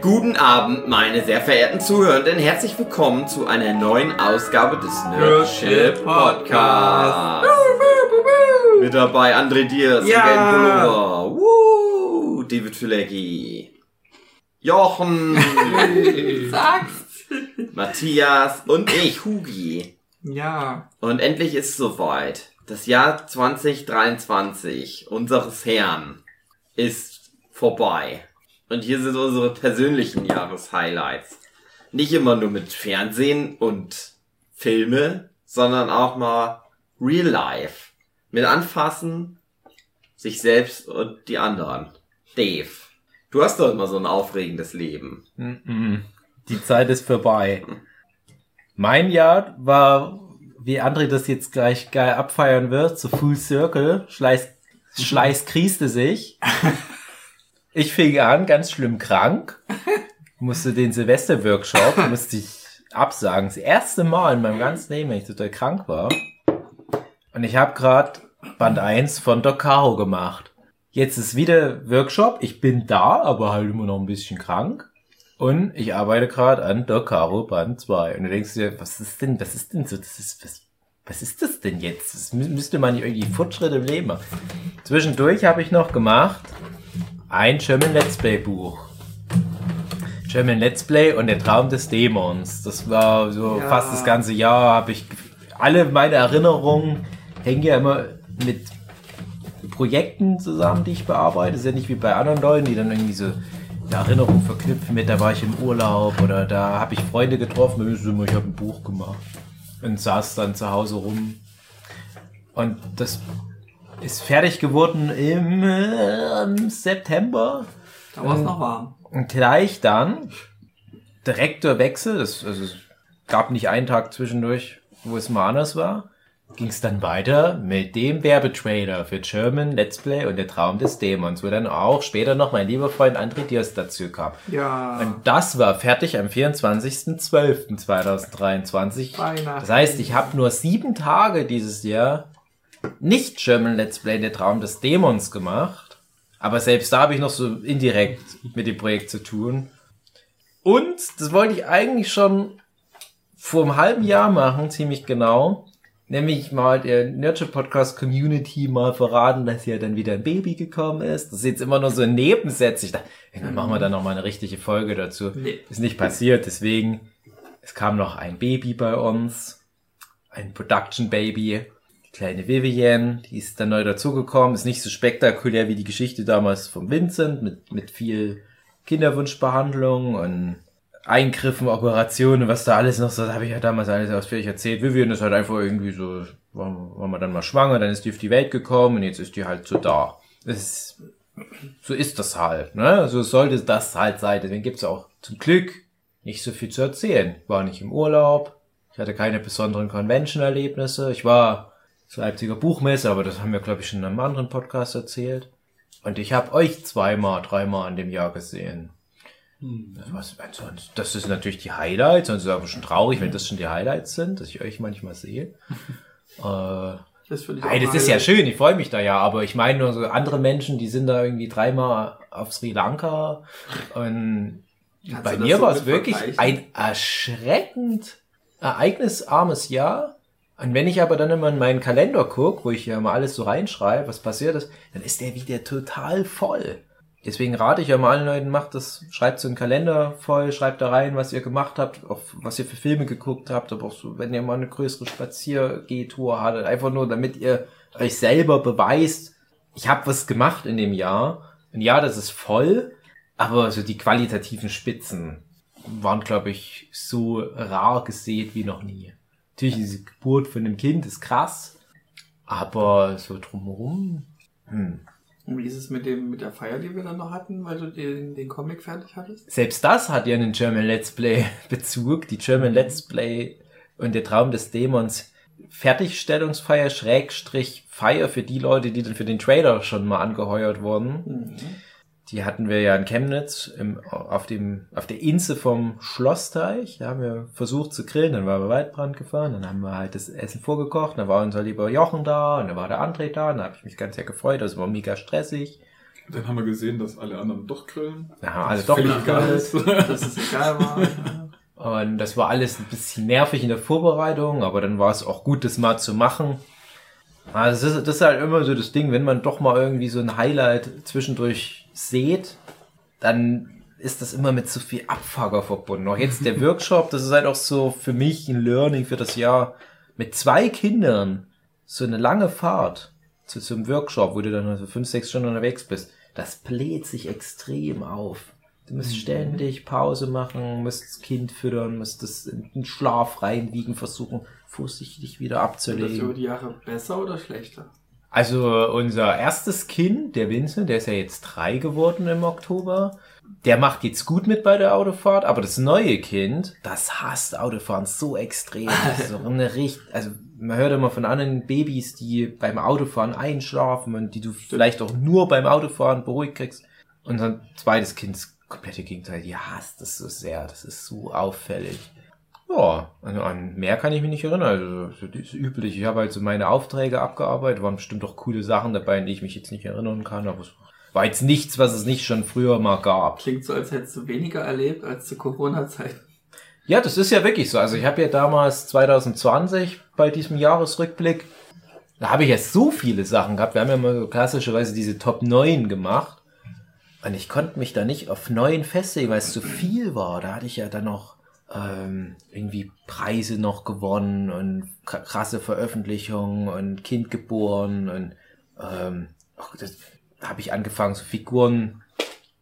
Guten Abend, meine sehr verehrten Zuhörenden. Herzlich willkommen zu einer neuen Ausgabe des Nerdship Podcasts. Mit dabei André Diaz, Ja. Again Pullover, Woo, David Filecki, Jochen! Matthias und ich, Hugi. Ja. Und endlich ist es soweit. Das Jahr 2023 unseres Herrn ist vorbei. Und hier sind unsere persönlichen Jahreshighlights. Nicht immer nur mit Fernsehen und Filme, sondern auch mal Real Life. Mit Anfassen, sich selbst und die anderen. Dave, du hast doch immer so ein aufregendes Leben. Die Zeit ist vorbei. Mein Jahr war, wie André das jetzt gleich geil abfeiern wird, so Full Circle. Schleiß, Schleiß krieste sich. Ich fing an, ganz schlimm krank. Musste den Silvester-Workshop, musste ich absagen. Das erste Mal in meinem ganzen Leben, wenn ich total krank war. Und ich habe gerade Band 1 von Doc Caro gemacht. Jetzt ist wieder Workshop. Ich bin da, aber halt immer noch ein bisschen krank. Und ich arbeite gerade an Doc Caro Band 2. Und du denkst dir, was ist denn, was ist denn so, das ist, was, was ist das denn jetzt? Das mü- müsste man irgendwie Fortschritte im Leben machen. Zwischendurch habe ich noch gemacht ein German Let's Play Buch. German Let's Play und der Traum des Dämons. Das war so Ja. fast das ganze Jahr, habe ich alle meine Erinnerungen hängen ja immer mit Projekten zusammen, die ich bearbeite. Das ist ja nicht wie bei anderen Leuten, die dann irgendwie so eine Erinnerung verknüpfen mit, da war ich im Urlaub oder da habe ich Freunde getroffen, ich habe ein Buch gemacht und saß dann zu Hause rum. Und das ist fertig geworden im äh, September. Da war's Ähm, noch warm. Und gleich dann Direktorwechsel, das, also es gab nicht einen Tag zwischendurch, wo es mal anders war, ging es dann weiter mit dem Werbetrailer für German Let's Play und der Traum des Dämons, wo dann auch später noch mein lieber Freund André Diaz dazu kam. Ja. Und das war fertig am 24.12.2023. Weihnachten. Das heißt, ich habe nur sieben Tage dieses Jahr nicht German Let's Play der Traum des Dämons gemacht. Aber selbst da habe ich noch so indirekt mit dem Projekt zu tun. Und das wollte ich eigentlich schon vor einem halben Jahr machen, ziemlich genau. Nämlich mal der Nurture Podcast Community mal verraten, dass hier dann wieder ein Baby gekommen ist. Das ist jetzt immer nur so ein Nebensatz. Ich dachte, dann machen wir dann noch mal eine richtige Folge dazu. Nee. Ist nicht passiert, deswegen, es kam noch ein Baby bei uns. Ein Production Baby. Kleine Vivian, die ist dann neu dazugekommen. Ist nicht so spektakulär wie die Geschichte damals von Vincent mit, mit viel Kinderwunschbehandlung und Eingriffen, Operationen, was da alles noch so, da habe ich ja damals alles ausführlich erzählt. Vivian ist halt einfach irgendwie so, war, man dann mal schwanger, dann ist die auf die Welt gekommen und jetzt ist die halt so da. Das ist, so ist das halt, ne? So sollte das halt sein. Deswegen gibt's auch zum Glück nicht so viel zu erzählen. War nicht im Urlaub, ich hatte keine besonderen Convention-Erlebnisse. Ich war zur Leipziger Buchmesse, aber das haben wir, glaube ich, schon in einem anderen Podcast erzählt. Und ich habe euch zweimal, dreimal in dem Jahr gesehen. Was, ansonsten, das ist natürlich die Highlights, und es ist aber schon traurig, wenn das schon die Highlights sind, dass ich euch manchmal sehe. äh, Das auch das ist ja schön, ich freue mich da ja, aber ich meine nur so andere Menschen, die sind da irgendwie dreimal auf Sri Lanka und Kannst bei mir so war es wirklich ein erschreckend ereignisarmes Jahr. Und wenn ich aber dann immer in meinen Kalender gucke, wo ich ja mal alles so reinschreibe, was passiert ist, dann ist der wieder total voll. Deswegen rate ich ja mal allen Leuten, macht das, schreibt so einen Kalender voll, schreibt da rein, was ihr gemacht habt, auf was ihr für Filme geguckt habt, aber auch so, wenn ihr mal eine größere Spaziergehtour hattet, einfach nur, damit ihr euch selber beweist, ich habe was gemacht in dem Jahr. Ein Jahr, das ist voll, aber so die qualitativen Spitzen waren, glaube ich, so rar gesät wie noch nie. Natürlich, diese Geburt von einem Kind ist krass, aber so drumherum, hm. Und wie ist es mit dem, mit der Feier, die wir dann noch hatten, weil du den, den Comic fertig hattest? Selbst das hat ja einen German Let's Play Bezug. Die German Let's Play und der Traum des Dämons Fertigstellungsfeier Schrägstrich Feier für die Leute, die dann für den Trailer schon mal angeheuert wurden. Die hatten wir ja in Chemnitz im, auf dem, auf der Insel vom Schlossteich. Da haben wir versucht zu grillen, dann waren wir Waldbrand gefahren, dann haben wir halt das Essen vorgekocht, dann war unser lieber Jochen da und dann war der André da, und dann habe ich mich ganz sehr gefreut, das war mega stressig. Dann haben wir gesehen, dass alle anderen doch grillen. Ja, also doch ist. Dass es egal war. Und das war alles ein bisschen nervig in der Vorbereitung, aber dann war es auch gut, das mal zu machen. Also das ist, das ist halt immer so das Ding, wenn man doch mal irgendwie so ein Highlight zwischendurch sieht, dann ist das immer mit so viel Abfucker verbunden. Auch jetzt der Workshop, das ist halt auch so für mich ein Learning für das Jahr. Mit zwei Kindern so eine lange Fahrt zu so einem Workshop, wo du dann also fünf, sechs Stunden unterwegs bist, das bläht sich extrem auf. Du musst ständig Pause machen, musst das Kind füttern, musst das in den Schlaf reinwiegen, versuchen, vorsichtig wieder Wird das über abzulegen. die Jahre besser oder schlechter? Also unser erstes Kind, der Vincent, der ist ja jetzt drei geworden im Oktober. Der macht jetzt gut mit bei der Autofahrt, aber das neue Kind, das hasst Autofahren so extrem. Das ist so eine Richt also man hört immer von anderen Babys, die beim Autofahren einschlafen und die du vielleicht auch nur beim Autofahren beruhigt kriegst. Unser zweites Kind ist komplette Gegenteil. Die hasst das so sehr. Das ist so auffällig. Ja, also an mehr kann ich mich nicht erinnern. Also so das ist üblich. Ich habe halt so meine Aufträge abgearbeitet, waren bestimmt auch coole Sachen dabei, an die ich mich jetzt nicht erinnern kann, aber es war jetzt nichts, was es nicht schon früher mal gab. Klingt so, als hättest du weniger erlebt als zu Corona-Zeiten. Ja, das ist ja wirklich so. Also ich habe ja damals 2020 bei diesem Jahresrückblick, da habe ich ja so viele Sachen gehabt. Wir haben ja mal so klassischerweise diese Top 9 gemacht. Und ich konnte mich da nicht auf neun festlegen, weil es zu viel war. Da hatte ich ja dann noch ähm, irgendwie Preise noch gewonnen und kr- krasse Veröffentlichungen und Kind geboren und ähm, ach, das habe ich angefangen, so Figuren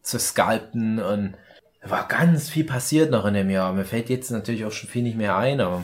zu sculpten und da war ganz viel passiert noch in dem Jahr. Mir fällt jetzt natürlich auch schon viel nicht mehr ein, aber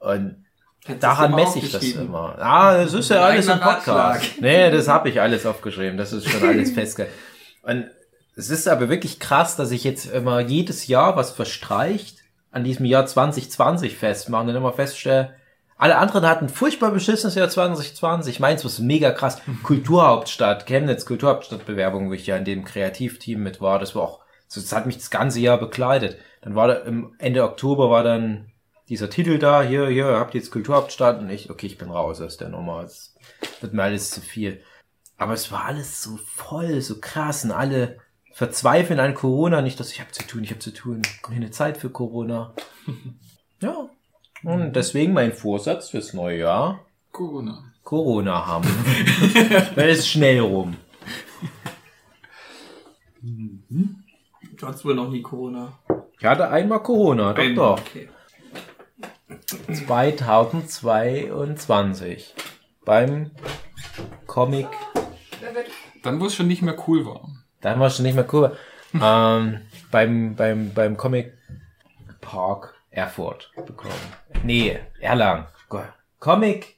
und Hättest daran messe ich das immer. Ah, das ist ja alles im Podcast. Ratschlag. Nee, das habe ich alles aufgeschrieben. Das ist schon alles festgehalten. Und es ist aber wirklich krass, dass ich jetzt immer jedes Jahr was verstreicht an diesem Jahr 2020 festmache und dann immer feststelle, alle anderen hatten furchtbar beschissenes Jahr 2020. Meins war mega krass. Kulturhauptstadt, Chemnitz, Kulturhauptstadtbewerbung, wo ich ja in dem Kreativteam mit war. Das war auch, das hat mich das ganze Jahr begleitet. Dann war da im Ende Oktober war dann dieser Titel da, hier, hier, habt ihr jetzt Kulturhauptstadt und ich, okay, ich bin raus aus der Nummer. Es wird mir alles zu viel. Aber es war alles so voll, so krass und alle verzweifeln an Corona. Nicht, dass ich habe zu tun, ich habe zu tun. Keine Zeit für Corona. ja. Und deswegen mein Vorsatz fürs neue Jahr. Corona. Corona haben. Weil es ist schnell rum. Du hattest wohl noch nie Corona. Ich hatte einmal Corona, doch, Einmal, doch. Okay. 2022. Beim Comic. Dann, wo es schon nicht mehr cool war. Da war schon nicht mehr cool. ähm, beim, beim, beim Comic Park Erfurt bekommen. Nee, Erlangen. Comic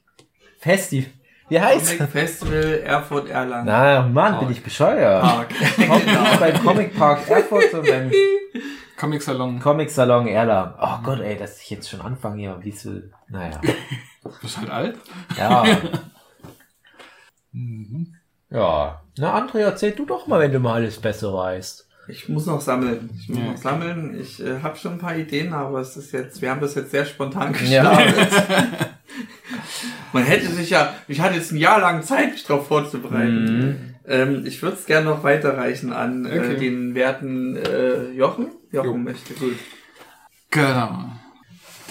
Festival. Wie heißt Comic Festival Erfurt Erlangen. Na, Mann, bin ich bescheuert. Park. Comic, beim Comic Park Erfurt und beim Comic Salon. Comic Salon Erlangen. Oh Gott, ey, dass ich jetzt schon anfange hier, wie so, naja. Du bist halt alt. Ja. Mhm. Ja. Na, André, erzähl du doch mal, wenn du mal alles besser weißt. Ich muss noch sammeln. Ich muss Ja, noch sammeln. Ich äh, habe schon ein paar Ideen, aber es ist jetzt, wir haben das jetzt sehr spontan Ja. gestartet. Man hätte sich ja, ich hatte jetzt ein Jahr lang Zeit, mich darauf vorzubereiten. Mhm. Ähm, ich würde es gerne noch weiterreichen an äh, Okay. den werten äh, Jochen. Jochen Jo. möchte gut. Genau.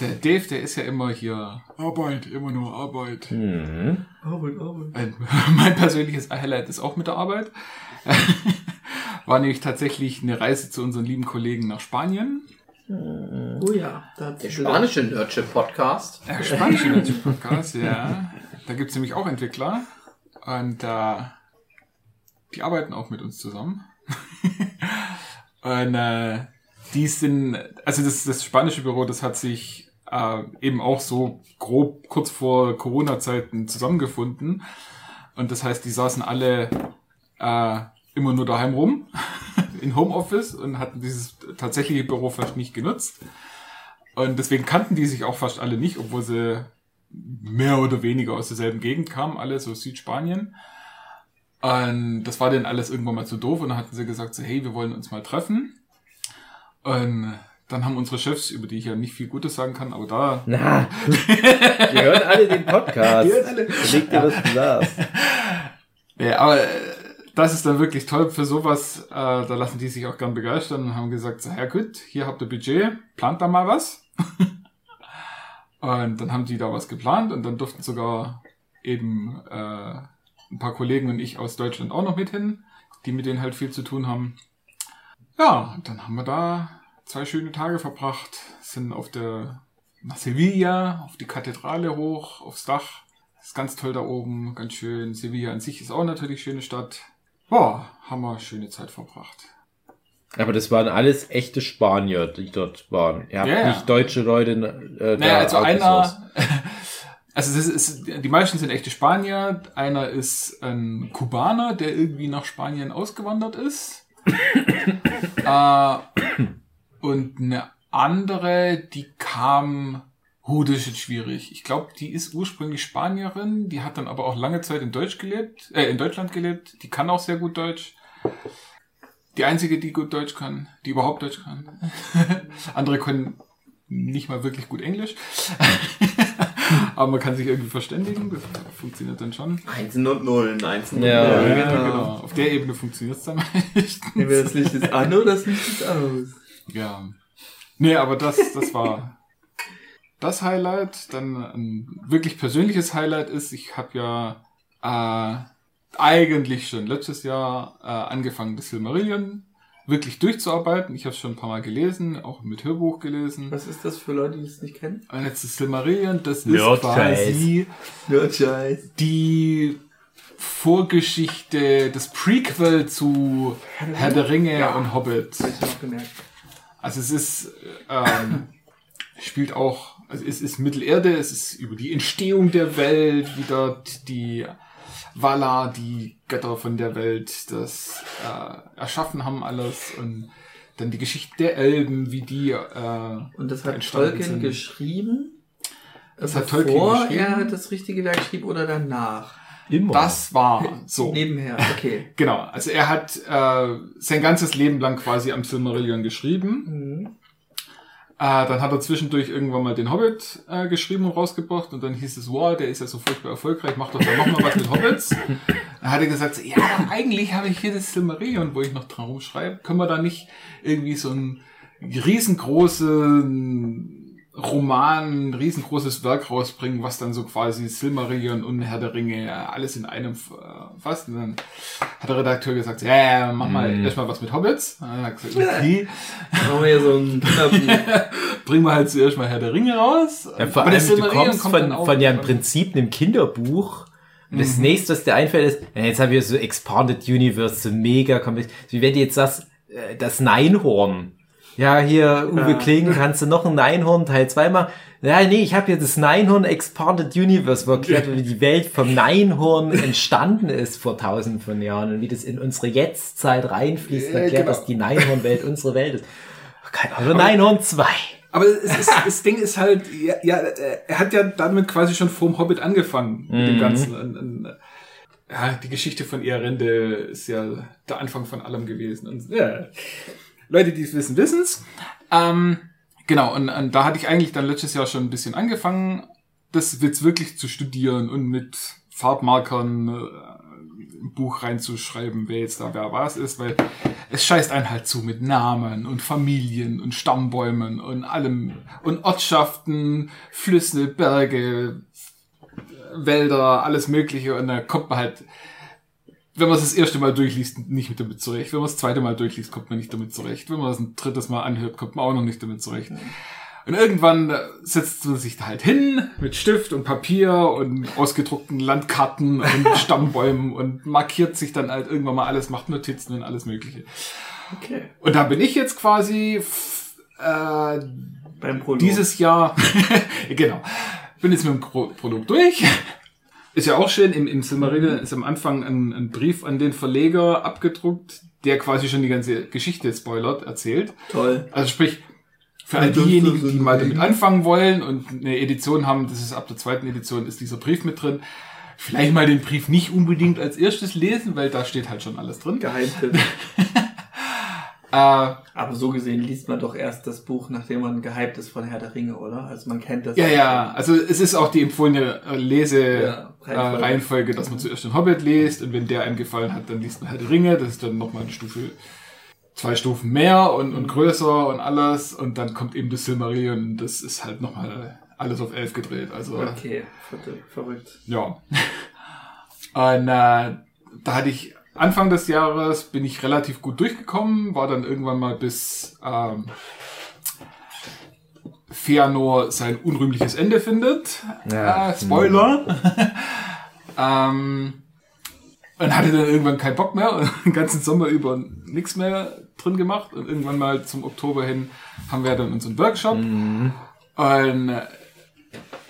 Der Dave, der ist ja immer hier Arbeit, immer nur Arbeit. Mhm. Arbeit, Arbeit. Ein, mein persönliches Highlight ist auch mit der Arbeit. War nämlich tatsächlich eine Reise zu unseren lieben Kollegen nach Spanien. Oh ja, da hat Der spanische Nerdship Podcast. Der spanische Nerdship Podcast, ja. Da gibt's nämlich auch Entwickler. Und äh, die arbeiten auch mit uns zusammen. und äh, die sind, also das, das spanische Büro, das hat sich äh, eben auch so grob kurz vor Corona-Zeiten zusammengefunden. Und das heißt, die saßen alle äh, immer nur daheim rum in Homeoffice und hatten dieses tatsächliche Büro fast nicht genutzt. Und deswegen kannten die sich auch fast alle nicht, obwohl sie mehr oder weniger aus derselben Gegend kamen, alle so Südspanien. Und das war denen alles irgendwann mal zu doof und dann hatten sie gesagt, so, hey, wir wollen uns mal treffen. Und dann haben unsere Chefs, über die ich ja nicht viel Gutes sagen kann, aber da Na, die hören alle den Podcast. Die hören alle. Leg dir das gesagt. Ja, aber äh, das ist dann wirklich toll für sowas. Äh, da lassen die sich auch gern begeistern und haben gesagt, so, ja gut, hier habt ihr Budget, plant da mal was. und dann haben die da was geplant und dann durften sogar eben äh, ein paar Kollegen und ich aus Deutschland auch noch mit hin, die mit denen halt viel zu tun haben. Ja, und dann haben wir da zwei schöne Tage verbracht, sind auf der nach Sevilla, auf die Kathedrale hoch, aufs Dach. Das ist ganz toll da oben, ganz schön. Sevilla an sich ist auch natürlich eine schöne Stadt. Boah, haben wir schöne Zeit verbracht. Aber das waren alles echte Spanier, die dort waren. Ihr habt Ja, ja. nicht deutsche Leute äh, Naja, da also einer, also das ist, die meisten sind echte Spanier. Einer ist ein Kubaner, der irgendwie nach Spanien ausgewandert ist. äh, und eine andere, die kam, jetzt schwierig. Ich glaube, die ist ursprünglich Spanierin, die hat dann aber auch lange Zeit in Deutsch gelebt, äh, in Deutschland gelebt. Die kann auch sehr gut Deutsch. Die einzige, die gut Deutsch kann, die überhaupt Deutsch kann. Andere können nicht mal wirklich gut Englisch. Aber man kann sich irgendwie verständigen. Das funktioniert dann schon. Einsen und Nullen, Einsen und Ja, Nullen. Ja, genau. genau. Auf der Ebene funktioniert es dann meistens. Entweder das Licht ist an oder das Licht ist aus. Ja. Nee, aber das, das war das Highlight. Dann ein wirklich persönliches Highlight ist, ich habe ja äh, eigentlich schon letztes Jahr äh, angefangen, das Silmarillion wirklich durchzuarbeiten. Ich habe es schon ein paar Mal gelesen, auch mit Hörbuch gelesen. Was ist das für Leute, die es nicht kennen? Jetzt das Silmarillion, das ist quasi die Vorgeschichte, das Prequel zu Herr der Ringe Ja. und Hobbit. Hab ich noch gemerkt. Also es ist, ähm, spielt auch, also es ist Mittelerde, es ist über die Entstehung der Welt, wie dort die Valar, die Götter von der Welt, das äh, erschaffen haben alles und dann die Geschichte der Elben, wie die äh, Und das hat Tolkien sind. geschrieben? Das hat Tolkien Bevor geschrieben. er das richtige Werk schrieb oder danach? Immer. Das war so. Nebenher, okay. Genau, also er hat äh, sein ganzes Leben lang quasi am Silmarillion geschrieben. Mhm. Äh, dann hat er zwischendurch irgendwann mal den Hobbit äh, geschrieben und rausgebracht und dann hieß es, wow, der ist ja so furchtbar erfolgreich, mach doch mal was mit Hobbits. Dann hat er gesagt, so, ja, eigentlich habe ich hier das Silmarillion, wo ich noch dran rumschreibe. Können wir da nicht irgendwie so ein riesengroßen Roman, ein riesengroßes Werk rausbringen, was dann so quasi Silmarillion und Herr der Ringe ja, alles in einem äh, fasst. Und dann hat der Redakteur gesagt, ja, ja, mach mal Mhm. erstmal was mit Hobbits. Und dann hat er gesagt, okay, haben wir hier so ein Kinderbuch. bringen wir halt zuerst mal Herr der Ringe raus. Ja, vor Aber das allem, du kommst kommt von, von ja im. Prinzip einem Kinderbuch. Und das Mhm. nächste, was dir einfällt, ist, ja, jetzt haben wir so Expanded Universe, so mega komplex. Wie wenn du jetzt sagst, äh, das Neinhorn. Ja, hier, Uwe Ja. Kling, kannst du noch ein Neinhorn Teil 2 machen? Ja, nee, ich habe hier das Neinhorn Expanded Universe, wo erklärt wird, wie die Welt vom Neinhorn entstanden ist vor tausenden von Jahren und wie das in unsere Jetztzeit reinfließt und erklärt, genau. dass die Neinhornwelt unsere Welt ist. Keine Ahnung, Neinhorn 2. Aber ist, das Ding ist halt, ja, ja, er hat ja damit quasi schon vorm Hobbit angefangen, mit dem Mhm. Ganzen. Und, und, ja, die Geschichte von Earende ist ja der Anfang von allem gewesen. Und ja, Leute, die es wissen, wissen's. Ähm, genau, und, und da hatte ich eigentlich dann letztes Jahr schon ein bisschen angefangen, das jetzt wirklich zu studieren und mit Farbmarkern äh, Buch reinzuschreiben, wer jetzt da wer was ist, weil es scheißt einen halt zu mit Namen und Familien und Stammbäumen und allem und Ortschaften, Flüsse, Berge, Wälder, alles Mögliche und da kommt man halt, wenn man es das erste Mal durchliest, nicht mit damit zurecht. Wenn man es das zweite Mal durchliest, kommt man nicht damit zurecht. Wenn man es ein drittes Mal anhört, kommt man auch noch nicht damit zurecht. Und irgendwann äh, setzt man sich da halt hin mit Stift und Papier und ausgedruckten Landkarten und Stammbäumen und markiert sich dann halt irgendwann mal alles, macht Notizen und alles Mögliche. Okay. Und da bin ich jetzt quasi äh, Beim Prolog. dieses Jahr, genau, bin jetzt mit dem Pro Produkt durch. Ist ja auch schön, im, im Silmarillion ist am Anfang ein, ein Brief an den Verleger abgedruckt, der quasi schon die ganze Geschichte spoilert, erzählt. Toll. Also sprich, für all diejenigen, die mal damit anfangen wollen und eine Edition haben, das ist ab der zweiten Edition, ist dieser Brief mit drin. Vielleicht mal den Brief nicht unbedingt als erstes lesen, weil da steht halt schon alles drin. Geheimtipp. Äh, Aber so gesehen liest man doch erst das Buch, nachdem man gehypt ist von Herr der Ringe, oder? Also man kennt das. ja, ja, also es ist auch die empfohlene äh, Ja, Lese Reihenfolge. äh, dass man zuerst den Hobbit liest und wenn der einem gefallen hat, dann liest man Herr der Ringe, das ist dann nochmal eine Stufe, zwei Stufen mehr und, und größer und alles und dann kommt eben das Silmarillion und das ist halt nochmal alles auf elf gedreht, also Okay, ver- verrückt. ja. Und äh, da hatte ich Anfang des Jahres bin ich relativ gut durchgekommen, war dann irgendwann mal bis ähm, Feanor sein unrühmliches Ende findet. Ja. Äh, Spoiler. ähm, und hatte dann irgendwann keinen Bock mehr und den ganzen Sommer über nichts mehr drin gemacht. Und irgendwann mal zum Oktober hin haben wir dann unseren Workshop. Und äh,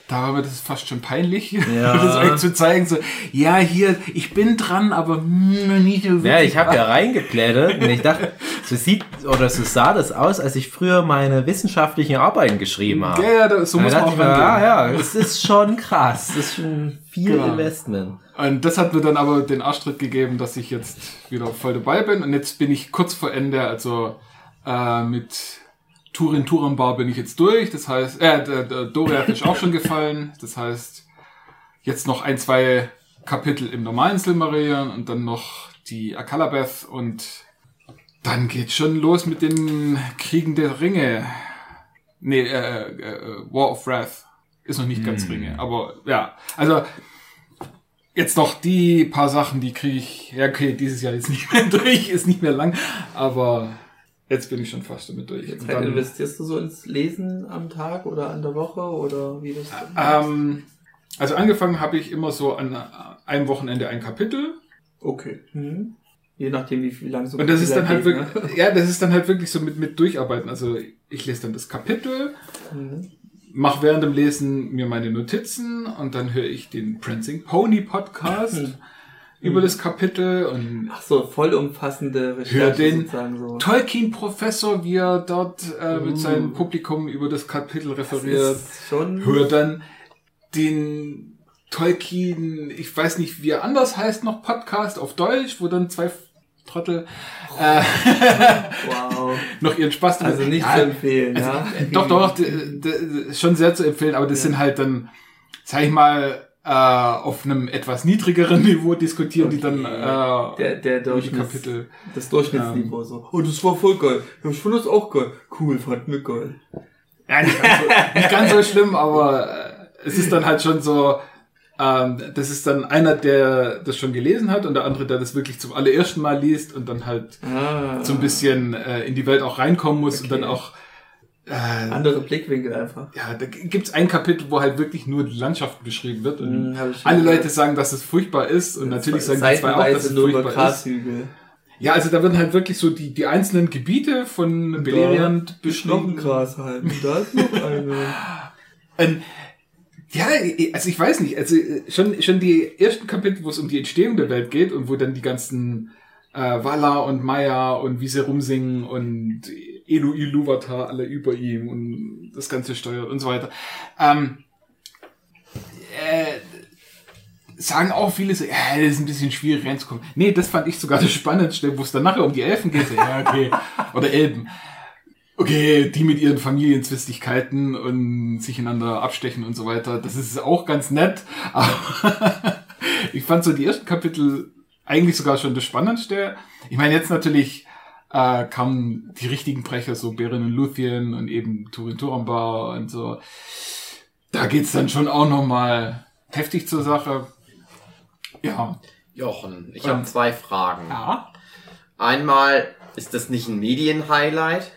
da war mir das fast schon peinlich, Ja. das euch zu zeigen. So, ja, hier, ich bin dran, aber hm, nicht so Ja, ich habe ja reingeplättet und ich dachte, so sieht oder so sah das aus, als ich früher meine wissenschaftlichen Arbeiten geschrieben habe. Ja, ja, so muss man auch mir, ja, ja, es ist schon krass. Das ist schon viel Genau. Investment. Und das hat mir dann aber den Arschtritt gegeben, dass ich jetzt wieder voll dabei bin. Und jetzt bin ich kurz vor Ende, also äh, mit Turin Turambar bin ich jetzt durch. Das heißt, äh, der, der Doriath ist auch schon gefallen. Das heißt, jetzt noch ein, zwei Kapitel im normalen Silmarillion und dann noch die Akalabeth und dann geht's schon los mit den Kriegen der Ringe. Nee, äh, äh, War of Wrath. Ist noch nicht ganz Ringe, aber ja. Also jetzt noch die paar Sachen, die kriege ich, ja okay, dieses Jahr jetzt nicht mehr durch, ist nicht mehr lang, aber jetzt bin ich schon fast damit durch. Zeit dann, investierst du so ins Lesen am Tag oder an der Woche oder wie das? ähm, also angefangen habe ich immer so an einem Wochenende ein Kapitel okay. Mhm. Je nachdem, wie viel lang so und das ist dann halt geht, wirklich, ja, das ist dann halt wirklich so mit, mit Durcharbeiten. Also ich lese dann das Kapitel, Ne? Mhm. mache während dem Lesen mir meine Notizen und dann höre ich den Prancing Pony Podcast Mhm. Über das Kapitel und Ach so, vollumfassende Hör Recherche den sozusagen so. Tolkien-Professor, wie er dort äh, mit seinem Publikum über das Kapitel Das referiert. schon. Hör dann den Tolkien, ich weiß nicht, wie er anders heißt, noch Podcast auf Deutsch, wo dann zwei Trottel äh, Wow. noch ihren Spaß damit- Also nicht Ja, zu empfehlen, also, ja. äh, Doch, doch, schon sehr zu empfehlen, aber das Ja. sind halt dann, sag ich mal, äh, auf einem etwas niedrigeren Niveau diskutieren die dann äh, Der, der Durchschnitts, Kapitel. das Durchschnittsniveau so. Oh, das war voll geil. Ich fand das auch geil. Cool, fand mir geil. Ja, nicht ganz so, nicht ganz so schlimm, aber äh, es ist dann halt schon so, ähm, das ist dann einer, der das schon gelesen hat und der andere, der das wirklich zum allerersten Mal liest und dann halt Ah. so ein bisschen äh, in die Welt auch reinkommen muss und Okay. dann auch äh, Andere Blickwinkel einfach. ja, da gibt's ein Kapitel, wo halt wirklich nur die Landschaft beschrieben wird und schon alle gehört. Leute sagen, dass es furchtbar ist und natürlich sagen die zwei auch, dass es furchtbar ist. Ja, also da werden halt wirklich so die, die einzelnen Gebiete von Beleriand beschrieben. Gras halten. Da ist noch eine. Ähm, ja, also ich weiß nicht, also äh, schon, schon die ersten Kapitel, wo es um die Entstehung der Welt geht und wo dann die ganzen äh, Valar und Maya und wie sie rumsingen und Elu Iluvatar alle über ihm und das Ganze steuert und so weiter. Ähm, äh, sagen auch viele so, ja, das ist ein bisschen schwierig reinzukommen. Nee, das fand ich sogar das Spannendste, wo es dann nachher um die Elfen geht. Ja, okay. Oder Elben. Okay, die mit ihren Familienzwistigkeiten und sich einander abstechen und so weiter. Das ist auch ganz nett. Aber ich fand so die ersten Kapitel eigentlich sogar schon das Spannendste. Ich meine, jetzt natürlich äh, kamen die richtigen Brecher, so Beren und Luthien und eben Turin Turambar und so. Da geht's dann schon auch nochmal heftig zur Sache. Ja. Jochen, ich habe zwei Fragen. Ja. Einmal, ist das nicht ein Medienhighlight?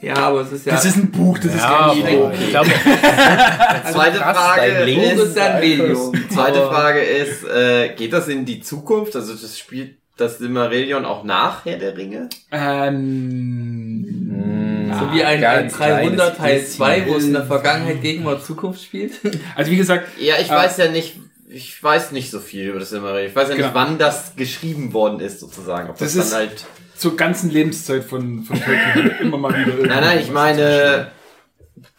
Ja, aber es ist ja. Das ist ein Buch, das ist kein Video. ich glaube, Zweite krass, Frage dein Link Buch ist, ist ja ein Medium. zweite Frage ist, äh, geht das in die Zukunft? Also das spielt das Silmarillion auch nach Herr der Ringe? Ähm, So wie ein, ein ganz 300 Teil kleines 2, wo es in der. Vergangenheit, Gegenwart, Zukunft spielt. also wie gesagt, Ja, ich Ah. weiß ja nicht, ich weiß nicht so viel über das Silmarillion. Ich weiß ja nicht, Genau. wann das geschrieben worden ist, sozusagen. Ob das, Das ist- dann halt... zur ganzen Lebenszeit von, von Tolkien immer mal wieder. Nein, nein, ich meine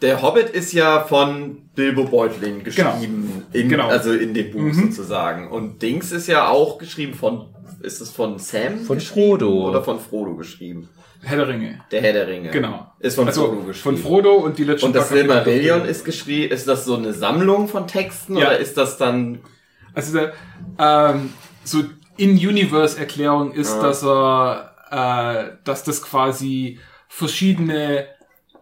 Der Hobbit ist ja von Bilbo Beutlin geschrieben, in, Genau. also in dem Buch Mhm. sozusagen. Und Dings ist ja auch geschrieben von, ist es von Sam? Von Frodo. Oder von Frodo geschrieben? Herr der Ringe. Der Herr der Ringe. Genau. Ist von also Frodo geschrieben. von Frodo und die letzten Und das Silmarillion ist geschrieben, ist das so eine Sammlung von Texten Ja. oder ist das dann, Also der, ähm, so In-Universe-Erklärung ist, Ja. dass er, äh, dass das quasi verschiedene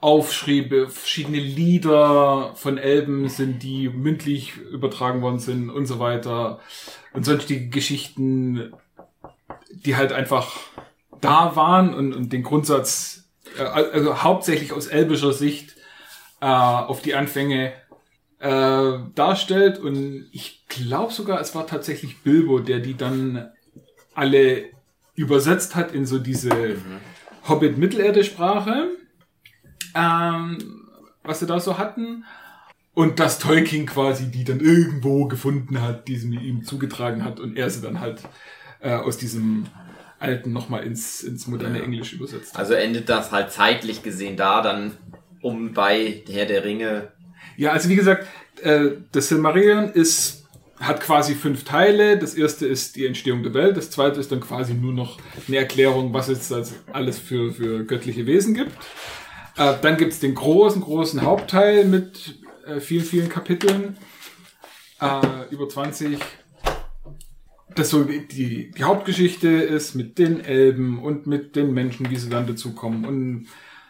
Aufschriebe, verschiedene Lieder von Elben sind, die mündlich übertragen worden sind und so weiter. Und sonstige Geschichten, die halt einfach da waren und, und den Grundsatz, äh, also hauptsächlich aus elbischer Sicht, äh, auf die Anfänge äh, darstellt. Und ich glaube sogar, es war tatsächlich Bilbo, der die dann alle übersetzt hat in so diese Hobbit-Mittelerde-Sprache, ähm, was sie da so hatten. Und dass Tolkien quasi die dann irgendwo gefunden hat, die sie ihm zugetragen hat und er sie dann halt äh, aus diesem alten nochmal ins, ins moderne Ja. Englisch übersetzt. also endet das halt zeitlich gesehen da, dann um bei Herr der Ringe. Ja, also wie gesagt, äh, das Silmarillion ist, hat quasi fünf Teile. Das erste ist die Entstehung der Welt. Das zweite ist dann quasi nur noch eine Erklärung, was es alles für, für göttliche Wesen gibt. Äh, dann gibt's den großen, großen Hauptteil mit äh, vielen, vielen Kapiteln. Äh, über 20. Das so die, die, Hauptgeschichte ist mit den Elben und mit den Menschen, wie sie dann dazukommen. Und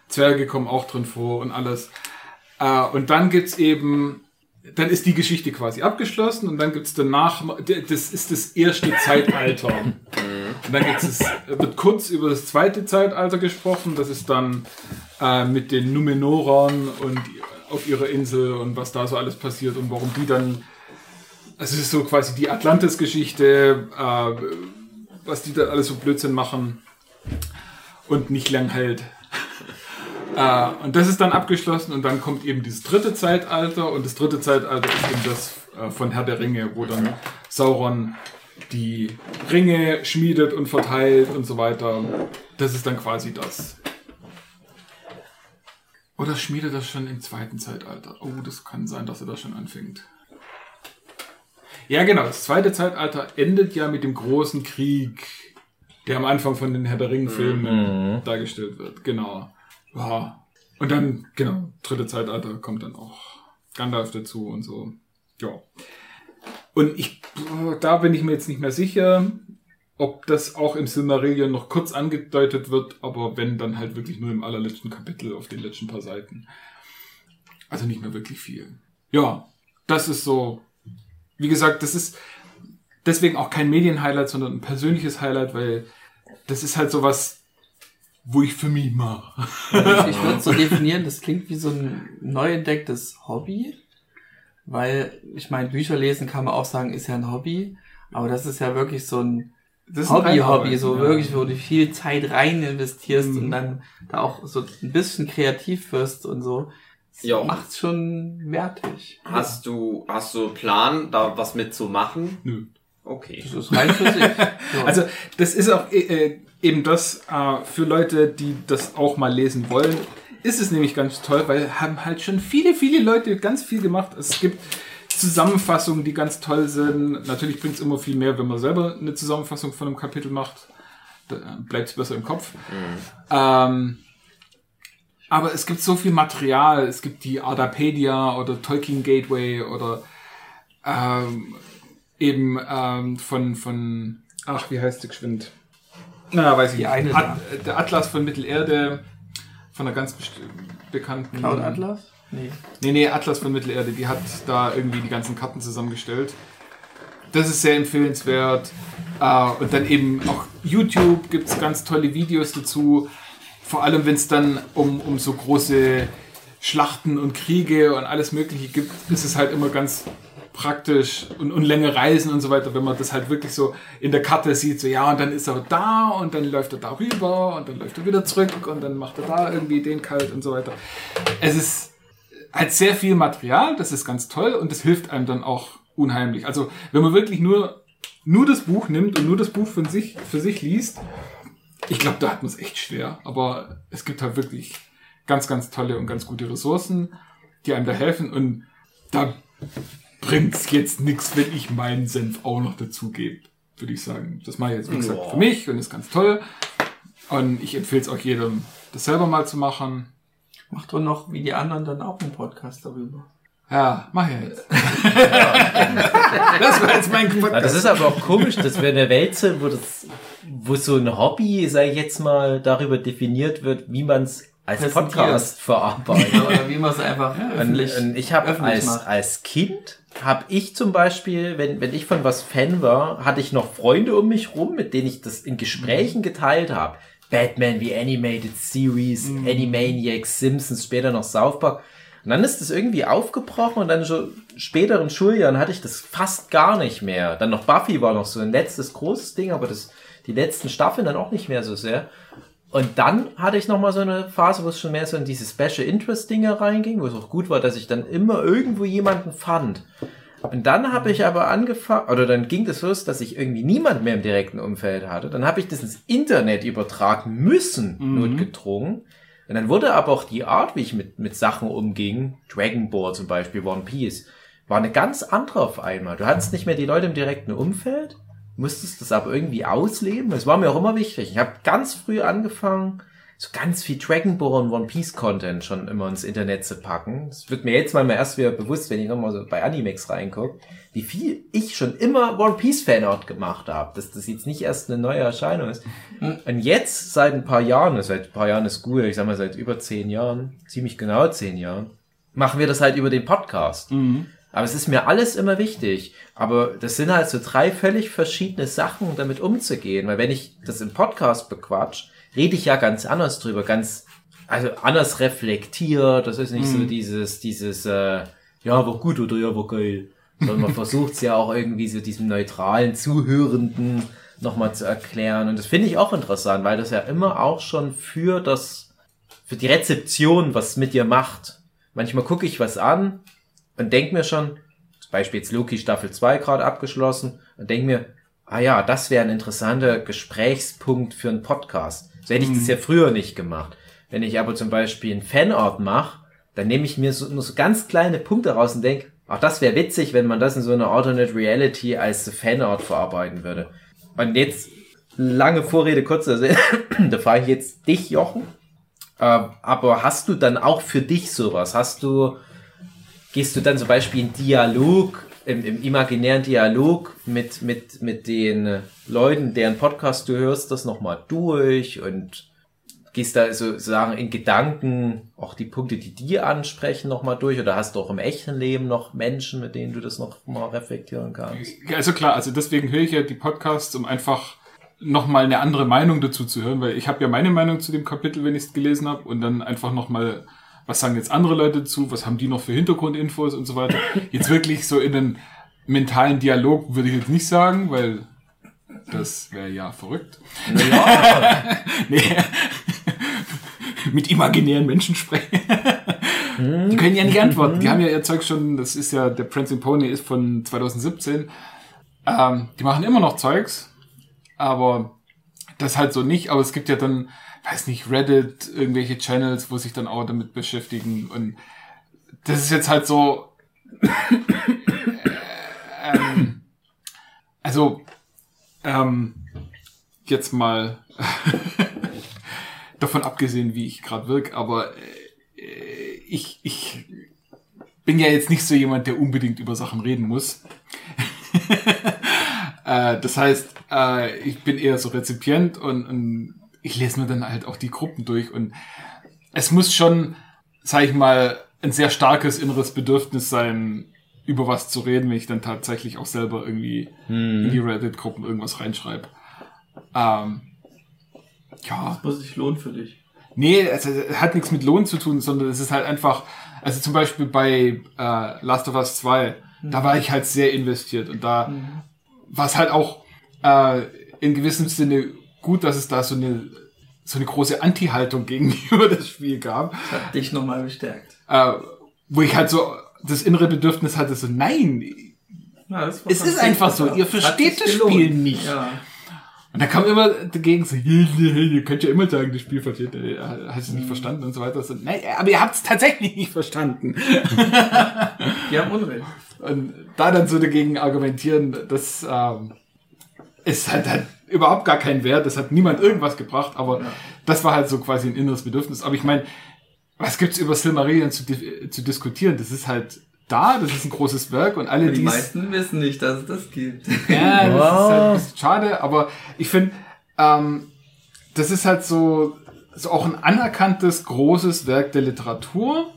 Zwerge kommen auch drin vor und alles. Äh, und dann gibt's eben, dann ist die Geschichte quasi abgeschlossen und dann gibt's danach, das ist das erste Zeitalter. Und dann gibt's es, wird kurz über das zweite Zeitalter gesprochen, das ist dann äh, mit den Numenorern und auf ihrer Insel und was da so alles passiert und warum die dann, also es ist so quasi die Atlantis-Geschichte, äh, was die da alles so Blödsinn machen und nicht lang hält. Äh, und das ist dann abgeschlossen und dann kommt eben dieses dritte Zeitalter und das dritte Zeitalter ist eben das äh, von Herr der Ringe, wo dann Sauron die Ringe schmiedet und verteilt und so weiter. Das ist dann quasi das. Oder schmiedet das schon im zweiten Zeitalter? Oh, das kann sein, dass er da schon anfängt. Ja, genau. Das zweite Zeitalter endet ja mit dem großen Krieg, der am Anfang von den Herr der Ringe-Filmen dargestellt wird. Genau. Ja. Und dann, genau, dritte Zeitalter kommt dann auch Gandalf dazu und so. Ja. Und ich, da bin ich mir jetzt nicht mehr sicher, ob das auch im Silmarillion noch kurz angedeutet wird, aber wenn, dann halt wirklich nur im allerletzten Kapitel auf den letzten paar Seiten. Also nicht mehr wirklich viel. Ja, das ist so, wie gesagt, das ist deswegen auch kein Medienhighlight, sondern ein persönliches Highlight, weil das ist halt sowas, wo ich für mich mache. Ich, ich würde so definieren, das klingt wie so ein neu entdecktes Hobby, weil ich meine, Bücher lesen kann man auch sagen, ist ja ein Hobby, aber das ist ja wirklich so ein Hobby-Hobby, so ja. wirklich, wo du viel Zeit rein investierst Mhm. und dann da auch so ein bisschen kreativ wirst und so. Das Ja. macht's schon wertig. Hast du, hast du Plan, da was mitzumachen? Nö. Okay. Das ist rein für sich. Ja. Also das ist auch äh, eben das äh, für Leute, die das auch mal lesen wollen, ist es nämlich ganz toll, weil haben halt schon viele, viele Leute ganz viel gemacht. Es gibt Zusammenfassungen, die ganz toll sind. Natürlich bringt es immer viel mehr, wenn man selber eine Zusammenfassung von einem Kapitel macht. Da bleibt es besser im Kopf. Ähm, aber es gibt so viel Material. Es gibt die Ardapedia oder Tolkien Gateway oder ähm, eben ähm, von, von, ach, wie heißt die geschwind? Na, weiß ich nicht. At, der Atlas von Mittelerde, von einer ganz bekannten. Cloud Atlas? Nee. Nee, nee, Atlas von Mittelerde, die hat da irgendwie die ganzen Karten zusammengestellt. Das ist sehr empfehlenswert. Äh, und dann eben auch YouTube gibt's ganz tolle Videos dazu. Vor allem, wenn es dann um, um so große Schlachten und Kriege und alles Mögliche gibt, ist es halt immer ganz praktisch und, und längere Reisen und so weiter, wenn man das halt wirklich so in der Karte sieht, so ja, und dann ist er da und dann läuft er da rüber und dann läuft er wieder zurück und dann macht er da irgendwie den kalt und so weiter. Es ist halt sehr viel Material, das ist ganz toll und das hilft einem dann auch unheimlich. Also wenn man wirklich nur, nur das Buch nimmt und nur das Buch von sich, für sich liest, ich glaube, da hat man es echt schwer, aber es gibt halt wirklich ganz, ganz tolle und ganz gute Ressourcen, die einem da helfen und da bringt's jetzt nichts, wenn ich meinen Senf auch noch dazugebe, würde ich sagen. Das mache ich jetzt, wie gesagt, Ja. für mich und ist ganz toll. Und ich empfehle es auch jedem, das selber mal zu machen. Mach doch noch wie die anderen dann auch einen Podcast darüber. Ja, mach ja jetzt. das war jetzt mein Ja, Podcast. das ist aber auch komisch, dass wir in der Welt sind, wo das, wo so ein Hobby, sag ich jetzt mal, darüber definiert wird, wie man es als. Podcast verarbeitet. Oder wie man es einfach Und, öffentlich, und ich habe öffentlich als, macht. als Kind, habe ich zum Beispiel, wenn, wenn ich von was Fan war, hatte ich noch Freunde um mich rum, mit denen ich das in Gesprächen geteilt habe. Batman, wie Animated Series, Animaniacs, Simpsons, später noch South Park. Und dann ist das irgendwie aufgebrochen und dann schon späteren Schuljahren hatte ich das fast gar nicht mehr. Dann noch Buffy war noch so ein letztes großes Ding, aber das, die letzten Staffeln dann auch nicht mehr so sehr. Und dann hatte ich noch mal so eine Phase, wo es schon mehr so in diese Special Interest Dinge reinging, wo es auch gut war, dass ich dann immer irgendwo jemanden fand. Und dann habe ich aber angefangen, oder dann ging das los, dass ich irgendwie niemand mehr im direkten Umfeld hatte. Dann habe ich das ins Internet übertragen müssen, notgedrungen. Und dann wurde aber auch die Art, wie ich mit, mit Sachen umging, Dragon Ball zum Beispiel, One Piece, war eine ganz andere auf einmal. Du hattest nicht mehr die Leute im direkten Umfeld, musstest das aber irgendwie ausleben. Es war mir auch immer wichtig. Ich habe ganz früh angefangen, so ganz viel Dragon Ball und One Piece Content schon immer ins Internet zu packen. Das wird mir jetzt mal erst wieder bewusst, wenn ich nochmal so bei Animex reingucke, wie viel ich schon immer One Piece Fanart gemacht habe, dass das jetzt nicht erst eine neue Erscheinung ist. Und jetzt seit ein paar Jahren, seit ein paar Jahren ist gut, ich sag mal seit über zehn Jahren, ziemlich genau zehn Jahren, machen wir das halt über den Podcast. Aber es ist mir alles immer wichtig. Aber das sind halt so drei völlig verschiedene Sachen, damit umzugehen. Weil wenn ich das im Podcast bequatsch, rede ich ja ganz anders drüber, ganz, also anders reflektiert. Das ist nicht so dieses, dieses, äh, ja, war gut oder ja, war geil. Sondern man versucht es ja auch irgendwie so diesem neutralen Zuhörenden nochmal zu erklären. Und das finde ich auch interessant, weil das ja immer auch schon für das, für die Rezeption was mit dir macht. Manchmal gucke ich was an und denk mir schon, zum Beispiel jetzt Loki Staffel 2 gerade abgeschlossen, und denk mir, ah ja, das wäre ein interessanter Gesprächspunkt für einen Podcast. So hätte ich das ja früher nicht gemacht. Wenn ich aber zum Beispiel einen Fanart mache, dann nehme ich mir so, nur so ganz kleine Punkte raus und denk, ach, das wäre witzig, wenn man das in so einer Alternate Reality als Fanart verarbeiten würde. Und jetzt, lange Vorrede, kurzer Sinn, da frage ich jetzt dich, Jochen, äh, aber hast du dann auch für dich sowas? Hast du, gehst du dann zum Beispiel in Dialog, im, im imaginären Dialog mit, mit, mit den Leuten, deren Podcast du hörst, das nochmal durch und gehst da sozusagen in Gedanken auch die Punkte, die die ansprechen, nochmal durch oder hast du auch im echten Leben noch Menschen, mit denen du das noch mal reflektieren kannst? Also klar, also deswegen höre ich ja die Podcasts, um einfach nochmal eine andere Meinung dazu zu hören, weil ich habe ja meine Meinung zu dem Kapitel, wenn ich es gelesen habe, und dann einfach nochmal, was sagen jetzt andere Leute zu, was haben die noch für Hintergrundinfos und so weiter. Jetzt wirklich so in den mentalen Dialog würde ich jetzt nicht sagen, weil das wäre ja verrückt. Ja, Nee. Mit imaginären Menschen sprechen. Die können ja nicht antworten. Die haben ja ihr Zeug schon, das ist ja, der Prancing Pony ist von 2017. Ähm, die machen immer noch Zeugs, aber das halt so nicht. Aber es gibt ja dann, weiß nicht, Reddit, irgendwelche Channels, wo sich dann auch damit beschäftigen. Und das ist jetzt halt so. ähm, also, ähm, jetzt mal davon abgesehen, wie ich gerade wirke, aber äh, ich, ich bin ja jetzt nicht so jemand, der unbedingt über Sachen reden muss. äh, das heißt, äh, ich bin eher so Rezipient und, und ich lese mir dann halt auch die Gruppen durch und es muss schon, sag ich mal, ein sehr starkes inneres Bedürfnis sein, über was zu reden, wenn ich dann tatsächlich auch selber irgendwie in die Reddit-Gruppen irgendwas reinschreibe. Ähm, ja, Muss sich lohnen für dich. Nee, es hat nichts mit Lohn zu tun, sondern es ist halt einfach, also zum Beispiel bei äh, Last of Us 2, da war ich halt sehr investiert und da war es halt auch äh, in gewissem Sinne gut, dass es da so eine so eine große Anti-Haltung gegenüber das Spiel gab, Das hat dich nochmal bestärkt. äh, wo ich halt so das innere Bedürfnis hatte, so nein, Ja, Es ist einfach so, ihr versteht das gelohnt. Spiel nicht. Ja. Und da kam immer dagegen so, ihr könnt ja immer sagen, das Spiel versteht, äh, hast du nicht verstanden und so weiter. So, nein, aber ihr habt es tatsächlich nicht verstanden. Die haben Unrecht. Und da dann so dagegen argumentieren, das ähm, ist halt, halt überhaupt gar keinen Wert, das hat niemand irgendwas gebracht, aber das war halt so quasi ein inneres Bedürfnis. Aber ich meine, was gibt's über Silmarillion zu, zu diskutieren? Das ist halt da, das ist ein großes Werk und alle, Die die meisten wissen nicht, dass es das gibt. ja, das Wow. ist halt ein bisschen schade, aber ich finde, ähm, das ist halt so, so auch ein anerkanntes, großes Werk der Literatur,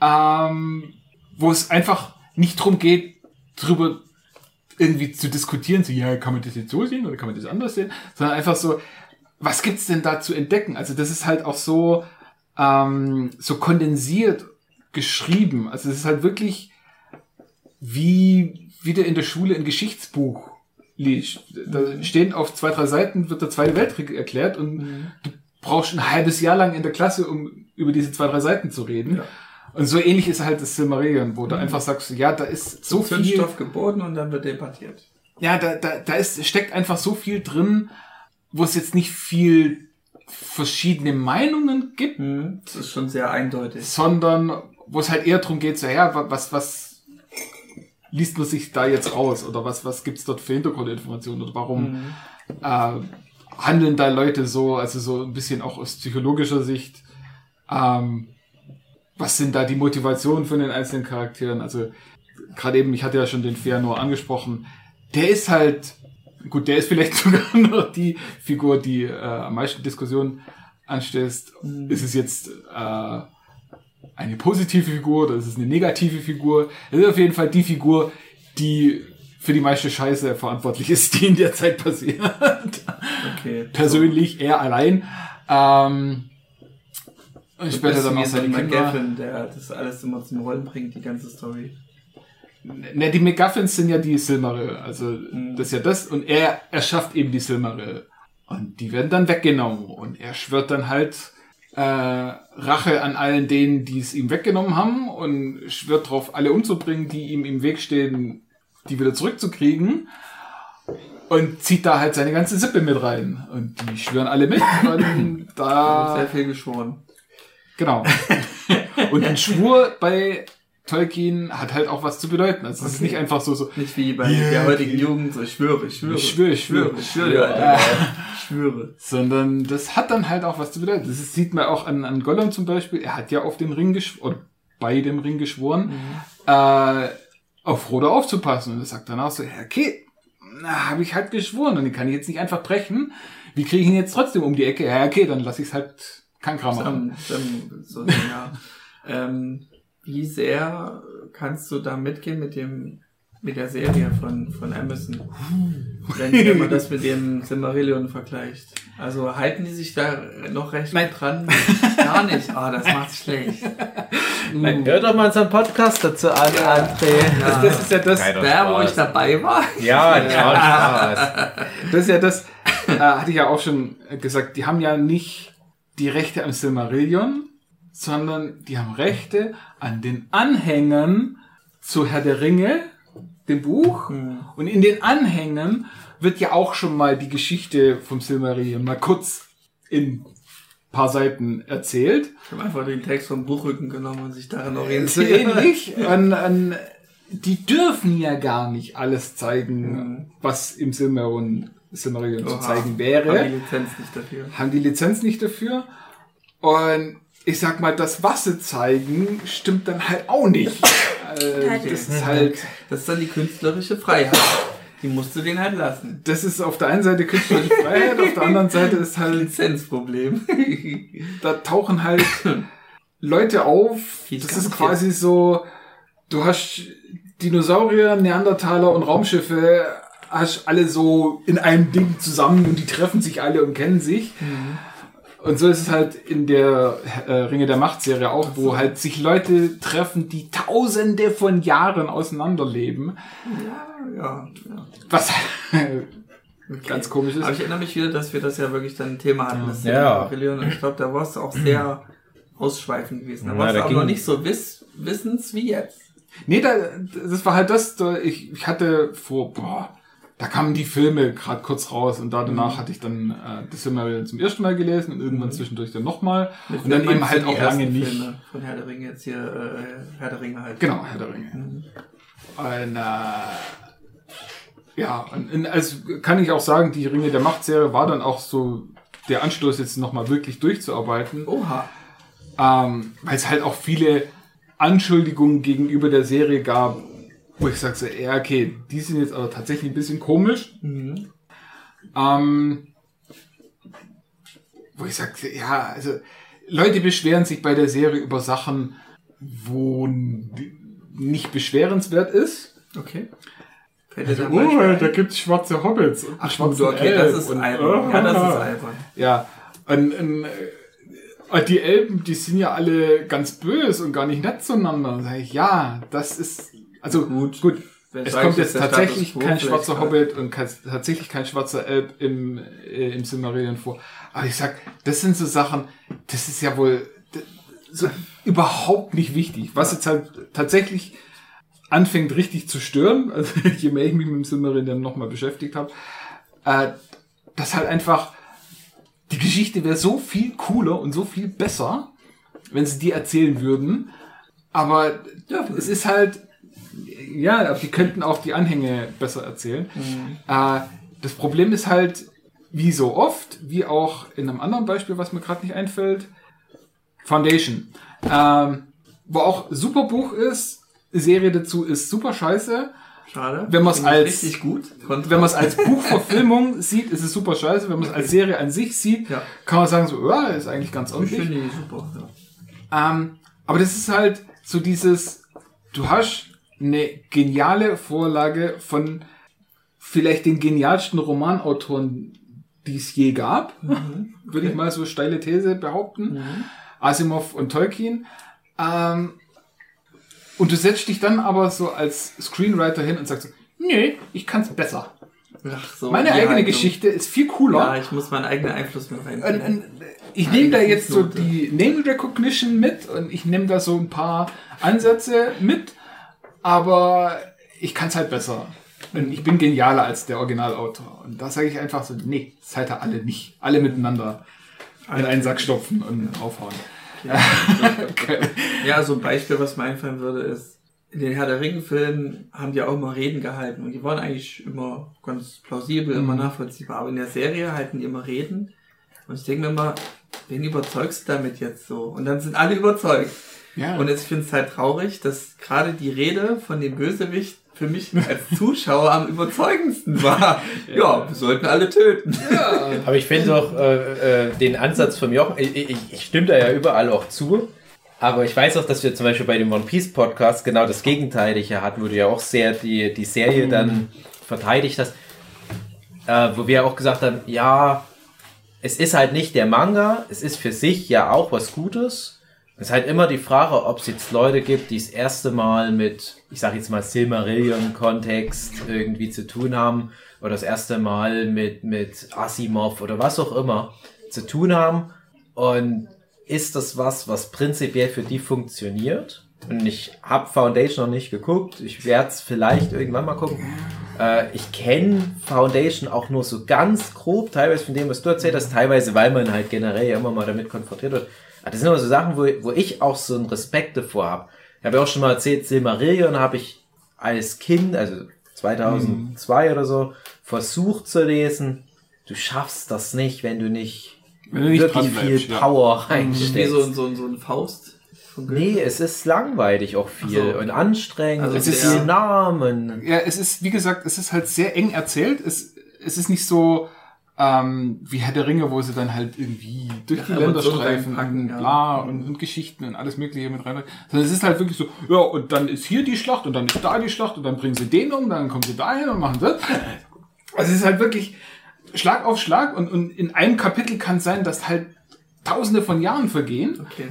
ähm, wo es einfach nicht drum geht, drüber irgendwie zu diskutieren, so, ja, kann man das jetzt so sehen oder kann man das anders sehen, sondern einfach so, was gibt's denn da zu entdecken? Also das ist halt auch so, ähm, so kondensiert geschrieben. Also es ist halt wirklich wie wieder in der Schule ein Geschichtsbuch liest. Da stehen auf zwei, drei Seiten, wird der Zweite Weltkrieg erklärt und du brauchst ein halbes Jahr lang in der Klasse, um über diese zwei, drei Seiten zu reden. Und so ähnlich ist halt das Silmarillion, wo du einfach sagst, ja, da ist so viel, Zündstoff geboten und dann wird debattiert. ja, da, da, da ist, steckt einfach so viel drin, wo es jetzt nicht viel verschiedene Meinungen gibt, Das ist schon sehr eindeutig. sondern wo es halt eher darum geht, so, ja, wa- was, was liest man sich da jetzt raus? Oder was, was gibt's dort für Hintergrundinformationen? Oder warum äh, handeln da Leute so, also so ein bisschen auch aus psychologischer Sicht, ähm, was sind da die Motivationen von den einzelnen Charakteren, also gerade eben, ich hatte ja schon den Feanor angesprochen, der ist halt, gut, der ist vielleicht sogar noch die Figur, die äh, am meisten Diskussionen anstößt. Ist es jetzt äh, eine positive Figur oder ist es eine negative Figur? Es ist auf jeden Fall die Figur, die für die meiste Scheiße verantwortlich ist, die in der Zeit passiert. Okay. Persönlich, er allein. Ähm, und später dann auch seine. McGaffin, der das alles immer zum Rollen bringt, die ganze Story. Ne, die McGuffins sind ja die Silmaril. Also das ist ja das. Und er erschafft eben die Silmaril. Und die werden dann weggenommen. Und er schwört dann halt äh, Rache an allen denen, die es ihm weggenommen haben. Und schwört darauf, alle umzubringen, die ihm im Weg stehen, die wieder zurückzukriegen. Und zieht da halt seine ganze Sippe mit rein. Und die schwören alle mit. Und da Sehr viel geschworen. Genau. Und ein Schwur bei Tolkien hat halt auch was zu bedeuten. Also es ist Okay. nicht einfach so, so Nicht wie bei Ja, der heutigen okay. Jugend, so ich schwöre, ich schwöre. Ich schwöre, ich schwöre. ich schwöre, Ja. Alter. ich schwöre. sondern das hat dann halt auch was zu bedeuten. Das ist, sieht man auch an, an Gollum zum Beispiel. Er hat ja auf den Ring geschworen, bei dem Ring geschworen, äh, auf Frodo aufzupassen. Und er sagt danach so, ja, okay, na, habe ich halt geschworen und den kann ich jetzt nicht einfach brechen. Wie kriege ich ihn jetzt trotzdem um die Ecke? Ja, okay, dann lasse ich es halt kein Kram machen. So, ja. ähm, wie sehr kannst du da mitgehen mit dem mit der Serie von, von Amazon? Wenn, man das mit dem Silmarillion vergleicht. Also halten die sich da noch recht Nein. dran? Gar nicht. Ah, das macht's schlecht. Nein, hör doch mal unseren Podcast dazu an, André. Ja. Das ist ja das, Der, wo ich dabei war. Ja, ja, Spaß. Das ist ja das, äh, hatte ich ja auch schon gesagt, die haben ja nicht die Rechte am Silmarillion, sondern die haben Rechte an den Anhängern zu Herr der Ringe, dem Buch. Und in den Anhängen wird ja auch schon mal die Geschichte vom Silmarillion mal kurz in paar Seiten erzählt. Ich habe einfach den Text vom Buchrücken genommen und sich daran So orientiert. ähnlich. An, an, die dürfen ja gar nicht alles zeigen, was im Silmarillion, Silmarillion zu Oha. zeigen Haben wäre. die Lizenz nicht dafür. haben die Lizenz nicht dafür. Und ich sag mal, das was sie zeigen, stimmt dann halt auch nicht. äh, das ist halt, Das ist dann die künstlerische Freiheit. Die musst du denen halt lassen. das ist auf der einen Seite künstlerische Freiheit, auf der anderen Seite ist halt, Lizenzproblem. da tauchen halt Leute auf. Das ist quasi so, du hast Dinosaurier, Neandertaler und Raumschiffe, hast alle so in einem Ding zusammen und die treffen sich alle und kennen sich. Und so ist es halt in der äh, Ringe der Macht Serie auch, wo halt sich Leute treffen, die tausende von Jahren auseinanderleben. ja, ja. Was Okay. ganz komisch ist. Aber ich erinnere mich wieder, dass wir das ja wirklich dann ein Thema hatten, das Ja. Silmarillion. Und ich glaube, da war es auch sehr ausschweifend gewesen. Da war es aber noch nicht so wiss, wissens wie jetzt. Nee, da, das war halt das, da, ich, ich hatte vor, boah, da kamen die Filme gerade kurz raus und da danach hatte ich dann äh, das Silmarillion zum ersten Mal gelesen und irgendwann zwischendurch dann nochmal und dann eben halt auch lange nicht. Filme von Herr der Ringe jetzt hier, äh, Herr der Ringe halt. Genau, Herr der Ringe. Mhm. Und, äh, ja, und, und also kann ich auch sagen, die Ringe der Macht-Serie war dann auch so der Anstoß, jetzt nochmal wirklich durchzuarbeiten. Oha. Ähm, weil es halt auch viele Anschuldigungen gegenüber der Serie gab, wo ich sage, so, ja, okay, die sind jetzt aber tatsächlich ein bisschen komisch. Mhm. Ähm, wo ich sage, ja, also Leute beschweren sich bei der Serie über Sachen, wo nicht beschwerenswert ist. Okay. Da Oh, da gibt's schwarze Hobbits und Ach, schwarze gut, okay, das ist und, albern. Ja, das ist albern. Ja, und, und äh, die Elben, die sind ja alle ganz böse und gar nicht nett zueinander. Sag ich, ja, das ist, also gut, gut. Es kommt jetzt tatsächlich kein schwarzer. Hobbit und kein, tatsächlich kein schwarzer Elb im, äh, im Silmarillion vor. Aber ich sag, das sind so Sachen, das ist ja wohl so überhaupt nicht wichtig. Was jetzt halt tatsächlich anfängt richtig zu stören, also je mehr ich mich mit dem Silmarillion nochmal beschäftigt habe, äh, dass halt einfach die Geschichte wäre so viel cooler und so viel besser, wenn sie die erzählen würden. Aber ja, es ist halt, ja, die könnten auch die Anhänge besser erzählen. Äh, das Problem ist halt, wie so oft, wie auch in einem anderen Beispiel, was mir gerade nicht einfällt, Foundation. Ähm, wo auch super Buch ist, Serie dazu ist super scheiße. Schade. Wenn Finde ich als- Richtig gut. Kontra- Wenn man es als Buchverfilmung sieht, ist es super scheiße. Wenn man es als Serie an sich sieht, Ja. kann man sagen, so, ja, ist eigentlich ganz Ich ordentlich. finde die super. Ja. Ähm, aber das ist halt so dieses, du hast eine geniale Vorlage von vielleicht den genialsten Romanautoren, die es je gab, würde ich mal so steile These behaupten. Asimov und Tolkien. Ähm, und du setzt dich dann aber so als Screenwriter hin und sagst, so, nee, ich kann es besser. Ach so, Meine eigene Haltung. Geschichte ist viel cooler. Ja, ich muss meinen eigenen Einfluss mit und ich nehme da jetzt so die Name Recognition mit und ich nehme da so ein paar Ansätze mit, aber ich kann es halt besser. Und ich bin genialer als der Originalautor. Und da sage ich einfach so, nee, seid ihr alle nicht. Alle miteinander in einen Sack stopfen und draufhauen. Ja, so ein Beispiel, was mir einfallen würde, ist, in den Herr der Ringe-Filmen haben die auch immer Reden gehalten und die waren eigentlich immer ganz plausibel, immer nachvollziehbar. Aber in der Serie halten die immer Reden und ich denke mir immer, wen überzeugst du damit jetzt so? Und dann sind alle überzeugt. Ja. Und jetzt finde ich es halt traurig, dass gerade die Rede von dem Bösewicht für mich als Zuschauer am überzeugendsten war. Ja, wir sollten alle töten. Aber ich finde doch äh, äh, den Ansatz vom Jochen, ich, ich, ich stimme da ja überall auch zu. Aber ich weiß auch, dass wir zum Beispiel bei dem One Piece Podcast genau das Gegenteilige hatten, wo du ja auch sehr die, die Serie dann verteidigt hast. Äh, wo wir auch gesagt haben, ja, es ist halt nicht der Manga, es ist für sich ja auch was Gutes. Es ist halt immer die Frage, ob es jetzt Leute gibt, die das erste Mal mit, ich sag jetzt mal Silmarillion-Kontext irgendwie zu tun haben oder das erste Mal mit, mit Asimov oder was auch immer zu tun haben. Und ist das was, was prinzipiell für die funktioniert? Und ich habe Foundation noch nicht geguckt. Ich werde es vielleicht irgendwann mal gucken. Äh, ich kenne Foundation auch nur so ganz grob, teilweise von dem, was du erzählt hast, teilweise, weil man halt generell ja immer mal damit konfrontiert wird. Aber das sind immer so Sachen, wo, wo ich auch so einen Respekt davor habe. Ich habe ja auch schon mal erzählt, Silmarillion habe ich als Kind, also 2002 oder so, versucht zu lesen. Du schaffst das nicht, wenn du nicht, Wenn du nicht wirklich viel bleibst, ja. Power Wie reinsteckst. so, so, so ein Faust. Nee, es ist langweilig auch viel Ach so. und anstrengend. Also es ist viel Namen. Ja, es ist, wie gesagt, es ist halt sehr eng erzählt. Es, es ist nicht so ähm, wie Herr der Ringe, wo sie dann halt irgendwie durch Ja, die Länder streifen und ja. bla und, und Geschichten und alles Mögliche mit rein. Sondern es ist halt wirklich so, ja, und dann ist hier die Schlacht und dann ist da die Schlacht und dann bringen sie den um, dann kommen sie dahin und machen das. Also es ist halt wirklich Schlag auf Schlag und, und in einem Kapitel kann es sein, dass halt tausende von Jahren vergehen. Okay.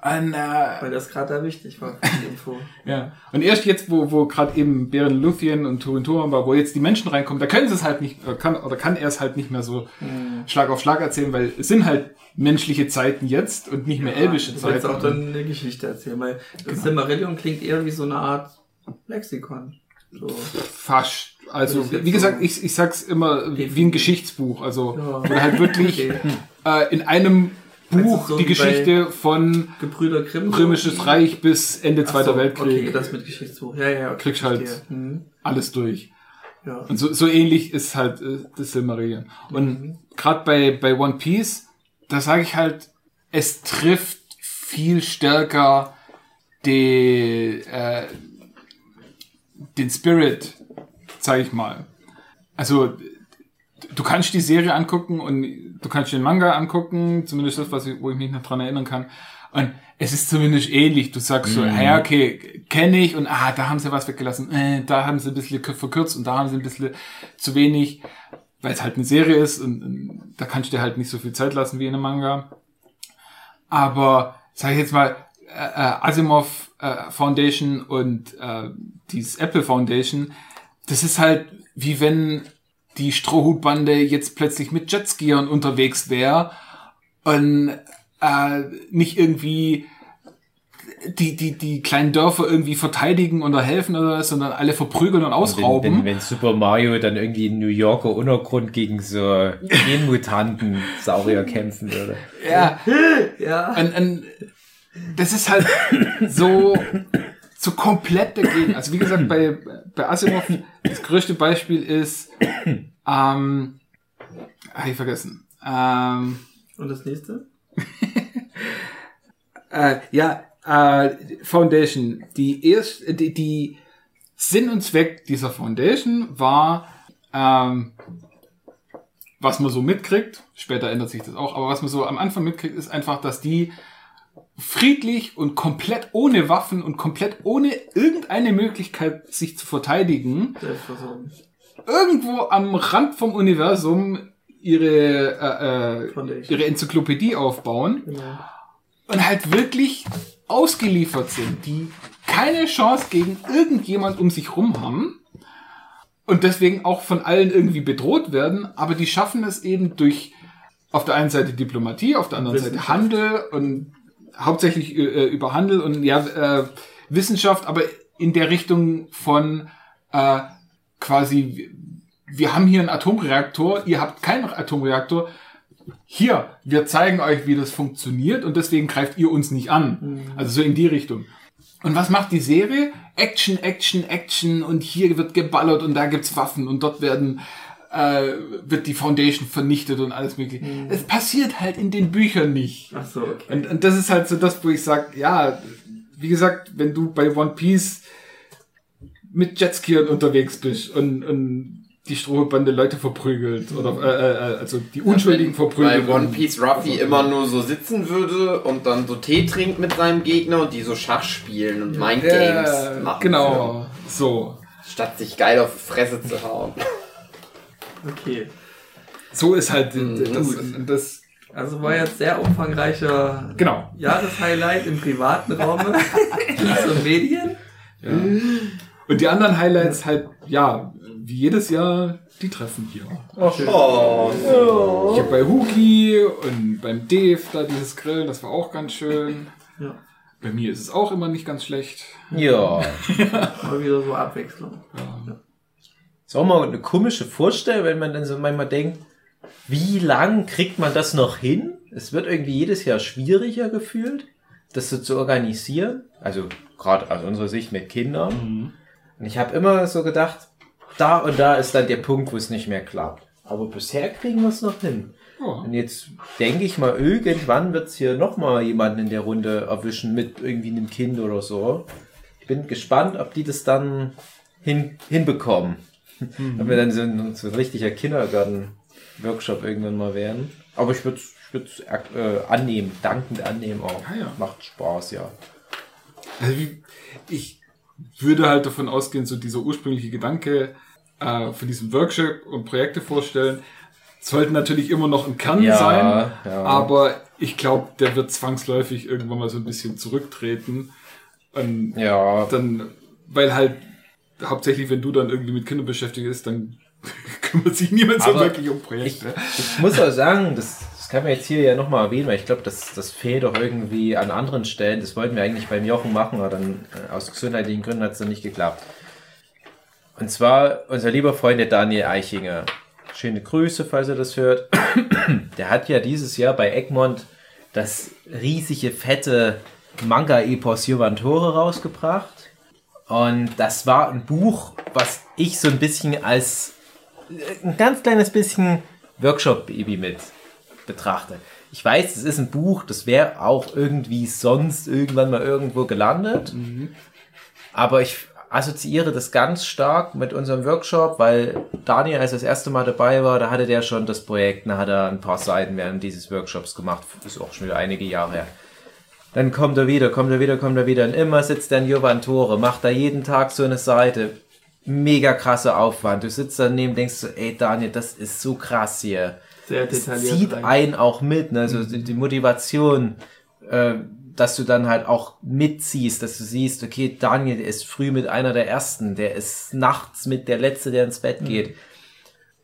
Und, äh, Weil das gerade da wichtig war, die Info. Ja. Und erst jetzt, wo, wo gerade eben Beren Luthien und Turin Turan war, wo jetzt die Menschen reinkommen, da können sie es halt nicht, äh, kann, oder kann er es halt nicht mehr so Schlag auf Schlag erzählen, weil es sind halt menschliche Zeiten jetzt und nicht mehr elbische Du sollst Zeiten. auch dann eine Geschichte erzählen, weil das Silmarillion klingt eher wie so eine Art Lexikon. So. Fast. Also, wie gesagt, so- ich, ich sag's immer wie ein Geschichtsbuch. Also, Ja. wo du halt wirklich Okay. äh, in einem Buch so die Geschichte von Gebrüder Grimm. Römisches Reich bis Ende Ach Zweiter so, Weltkrieg Okay, das mit Geschichtsbuch. Ja, ja, okay. Kriegst halt-. Mhm. alles durch. Ja. Und so, so ähnlich ist halt äh, das Silmarillion. Und Mhm. gerade bei, bei One Piece, da sage ich halt, es trifft viel stärker die, äh, den Spirit, sag ich mal. Also, du kannst die Serie angucken und du kannst den Manga angucken, zumindest das, was ich, wo ich mich noch dran erinnern kann. Und es ist zumindest ähnlich. Du sagst so, Mhm. ja, okay, kenne ich und ah, da haben sie was weggelassen, äh, da haben sie ein bisschen verkürzt und da haben sie ein bisschen zu wenig, weil es halt eine Serie ist und, und da kannst du dir halt nicht so viel Zeit lassen wie in einem Manga. Aber, sag ich jetzt mal, äh, äh, Asimov äh, Foundation und äh, dieses Apple Foundation, das ist halt wie wenn die Strohhutbande jetzt plötzlich mit Jetskiern unterwegs wäre und äh, nicht irgendwie die, die, die kleinen Dörfer irgendwie verteidigen oder helfen oder was, sondern alle verprügeln und Wenn, ausrauben. wenn, wenn Super Mario dann irgendwie in New Yorker Untergrund gegen so Genmutanten Saurier kämpfen würde. ja, Ja. und, und das ist halt so, so komplett dagegen. Also wie gesagt, bei, bei Asimov, das größte Beispiel ist, ähm, hab ich vergessen. Ähm, Und das nächste? äh, ja, äh, Foundation. Die erst, die, die Sinn und Zweck dieser Foundation war, ähm, was man so mitkriegt, später ändert sich das auch, aber was man so am Anfang mitkriegt, ist einfach, dass die friedlich und komplett ohne Waffen und komplett ohne irgendeine Möglichkeit, sich zu verteidigen, irgendwo am Rand vom Universum ihre, äh, äh, ihre Enzyklopädie aufbauen Genau. und halt wirklich ausgeliefert sind, die keine Chance gegen irgendjemand um sich rum haben und deswegen auch von allen irgendwie bedroht werden, aber die schaffen es eben durch auf der einen Seite Diplomatie, auf der anderen Seite. Handel und hauptsächlich äh, über Handel und ja äh, Wissenschaft, aber in der Richtung von äh, quasi wir haben hier einen Atomreaktor, ihr habt keinen Atomreaktor, hier, wir zeigen euch, wie das funktioniert und deswegen greift ihr uns nicht an. Also so in die Richtung. Und was macht die Serie? Action, Action, Action und hier wird geballert und da gibt's Waffen und dort werden äh, wird die Foundation vernichtet und alles mögliche. Es passiert halt in den Büchern nicht. Ach so, okay. Und, und das ist halt so das, wo ich sag, ja, wie gesagt, wenn du bei One Piece mit Jetskiern unterwegs bist und, und die Strohbande Leute verprügelt oder äh, äh, also die Unschuldigen verprügelt. Weil One Piece Ruffy immer nur so sitzen würde und dann so Tee trinkt mit seinem Gegner und die so Schach spielen und Mind Games Ja, machen. genau, so. Statt sich geil auf die Fresse zu hauen. Okay. So ist halt Mhm, das, das. Also war jetzt sehr umfangreicher Genau. Jahreshighlight im privaten Raum. Und Medien. Ja. Und die anderen Highlights halt, ja, wie jedes Jahr, die treffen hier. Oh. Ich hab bei Huki und beim Dave da dieses Grillen, das war auch ganz schön. Ja. Bei mir ist es auch immer nicht ganz schlecht. Ja. Mal wieder so Abwechslung. Ist auch mal eine komische Vorstellung, wenn man dann so manchmal denkt, wie lang kriegt man das noch hin? Es wird irgendwie jedes Jahr schwieriger gefühlt, das so zu organisieren. Also gerade aus unserer Sicht mit Kindern. Und ich habe immer so gedacht, da und da ist dann der Punkt, wo es nicht mehr klappt. Aber bisher kriegen wir es noch hin. Ja. Und jetzt denke ich mal, irgendwann wird es hier nochmal jemanden in der Runde erwischen mit irgendwie einem Kind oder so. Ich bin gespannt, ob die das dann hin, hinbekommen. Ob wir dann so ein, so ein richtiger Kindergarten-Workshop irgendwann mal werden. Aber ich würde würd's, äh, annehmen, dankend annehmen auch. Ah, ja. Macht Spaß, ja. Also ich würde halt davon ausgehen, so dieser ursprüngliche Gedanke äh, von diesem Workshop und Projekte vorstellen, sollten natürlich immer noch im Kern Ja, sein, ja. aber ich glaube, der wird zwangsläufig irgendwann mal so ein bisschen zurücktreten. Und Ja, dann, weil halt hauptsächlich, wenn du dann irgendwie mit Kindern beschäftigt bist, dann kümmert sich niemand so wirklich um ich, Projekte. ich muss auch sagen, das, das kann man jetzt hier ja nochmal erwähnen, weil ich glaube, das, das fehlt doch irgendwie an anderen Stellen. Das wollten wir eigentlich beim Jochen machen, aber dann äh, aus gesundheitlichen Gründen hat es dann nicht geklappt. Und zwar unser lieber Freund der Daniel Eichinger. Schöne Grüße, falls er das hört. Der hat ja dieses Jahr bei Egmont das riesige, fette Manga-Epos Jovantore rausgebracht. Und das war ein Buch, was ich so ein bisschen als äh, ein ganz kleines bisschen Workshop-Baby mit betrachte. Ich weiß, es ist ein Buch, das wäre auch irgendwie sonst irgendwann mal irgendwo gelandet. Aber ich assoziiere das ganz stark mit unserem Workshop, weil Daniel, als er das erste Mal dabei war, da hatte der schon das Projekt, da hat er ein paar Seiten während dieses Workshops gemacht. Das ist auch schon wieder einige Jahre her. Dann kommt er wieder, kommt er wieder, kommt er wieder und immer sitzt er in Jovantore, macht da jeden Tag so eine Seite. Mega krasser Aufwand. Du sitzt daneben, denkst so, ey Daniel, das ist so krass hier. Sehr detailliert. zieht rein. einen auch mit, ne? also die die Motivation, äh, dass du dann halt auch mitziehst, dass du siehst, okay, Daniel ist früh mit einer der ersten, der ist nachts mit der letzte, der ins Bett geht.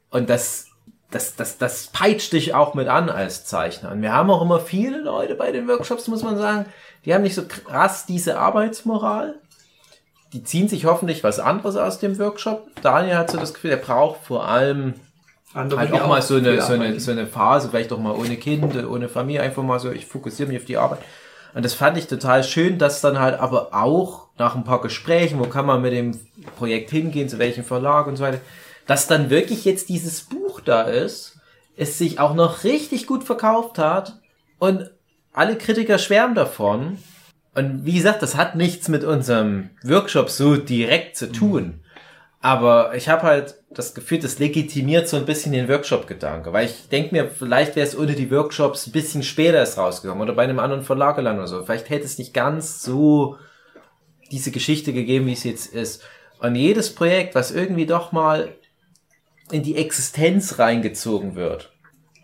Und das, das, das, das peitscht dich auch mit an als Zeichner. Und wir haben auch immer viele Leute bei den Workshops, muss man sagen, die haben nicht so krass diese Arbeitsmoral. Die ziehen sich hoffentlich was anderes aus dem Workshop. Daniel hat so das Gefühl, er braucht vor allem Andere, halt auch mal so eine, so, eine, so eine Phase, vielleicht auch mal ohne Kind, ohne Familie, einfach mal so, ich fokussiere mich auf die Arbeit. Und das fand ich total schön, dass dann halt aber auch nach ein paar Gesprächen, wo kann man mit dem Projekt hingehen, zu welchem Verlag und so weiter, dass dann wirklich jetzt dieses Buch da ist, es sich auch noch richtig gut verkauft hat und alle Kritiker schwärmen davon. Und wie gesagt, das hat nichts mit unserem Workshop so direkt zu tun. Aber ich habe halt das Gefühl, das legitimiert so ein bisschen den Workshop-Gedanke. Weil ich denke mir, vielleicht wäre es ohne die Workshops ein bisschen später erst rausgekommen oder bei einem anderen Verlag gelandet oder so. Vielleicht hätte es nicht ganz so diese Geschichte gegeben, wie es jetzt ist. Und jedes Projekt, was irgendwie doch mal in die Existenz reingezogen wird.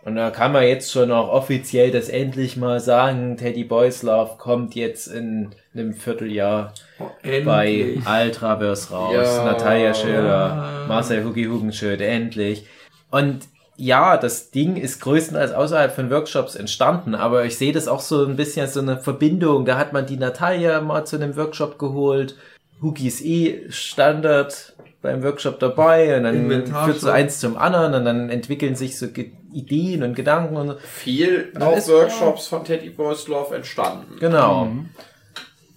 Und da kann man jetzt schon auch offiziell das endlich mal sagen, Teddy Boys Love kommt jetzt in einem Vierteljahr Oh, bei endlich. Ultraverse raus. Ja. Natalia Schöler, Ja. Marcel Hugi Hugenschild, endlich. Und ja, das Ding ist größtenteils außerhalb von Workshops entstanden, aber ich sehe das auch so ein bisschen als so eine Verbindung. Da hat man die Natalia mal zu einem Workshop geholt. Hugi ist eh Standard beim Workshop dabei und dann Inventar führt so eins zum anderen und dann entwickeln sich so Ge Ideen und Gedanken und so. Viel auf ist- Workshops von Teddy Boys Love entstanden. Genau.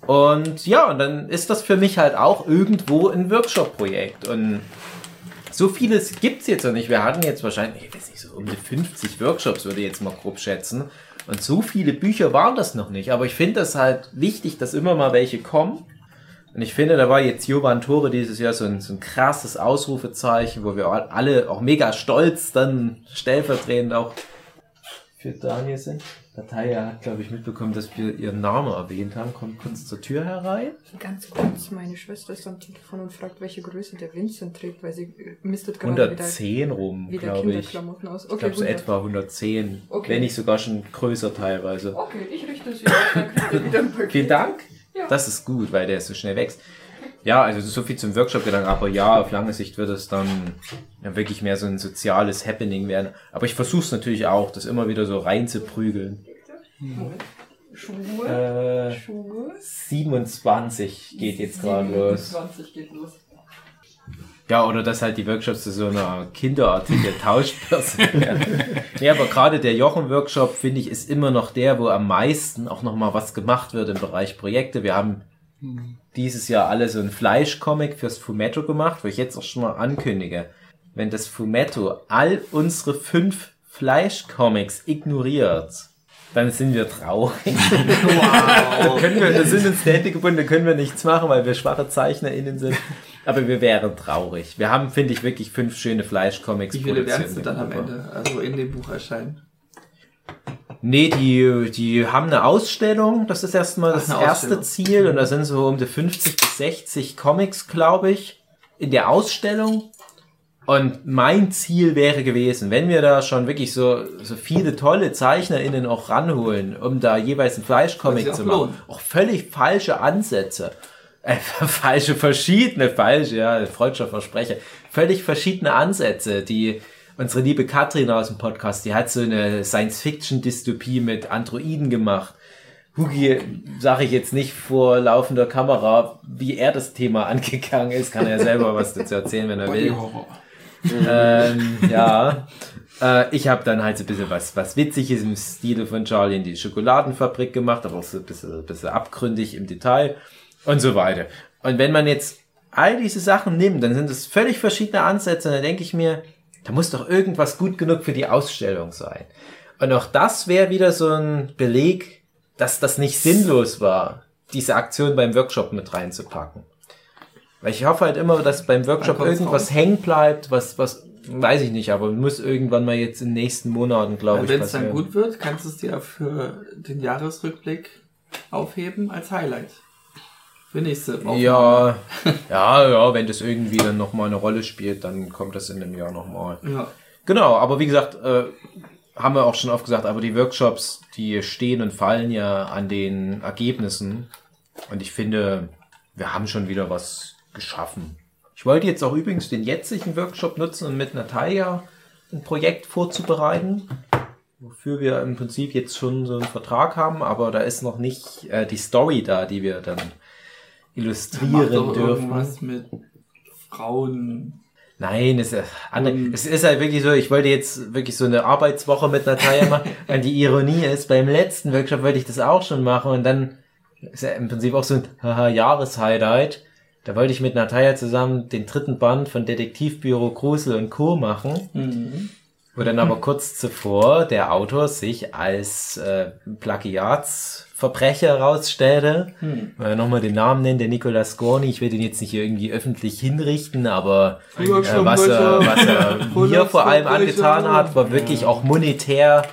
Und ja, und dann ist das für mich halt auch irgendwo ein Workshop-Projekt. Und so vieles gibt's jetzt noch nicht. Wir hatten jetzt wahrscheinlich, ich weiß nicht, so um die 50 Workshops, würde ich jetzt mal grob schätzen. Und so viele Bücher waren das noch nicht. Aber ich finde das halt wichtig, dass immer mal welche kommen. Und ich finde, da war jetzt Jovan Tore dieses Jahr so ein, so ein krasses Ausrufezeichen, wo wir alle auch mega stolz dann stellvertretend auch für Daniel sind. Natalia hat, glaube ich, mitbekommen, dass wir ihren Namen erwähnt haben. Kommt kurz zur Tür herein. Ganz kurz, meine Schwester ist am Telefon und fragt, welche Größe der Vincent trägt, weil sie äh, mistet gerade wieder, 110 rum, wieder glaube ich. Aus. Ich Okay, glaube so etwa 110. Okay. Wenn nicht sogar schon größer teilweise. Okay, ich richte sie aus, dann kriegt ihr wieder ein Paket. Vielen Dank. Ja. Das ist gut, weil der so schnell wächst. Ja, also so viel zum Workshop-Gedanken, aber ja, auf lange Sicht wird es dann ja, wirklich mehr so ein soziales Happening werden. Aber ich versuche es natürlich auch, das immer wieder so reinzuprügeln. Moment. Schuhe. Äh, Schuhe. 27 geht jetzt gerade los. 20 geht los. Ja, oder dass halt die Workshops zu so einer Kinderartikel-Tauschbörse werden. nee, aber gerade der Jochen-Workshop, finde ich, ist immer noch der, wo am meisten auch nochmal was gemacht wird im Bereich Projekte. Wir haben dieses Jahr alle so ein Fleischcomic fürs Fumetto gemacht, wo ich jetzt auch schon mal ankündige. Wenn das Fumetto all unsere fünf Fleischcomics ignoriert, dann sind wir traurig. Wow. können wir, sind uns Hände gebunden, da können wir nichts machen, weil wir schwache ZeichnerInnen sind. Aber wir wären traurig. Wir haben, finde ich, wirklich fünf schöne Fleischcomics Wie viele werden produziert. dann am Ende, also in dem Buch erscheinen? Nee, die, die haben eine Ausstellung. Das ist erstmal das erste. Ziel. Und da sind so um die 50 bis 60 Comics, glaube ich, in der Ausstellung. Und mein Ziel wäre gewesen, wenn wir da schon wirklich so, so viele tolle ZeichnerInnen auch ranholen, um da jeweils einen sie Fleischcomic zu machen. lohnen. Auch völlig falsche Ansätze. Äh, falsche, verschiedene, falsche, ja, freudscher Versprecher. Völlig verschiedene Ansätze, die unsere liebe Katrin aus dem Podcast, die hat so eine Science-Fiction-Dystopie mit Androiden gemacht. Hugi sage ich jetzt nicht vor laufender Kamera, wie er das Thema angegangen ist. Kann er selber was dazu erzählen, wenn er Body will. Horror. ähm, ja. Äh, ich habe dann halt so ein bisschen was, was Witziges im Stile von Charlie in die Schokoladenfabrik gemacht, aber auch so ein bisschen, ein bisschen abgründig im Detail und so weiter. Und wenn man jetzt all diese Sachen nimmt, dann sind es völlig verschiedene Ansätze und dann denke ich mir, da muss doch irgendwas gut genug für die Ausstellung sein. Und auch das wäre wieder so ein Beleg, dass das nicht sinnlos war, diese Aktion beim Workshop mit reinzupacken. Weil ich hoffe halt immer, dass beim Workshop irgendwas raus. hängen bleibt, was, was, weiß ich nicht, aber muss irgendwann mal jetzt in den nächsten Monaten, glaube ich, Wenn es dann gut wird, kannst du es dir für den Jahresrückblick aufheben als Highlight. Für nächste Woche. Ja, ja, ja, wenn das irgendwie dann nochmal eine Rolle spielt, dann kommt das in dem Jahr nochmal. Ja. Genau, aber wie gesagt, äh, haben wir auch schon oft gesagt, aber die Workshops, die stehen und fallen ja an den Ergebnissen. Und ich finde, wir haben schon wieder was geschaffen. Ich wollte jetzt auch übrigens den jetzigen Workshop nutzen, um mit Natalia ein Projekt vorzubereiten, wofür wir im Prinzip jetzt schon so einen Vertrag haben, aber da ist noch nicht äh, die Story da, die wir dann illustrieren dürfen. irgendwas mit Frauen. Nein, es, ist- Und- es ist halt wirklich so, ich wollte jetzt wirklich so eine Arbeitswoche mit Natalia machen. und die Ironie ist, beim letzten Workshop wollte ich das auch schon machen und dann ist ja im Prinzip auch so ein Jahreshighlight. Da wollte ich mit Natalia zusammen den dritten Band von Detektivbüro Grusel und Co. machen, Mhm. Wo dann aber kurz zuvor der Autor sich als äh, Plagiatsverbrecher herausstellte. Hm. Äh, Nochmal den Namen nennen, der Nicolas Gorni. Ich will den jetzt nicht irgendwie öffentlich hinrichten, aber äh, was er, was er mir vor allem angetan hat, war wirklich auch monetär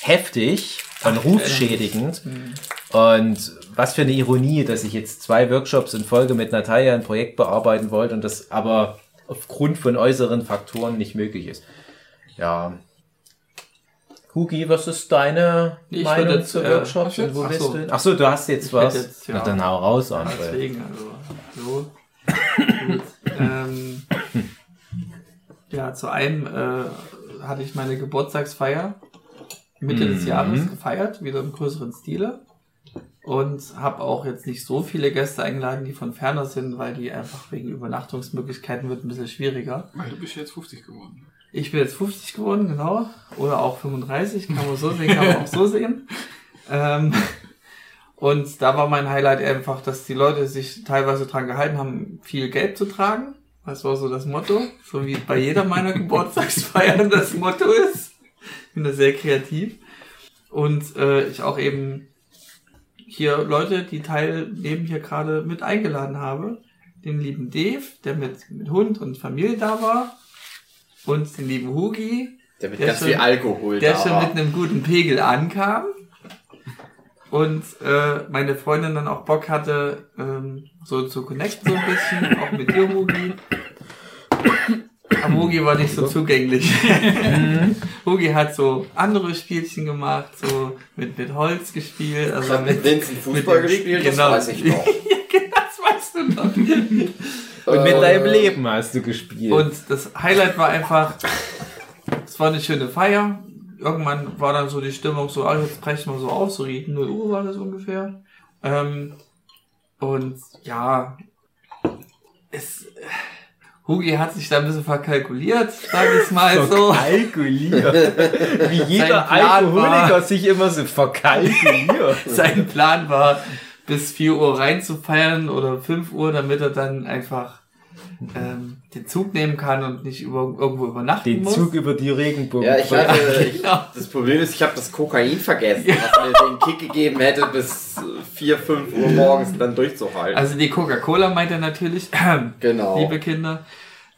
heftig und rufschädigend. Und was für eine Ironie, dass ich jetzt zwei Workshops in Folge mit Natalia ein Projekt bearbeiten wollte und das aber aufgrund von äußeren Faktoren nicht möglich ist. Ja. Hugi, was ist deine Ich Meinung jetzt, zu äh, Workshops ach, und wo Ach bist so. du? Ach so, du hast jetzt Ich was. jetzt, ja. Na dann hau raus, Ja, André. deswegen, also, so. Gut. ähm, ja, zu einem äh, hatte ich meine Geburtstagsfeier Mitte des Mhm. Jahres gefeiert, wieder im größeren Stile. Und habe auch jetzt nicht so viele Gäste eingeladen, die von ferner sind, weil die einfach wegen Übernachtungsmöglichkeiten wird ein bisschen schwieriger. Weil du bist jetzt 50 geworden. Ich bin jetzt 50 geworden, genau. Oder auch 35, kann man so sehen, kann man auch so sehen. Ähm, und da war mein Highlight einfach, dass die Leute sich teilweise dran gehalten haben, viel Gelb zu tragen. Das war so das Motto. So wie bei jeder meiner Geburtstagsfeiern das Motto ist. Ich bin da sehr kreativ. Und äh, ich auch eben hier Leute, die teilnehmen, hier gerade mit eingeladen habe. Den lieben Dave, der mit, mit Hund und Familie da war. Und den lieben Hugi, Der mit Der ganz schon- viel Alkohol der schon war. mit einem guten Pegel ankam. Und äh, meine Freundin dann auch Bock hatte, ähm, so zu connecten so ein bisschen, auch mit dir, Hugi. Aber Hugi war nicht so zugänglich. Hugi hat so andere Spielchen gemacht, so mit, mit Holz gespielt. Also hab mit Vincent Fußball mit gespielt, genau. das weiß ich noch. weißt du noch. Und mit Äh, deinem Leben hast du gespielt. Und das Highlight war einfach, es war eine schöne Feier. Irgendwann war dann so die Stimmung so, ah, jetzt brechen wir so auf, so gegen 0 Uhr war das ungefähr. Ähm, und ja, es, Hugi hat sich da ein bisschen verkalkuliert, sag ich mal so. Verkalkuliert. Wie jeder Alkoholiker war- sich immer so verkalkuliert. Sein Plan war, bis 4 Uhr reinzufeiern oder 5 Uhr, damit er dann einfach ähm, den Zug nehmen kann und nicht über, irgendwo übernachten Den muss. Zug über die Regenbogen. Ja, ich hatte, ich, Genau. das Problem ist, ich habe das Kokain vergessen, was mir den Kick gegeben hätte, bis 4, 5 Uhr morgens dann durchzuhalten. Also die Coca-Cola meint er natürlich, genau. liebe Kinder.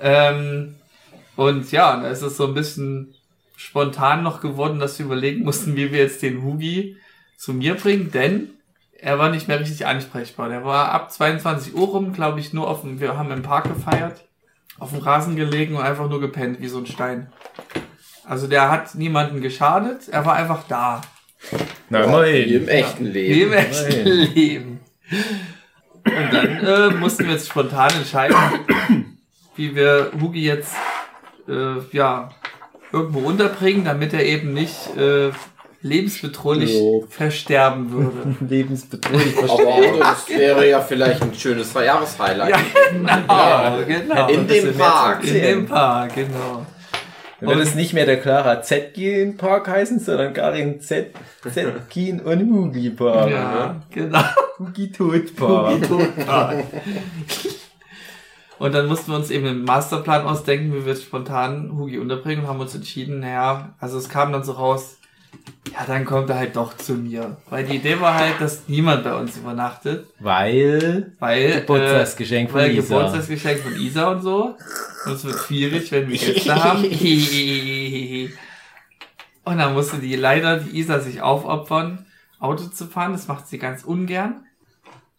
Ähm, und ja, da ist es so ein bisschen spontan noch geworden, dass wir überlegen mussten, wie wir jetzt den Hugi zu mir bringen, denn er war nicht mehr richtig ansprechbar. Der war ab 22 Uhr rum, glaube ich, nur auf dem, wir haben im Park gefeiert, auf dem Rasen gelegen und einfach nur gepennt, wie so ein Stein. Also der hat niemanden geschadet, er war einfach da. Na, Wie immerhin. im echten Wie Leben. im echten Leben. Und dann äh, mussten wir jetzt spontan entscheiden, wie wir Hugi jetzt äh, ja irgendwo unterbringen, damit er eben nicht äh, lebensbedrohlich Jo. versterben würde. Lebensbedrohlich Aber das wäre ja vielleicht ein schönes Jahreshighlight. ja, genau, genau. In dem Park. In dem Park, genau. Dann wird es nicht mehr der Clara Zetkin Park heißen, sondern Karin Z Zetkin und Hugi Park. Ja, genau. Hugi Tod Park. Totpark. Und dann mussten wir uns eben einen Masterplan ausdenken, wie wir spontan Hugi unterbringen und haben uns entschieden, naja, also es kam dann so raus, ja, dann kommt er halt doch zu mir. Weil die Idee war halt, dass niemand bei uns übernachtet, Weil weil, Geburtstagsgeschenk äh, von weil Isa. Geburtstagsgeschenk von Isa und so. Und es wird schwierig, wenn wir Gäste haben. und dann musste die leider die Isa sich aufopfern, Auto zu fahren. Das macht sie ganz ungern.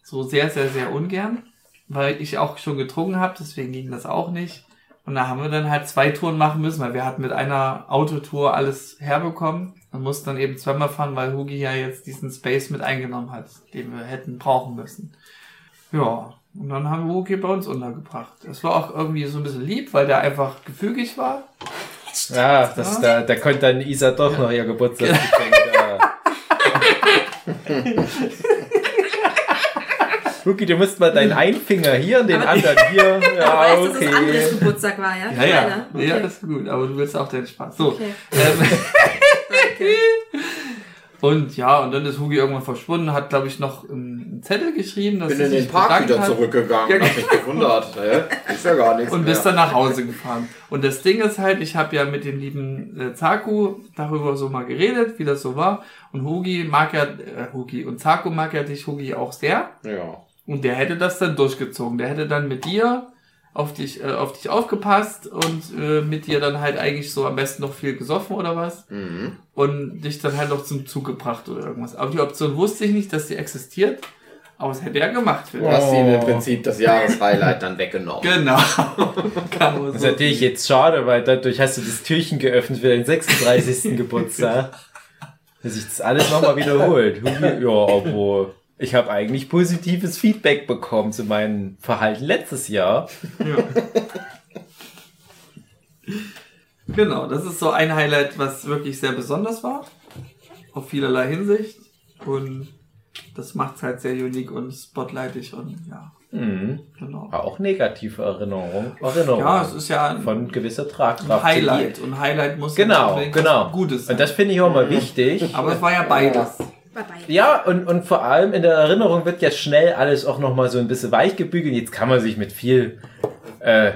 So sehr, sehr, sehr ungern. Weil ich auch schon getrunken habe, deswegen ging das auch nicht. Und da haben wir dann halt zwei Touren machen müssen, weil wir hatten mit einer Autotour alles herbekommen und mussten dann eben zweimal fahren, weil Hugi ja jetzt diesen Space mit eingenommen hat, den wir hätten brauchen müssen. Ja, und dann haben wir Hugi bei uns untergebracht. Das war auch irgendwie so ein bisschen lieb, weil der einfach gefügig war. Ja, das, da, da konnte dann Isa doch noch ihr Geburtstagsgeschenk. Ja. Hugi, du musst mal deinen einen Finger hier und den Aber- anderen hier. Ja, weißt, dass es anderes okay. Geburtstag war, ja? Ja, ja. Okay. Ja, das ist gut, aber du willst auch deinen Spaß. So. Okay. Ähm, Danke. und ja, und dann ist Hugi irgendwann verschwunden, hat, glaube ich, noch einen Zettel geschrieben, dass bin sie in den Park wieder hat. zurückgegangen Ja, und hab mich gewundert. Hä? Ist ja gar nichts und mehr. bist dann nach Hause gefahren. Und das Ding ist halt, ich habe ja mit dem lieben äh, Zaku darüber so mal geredet, wie das so war. Und Hugi mag ja, äh, Hugi und Zaku mag ja dich, Hugi auch sehr. ja. Und der hätte das dann durchgezogen. Der hätte dann mit dir auf dich, äh, auf dich aufgepasst und äh, mit dir dann halt eigentlich so am besten noch viel gesoffen oder was. Mhm. Und dich dann halt noch zum Zug gebracht oder irgendwas. Aber die Option wusste ich nicht, dass sie existiert. Aber es hätte er gemacht. Du hast ihm im Prinzip das Jahreshighlight dann weggenommen. Genau. Kann man Das so ist natürlich jetzt schade, weil dadurch hast du das Türchen geöffnet für den 36. Geburtstag. Dass sich das alles nochmal wiederholt. Ja, aber ich habe eigentlich positives Feedback bekommen zu meinem Verhalten letztes Jahr. Genau, das ist so ein Highlight, was wirklich sehr besonders war. Auf vielerlei Hinsicht. Und das macht es halt sehr unique und spotlightig und ja, Mhm. genau. War auch negative Erinnerung. Erinnerung. Ja, es ist ja ein, von gewisser Tragkraft. Highlight. Und Highlight muss Genau, genau. Gutes sein. Und das finde ich auch mal wichtig. Aber es war ja beides. Bei beiden. Ja, und, und vor allem in der Erinnerung wird ja schnell alles auch nochmal so ein bisschen weich gebügelt. Jetzt kann man sich mit viel äh,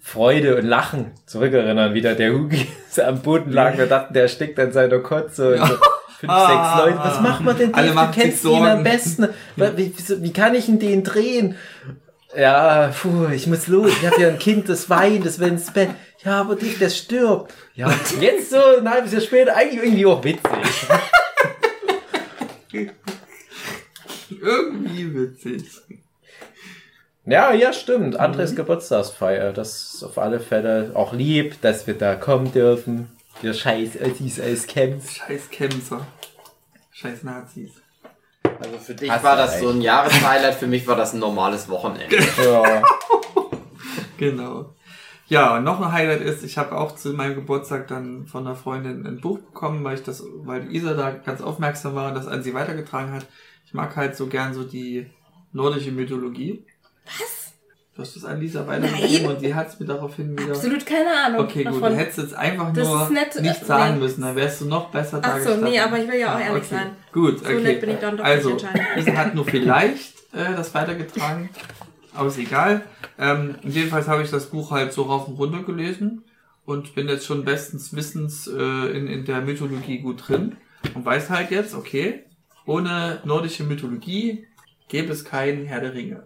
Freude und Lachen zurückerinnern, wie da der Hugi am Boden lag. Wir dachten, der steckt an seiner Kotze. Und so fünf, Ah. sechs Leute. Was macht man denn? Alle du kennst sich ihn am besten. Wie, wie, wie kann ich denn den drehen? Ja, puh, ich muss los. Ich habe ja ein Kind, das weint, das will ins Bett. Ja, aber Dave, der stirbt. Ja, jetzt so ein halbes Jahr später eigentlich irgendwie auch witzig. Irgendwie witzig. Ja, ja, stimmt. Andres Geburtstagsfeier. Das ist auf alle Fälle auch lieb, dass wir da kommen dürfen. Wir scheiß Ossis aus Camps. Scheiß Kämpfer. Scheiß Nazis. Also für dich Hast war das so recht. ein Jahreshighlight, für mich war das ein normales Wochenende. Ja. Genau. Ja, und noch ein Highlight ist, ich habe auch zu meinem Geburtstag dann von einer Freundin ein Buch bekommen, weil ich das, weil Isa da ganz aufmerksam war und das an sie weitergetragen hat. Ich mag halt so gern so die nordische Mythologie. Was? Du hast es an Lisa weitergegeben und sie hat es mir daraufhin wieder. Absolut keine Ahnung. Okay, gut, davon. du hättest jetzt einfach Das nur nett, äh, nicht sagen nee. müssen, dann wärst du noch besser Ach so, dargestellt. nee, aber ich will ja auch Ah, ehrlich okay. sein. Gut, So okay. nett bin ich dann doch also, nicht entscheidend. Isa hat nur vielleicht äh, das weitergetragen, aber ist egal. Ähm, jedenfalls habe ich das Buch halt so rauf und runter gelesen und bin jetzt schon bestens wissens äh, in, in der Mythologie gut drin und weiß halt jetzt, okay, ohne nordische Mythologie gäbe es keinen Herr der Ringe.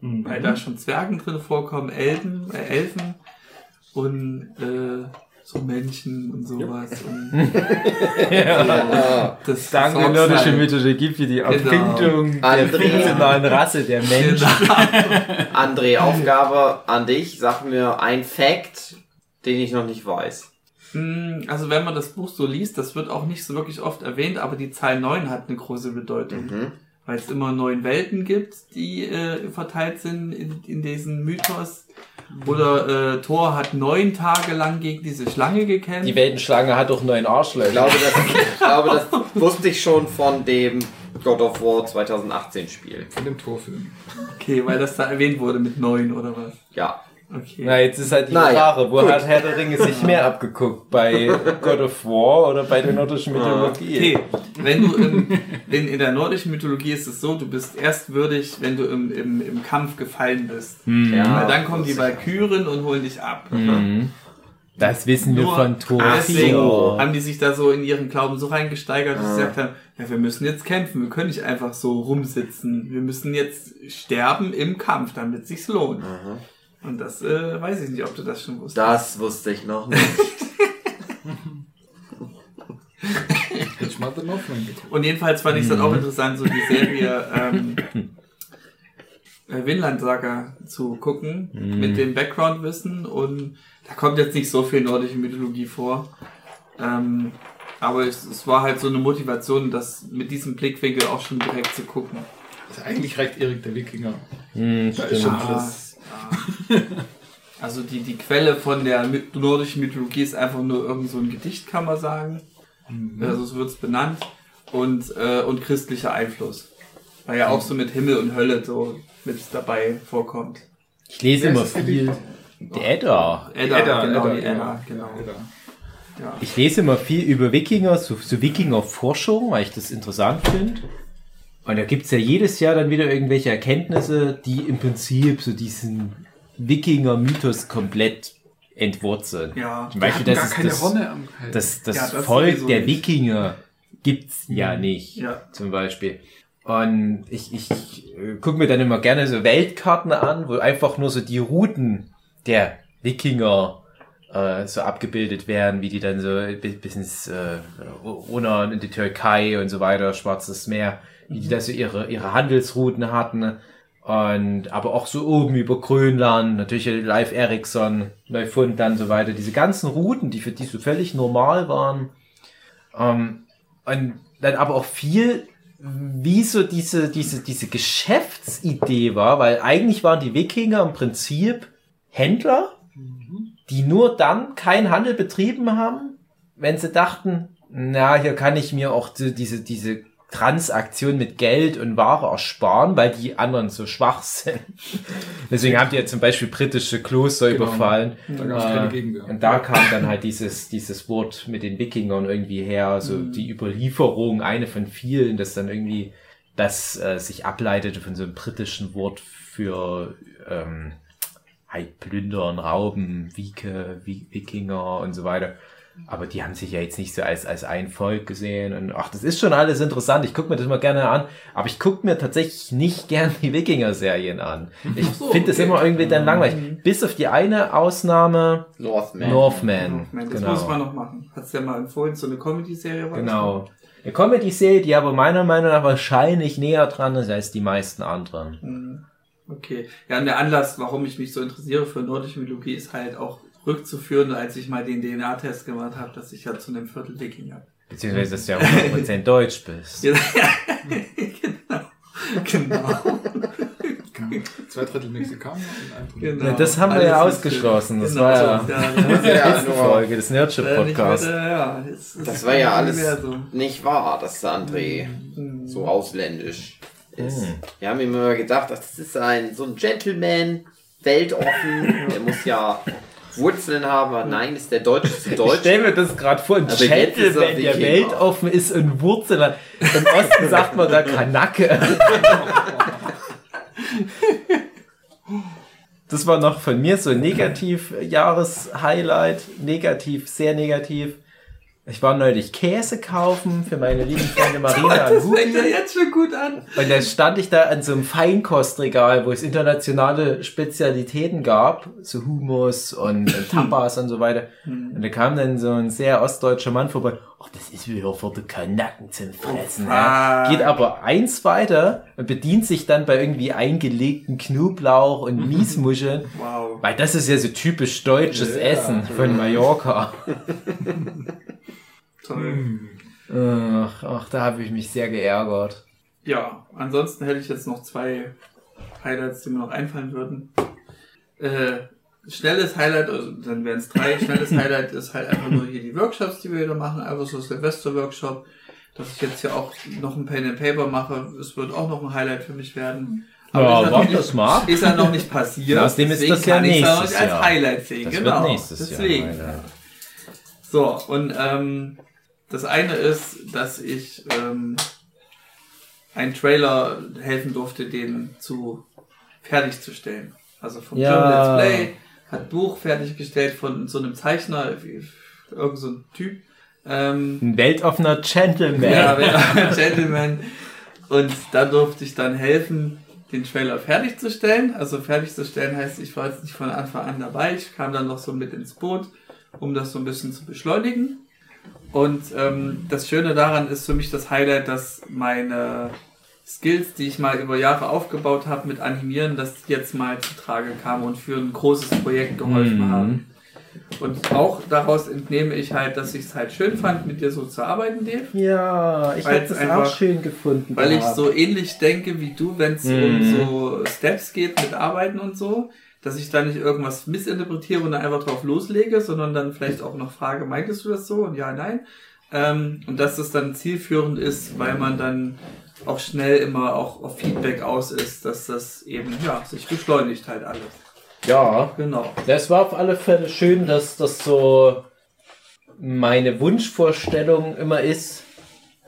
Weil da schon Zwergen drin vorkommen, Elben, äh, Elfen und äh, so Menschen und sowas. Und Ja. das Danke, sorgt's nordische halt. Mythologie für die Genau. Erfindung der Andrea. fiktionalen Rasse der Menschen. Genau. André, Aufgabe an dich. Sag mir ein Fact, den ich noch nicht weiß. Mm, Also wenn man das Buch so liest, das wird auch nicht so wirklich oft erwähnt, aber die Zahl 9 hat eine große Bedeutung. Mhm. Weil es immer neun Welten gibt, die äh, verteilt sind in, in diesen Mythos. Oder äh, Thor hat neun Tage lang gegen diese Schlange gekämpft. Die Weltenschlange hat doch neun Ich Arschlöcher. glaube, das, ich glaube, das wusste ich schon von dem God of War 2018 Spiel. Von dem Torfilm. Okay, weil das da erwähnt wurde mit neun oder was? Ja. Okay. Na, jetzt ist halt die Naja, Frage, wo gut. hat Herr der Ringe sich mehr abgeguckt? Bei God of War oder bei der nordischen Mythologie? Okay, wenn du im, in, in der nordischen Mythologie ist es so, du bist erst würdig, wenn du im, im, im Kampf gefallen bist. ja Weil dann kommen die Valkyren und holen dich ab. Mhm. Das wissen wir Nur von Thor. Deswegen vier. haben die sich da so in ihren Glauben so reingesteigert, dass sie gesagt haben, ja, wir müssen jetzt kämpfen, wir können nicht einfach so rumsitzen. Wir müssen jetzt sterben im Kampf, damit sich's lohnt. Und das äh, weiß ich nicht, ob du das schon wusstest. Das wusste ich noch nicht. Ich The Northman geguckt. Und jedenfalls fand ich es dann auch interessant, so die Serie ähm, äh, Vinland Saga zu gucken, mit dem Background-Wissen. Und da kommt jetzt nicht so viel nordische Mythologie vor. Ähm, aber es, es war halt so eine Motivation, das mit diesem Blickwinkel auch schon direkt zu gucken. Also eigentlich reicht Erik der Wikinger. Hm, Da ist schon Ja, alles. Also die, die Quelle von der nordischen Mythologie ist einfach nur irgend so ein Gedicht, kann man sagen. Also so wird es benannt. Und, äh, und christlicher Einfluss. Weil ja auch so mit Himmel und Hölle so mit dabei vorkommt. Ich lese Wer immer viel. Der Edda. Edda, genau, die ja. Edda, genau. Edda. Ja. Ich lese immer viel über Wikinger, so, so Wikinger-Forschung, weil ich das interessant finde. Und da gibt's ja jedes Jahr dann wieder irgendwelche Erkenntnisse, die im Prinzip so diesen Wikinger-Mythos komplett entwurzeln. Ja. Zum Beispiel, hatten das gar ist keine das, Horne am Hals. das, das, Ja, das Volk der nicht. Wikinger gibt's ja nicht, Ja. zum Beispiel. Und ich, ich, ich gucke mir dann immer gerne so Weltkarten an, wo einfach nur so die Routen der Wikinger äh, so abgebildet werden, wie die dann so bi- bis ins äh, runter in die Türkei und so weiter, Schwarzes Meer, wie die da so ihre, ihre Handelsrouten hatten. Und aber auch so oben über Grönland, natürlich Live Ericsson, Neufundland und so weiter, diese ganzen Routen, die für die so völlig normal waren. Ähm, und dann aber auch viel, wie so diese, diese, diese Geschäftsidee war, weil eigentlich waren die Wikinger im Prinzip Händler, die nur dann keinen Handel betrieben haben, wenn sie dachten, na, hier kann ich mir auch diese, diese Transaktion mit Geld und Ware ersparen, weil die anderen so schwach sind. Deswegen haben die ja zum Beispiel britische Kloster Genau. überfallen. Da gab es keine Äh, Gegenwehr. Und da kam dann halt dieses, dieses Wort mit den Wikingern irgendwie her, so die Überlieferung, eine von vielen, das dann irgendwie, das äh, sich ableitete von so einem britischen Wort für ähm, halt Plündern, Rauben, Wike, Wi- Wikinger und so weiter. Aber die haben sich ja jetzt nicht so als, als ein Volk gesehen. Und ach, das ist schon alles interessant. Ich gucke mir das mal gerne an. Aber ich gucke mir tatsächlich nicht gern die Wikinger-Serien an. Ich finde das immer irgendwie dann langweilig. Bis auf die eine Ausnahme Northman. Northman. Man, das genau. muss man noch machen. Hat's ja mal empfohlen, so eine Comedy-Serie war das Genau. Eine Comedy-Serie, die aber meiner Meinung nach wahrscheinlich näher dran ist als die meisten anderen. Mhm. Okay. Ja, und der Anlass, warum ich mich so interessiere für nordische Mythologie, ist halt auch rückzuführen, als ich mal den DNA-Test gemacht habe, dass ich ja zu einem Viertel Wikinger Beziehungsweise, dass du ja 100% deutsch bist. Ja, genau. Genau. Genau. Zwei Drittel Mexikaner und ein Drittel. genau. Das haben wir ja ausgeschlossen. Das genau war so. ja ja, Das ja. ist ja letzte nur, Folge des Äh, Nerdship-Podcasts. nicht weiter, ja, das war ja alles Universum. nicht wahr, dass der André Mhm. so ausländisch ist. Mhm. Wir haben immer gedacht, das ist ein so ein Gentleman, weltoffen, der muss ja Wurzeln haben, aber nein, ist der deutscheste Ich Deutsch. stell mir das gerade vor, ein Gentleman, der Wikinger. weltoffen ist und Wurzeln hat. Im Osten sagt man da Kanacke. Das war noch von mir so ein Negativ-Jahres-Highlight. Negativ, sehr negativ. Ich war neulich Käse kaufen für meine lieben Freunde Marina und Das fängt ja jetzt schon gut an. Und dann stand ich da an so einem Feinkostregal, wo es internationale Spezialitäten gab, so Hummus und, und Tapas und so weiter. Und da kam dann so ein sehr ostdeutscher Mann vorbei. Ach, das ist wieder für die Kanaken zum Fressen. ja. fuck. Geht aber eins weiter und bedient sich dann bei irgendwie eingelegten Knoblauch und Miesmuscheln. Wow. Weil das ist ja so typisch deutsches Ja. Essen von Mallorca. Toll. Ach, ach da habe ich mich sehr geärgert. ja, ansonsten hätte ich jetzt noch zwei Highlights, die mir noch einfallen würden. Äh, schnelles Highlight, also dann wären es drei. Schnelles Highlight ist halt einfach nur hier die Workshops, die wir wieder machen, einfach so Silvester-Workshop. Dass ich jetzt hier auch noch ein Pen and Paper mache, es wird auch noch ein Highlight für mich werden. Ja, ist das mal. Ist ja noch nicht passiert. Ja, außerdem ist deswegen das ja kann nächstes nicht als Jahr. Highlight sehen. Das genau. wird nächstes deswegen. Jahr. Alter. So, und ähm, das eine ist, dass ich ähm, einen Trailer helfen durfte, den zu fertigzustellen. Also vom Ja. Let's Play hat Buch fertiggestellt von so einem Zeichner, irgend so ein Typ. Ähm, Ein weltoffener Gentleman. ja, wer- Gentleman. Und da durfte ich dann helfen, den Trailer fertigzustellen. Also fertigzustellen heißt, ich war jetzt nicht von Anfang an dabei. Ich kam dann noch so mit ins Boot, um das so ein bisschen zu beschleunigen. Und ähm, das Schöne daran ist für mich das Highlight, dass meine Skills, die ich mal über Jahre aufgebaut habe mit Animieren, dass die jetzt mal zu Trage kamen und für ein großes Projekt geholfen Mhm. haben. Und auch daraus entnehme ich halt, dass ich es halt schön fand, mit dir so zu arbeiten, Dave. Ja, ich habe es einfach- auch schön gefunden. Weil ich so ähnlich denke wie du, wenn es Mhm. um so Steps geht mit Arbeiten und so, dass ich da nicht irgendwas missinterpretiere und dann einfach drauf loslege, sondern dann vielleicht auch noch frage, meintest du das so? Und ja, nein. Ähm, und dass das dann zielführend ist, weil man dann auch schnell immer auch auf Feedback aus ist, dass das eben, ja, sich beschleunigt halt alles. Ja, Genau. das war auf alle Fälle schön, dass das so meine Wunschvorstellung immer ist.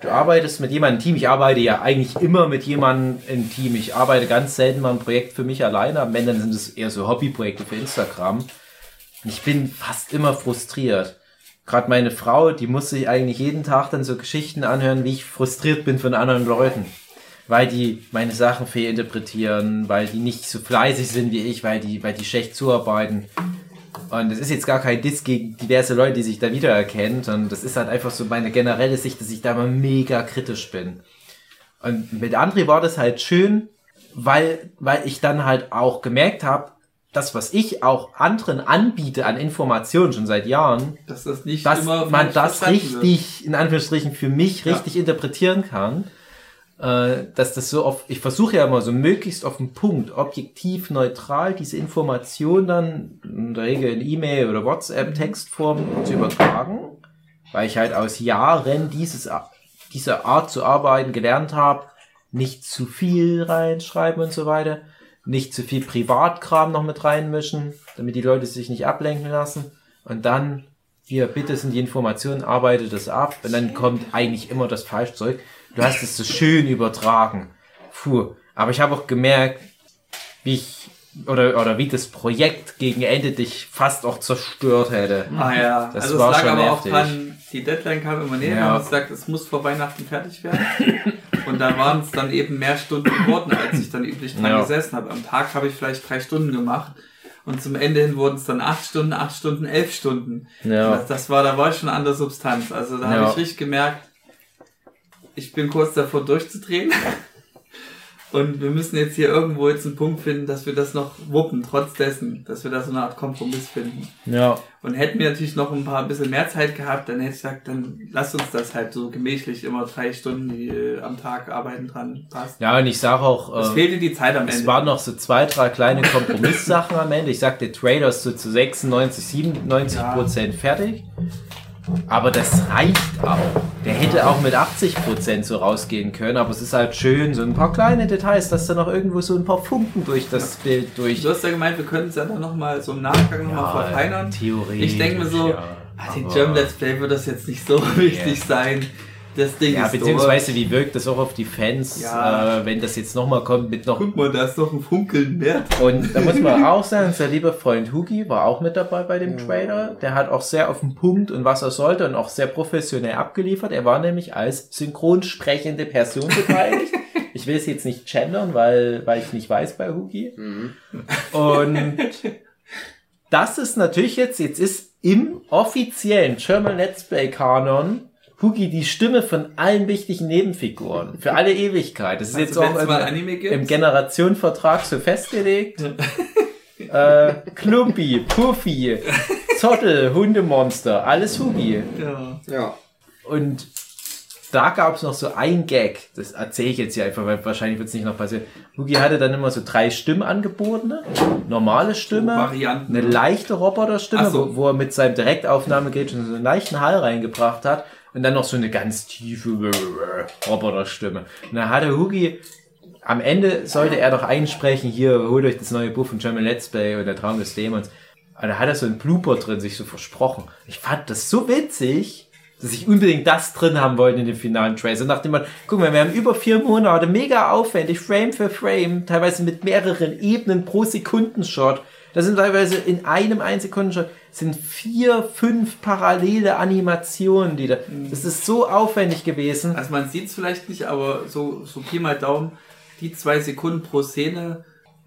Du arbeitest mit jemandem im Team. Ich arbeite ja eigentlich immer mit jemandem im Team. Ich arbeite ganz selten mal ein Projekt für mich alleine. Am Ende sind es eher so Hobbyprojekte für Instagram. Und ich bin fast immer frustriert. Gerade meine Frau, die muss sich eigentlich jeden Tag dann so Geschichten anhören, wie ich frustriert bin von anderen Leuten. Weil die meine Sachen fehlinterpretieren, weil die nicht so fleißig sind wie ich, weil die, weil die schlecht zuarbeiten. Und das ist jetzt gar kein Diss gegen diverse Leute, die sich da wiedererkennt. Und das ist halt einfach so meine generelle Sicht, dass ich da mal mega kritisch bin. Und mit André war das halt schön, weil, weil ich dann halt auch gemerkt habe, das, was ich auch anderen anbiete an Informationen schon seit Jahren, Dass das nicht dass man das verstanden wird. richtig, in Anführungsstrichen, für mich Ja. richtig interpretieren kann. Äh, dass das so oft, ich versuche ja immer so möglichst auf den Punkt, objektiv, neutral, diese Information dann in der Regel in E-Mail oder WhatsApp-Textform zu übertragen, weil ich halt aus Jahren dieses, diese Art zu arbeiten gelernt habe, nicht zu viel reinschreiben und so weiter, nicht zu viel Privatkram noch mit reinmischen, damit die Leute sich nicht ablenken lassen. Und dann hier, bitte sind die Informationen, arbeite das ab. Und dann kommt eigentlich immer das Falschzeug. Du hast es so schön übertragen. Puh. Aber ich habe auch gemerkt, wie ich oder, oder wie das Projekt gegen Ende dich fast auch zerstört hätte. Ah ja, Das also war es lag schon aber auch dran, die Deadline kam immer näher, Ja. haben gesagt, es muss vor Weihnachten fertig werden. Und da waren es dann eben mehr Stunden geworden, als ich dann üblich dran Ja. gesessen habe. Am Tag habe ich vielleicht drei Stunden gemacht. Und zum Ende hin wurden es dann acht Stunden, acht Stunden, elf Stunden. Ja. Das, das war, da war ich schon an der Substanz. Also da Ja. habe ich richtig gemerkt, ich bin kurz davor durchzudrehen. Und wir müssen jetzt hier irgendwo jetzt einen Punkt finden, dass wir das noch wuppen, trotz dessen, dass wir da so eine Art Kompromiss finden. Ja. Und hätten wir natürlich noch ein paar ein bisschen mehr Zeit gehabt, dann hätte ich gesagt, dann lasst uns das halt so gemächlich immer drei Stunden die, äh, am Tag arbeiten dran. Passt. Ja, und ich sage auch, Es äh, fehlte die Zeit am es Ende. waren noch so zwei, drei kleine Kompromisssachen am Ende. Ich sag, der Trailer ist so zu 96, 97 Prozent fertig. Aber das reicht auch. Der hätte auch mit 80 Prozent so rausgehen können, aber es ist halt schön, so ein paar kleine Details, dass da noch irgendwo so ein paar Funken durch das Bild durch. du hast ja gemeint, wir können es ja dann nochmal so im Nachgang nochmal verfeinern. Theoretisch. Ich denke mir so, ja, ah, den German Let's Play wird das jetzt nicht so wichtig sein. Das Ding Ja, ist beziehungsweise wie wirkt das auch auf die Fans, Ja. äh, wenn das jetzt nochmal kommt mit noch. Guck mal, da ist doch ein Funkeln mehr. Und da muss man auch sagen, unser lieber Freund Hugi war auch mit dabei bei dem Trailer. Der hat auch sehr auf den Punkt und was er sollte und auch sehr professionell abgeliefert. Er war nämlich als synchronsprechende Person beteiligt. Ich will es jetzt nicht gendern, weil, weil ich nicht weiß bei Hugi. Und das ist natürlich jetzt, jetzt ist im offiziellen German Let's Play Kanon Hugi die Stimme von allen wichtigen Nebenfiguren. Für alle Ewigkeit. Das ist jetzt Also, auch wenn's mal im- im Generationenvertrag so festgelegt. äh, Klumpi, Puffy, Zottel, Hundemonster, alles Hugi. Ja. Ja. Und da gab es noch so ein Gag, das erzähle ich jetzt hier einfach, weil wahrscheinlich wird es nicht noch passieren. Hugi hatte dann immer so drei Stimmen angeboten, ne? normale Stimme, Varianten. eine leichte Roboterstimme, so. wo, wo er mit seinem Direktaufnahmegerät schon so einen leichten Hall reingebracht hat und dann noch so eine ganz tiefe Roboterstimme. Und dann hatte Hugi am Ende sollte er doch einsprechen, hier, holt euch das neue Buch von German Let's Play oder der Traum des Dämons. Aber da hat er so einen Blooper drin, sich so versprochen. Ich fand das so witzig, dass ich unbedingt das drin haben wollte in dem finalen Tracer. Nachdem man, guck mal, wir haben über vier Monate, mega aufwendig, Frame für Frame, teilweise mit mehreren Ebenen pro Sekundenshot. Das sind teilweise in einem 1 Sekundenshot sind vier, fünf parallele Animationen, die da, das ist so aufwendig gewesen. Also man sieht es vielleicht nicht, aber so, so Pi mal Daumen, die zwei Sekunden pro Szene,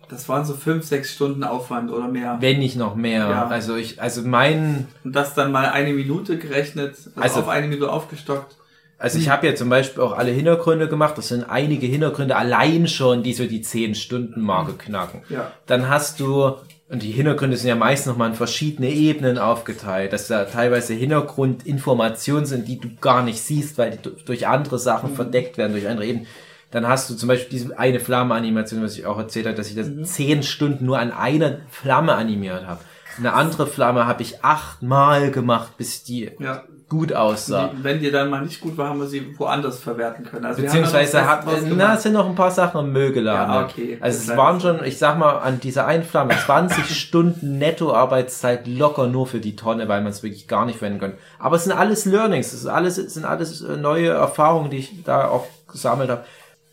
das waren so fünf, sechs Stunden Aufwand oder mehr. Wenn nicht noch mehr. Ja. Also ich, also mein, Und das dann mal eine Minute gerechnet, also, Also- auf eine Minute aufgestockt. Also ich habe ja zum Beispiel auch alle Hintergründe gemacht. Das sind einige Hintergründe allein schon, die so die 10-Stunden-Marke knacken. Ja. Dann hast du, und die Hintergründe sind ja meist nochmal in verschiedene Ebenen aufgeteilt, dass da teilweise Hintergrundinformationen sind, die du gar nicht siehst, weil die du- durch andere Sachen verdeckt werden, durch andere Ebenen. Dann hast du zum Beispiel diese eine Flamme-Animation, was ich auch erzählt habe, dass ich das zehn Stunden nur an einer Flamme animiert habe. Eine andere Flamme habe ich achtmal gemacht, bis die Ja. gut aussah. Die, wenn die dann mal nicht gut war, haben wir sie woanders verwerten können. Also Beziehungsweise hat, draus na, es sind noch ein paar Sachen im Müll gelandet. Ja, okay. Also Das es waren schon, ich sag mal, an dieser einen Flamme 20 Stunden Nettoarbeitszeit locker nur für die Tonne, weil man es wirklich gar nicht verwenden kann. Aber es sind alles Learnings, es ist alles, es sind alles äh, neue Erfahrungen, die ich da auch gesammelt habe.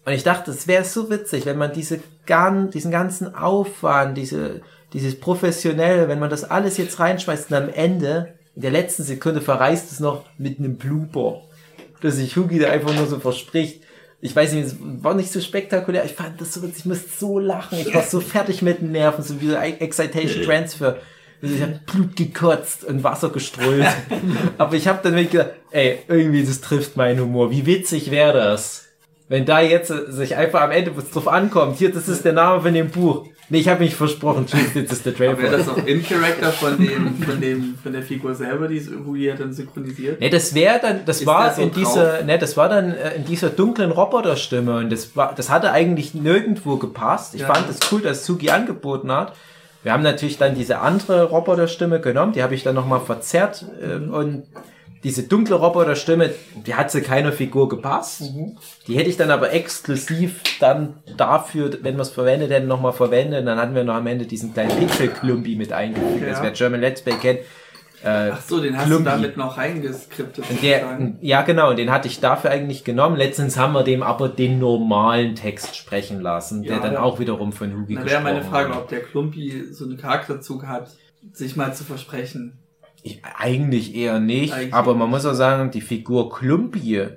Und ich dachte, es wäre so witzig, wenn man diese gan diesen ganzen Aufwand, diese, dieses Professionelle, wenn man das alles jetzt reinschmeißt und am Ende, in der letzten Sekunde verreißt es noch mit einem Blooper. Dass sich Hugi da einfach nur so verspricht. Ich weiß nicht, es war nicht so spektakulär. Ich fand das so witzig. Ich musste so lachen. Ich war so fertig mit den Nerven. So wie so Excitation Transfer. Also ich habe Blut gekotzt und Wasser geströmt. Aber ich habe dann wirklich gedacht, ey, irgendwie das trifft meinen Humor. Wie witzig wäre das? Wenn da jetzt sich einfach am Ende was drauf ankommt, hier, das ist der Name von dem Buch. Nee, ich habe mich versprochen, jetzt ist der Trailer. Wäre das auch in Character von dem, von dem, von der Figur selber, die Hugi hat dann synchronisiert? Ne, das wäre dann, das Ist war der so in dieser, ne, das war dann äh, in dieser dunklen Roboterstimme und das war, das hatte eigentlich nirgendwo gepasst. Ich Ja. fand es cool, dass Sugi angeboten hat. Wir haben natürlich dann diese andere Roboterstimme genommen, die habe ich dann nochmal verzerrt äh, und diese dunkle Roboterstimme, die hat zu keiner Figur gepasst. Die hätte ich dann aber exklusiv dann dafür, wenn wir es verwendet hätten, nochmal verwendet. Und dann hatten wir noch am Ende diesen kleinen Pixel-Klumpi mit eingefügt. Ja. Also wer German Let's Play kennt, äh, Ach so, den hast Klumpi. du damit noch reingeskriptet. der, ja genau, und den hatte ich dafür eigentlich genommen. Letztens haben wir dem aber den normalen Text sprechen lassen, der Ja, dann ja. auch wiederum von Hugi gesprochen wäre meine Frage, wurde. ob der Klumpi so einen Charakterzug hat, sich mal zu versprechen. Ich, eigentlich eher nicht, Eigentlich aber man muss auch sagen, die Figur Klumpi,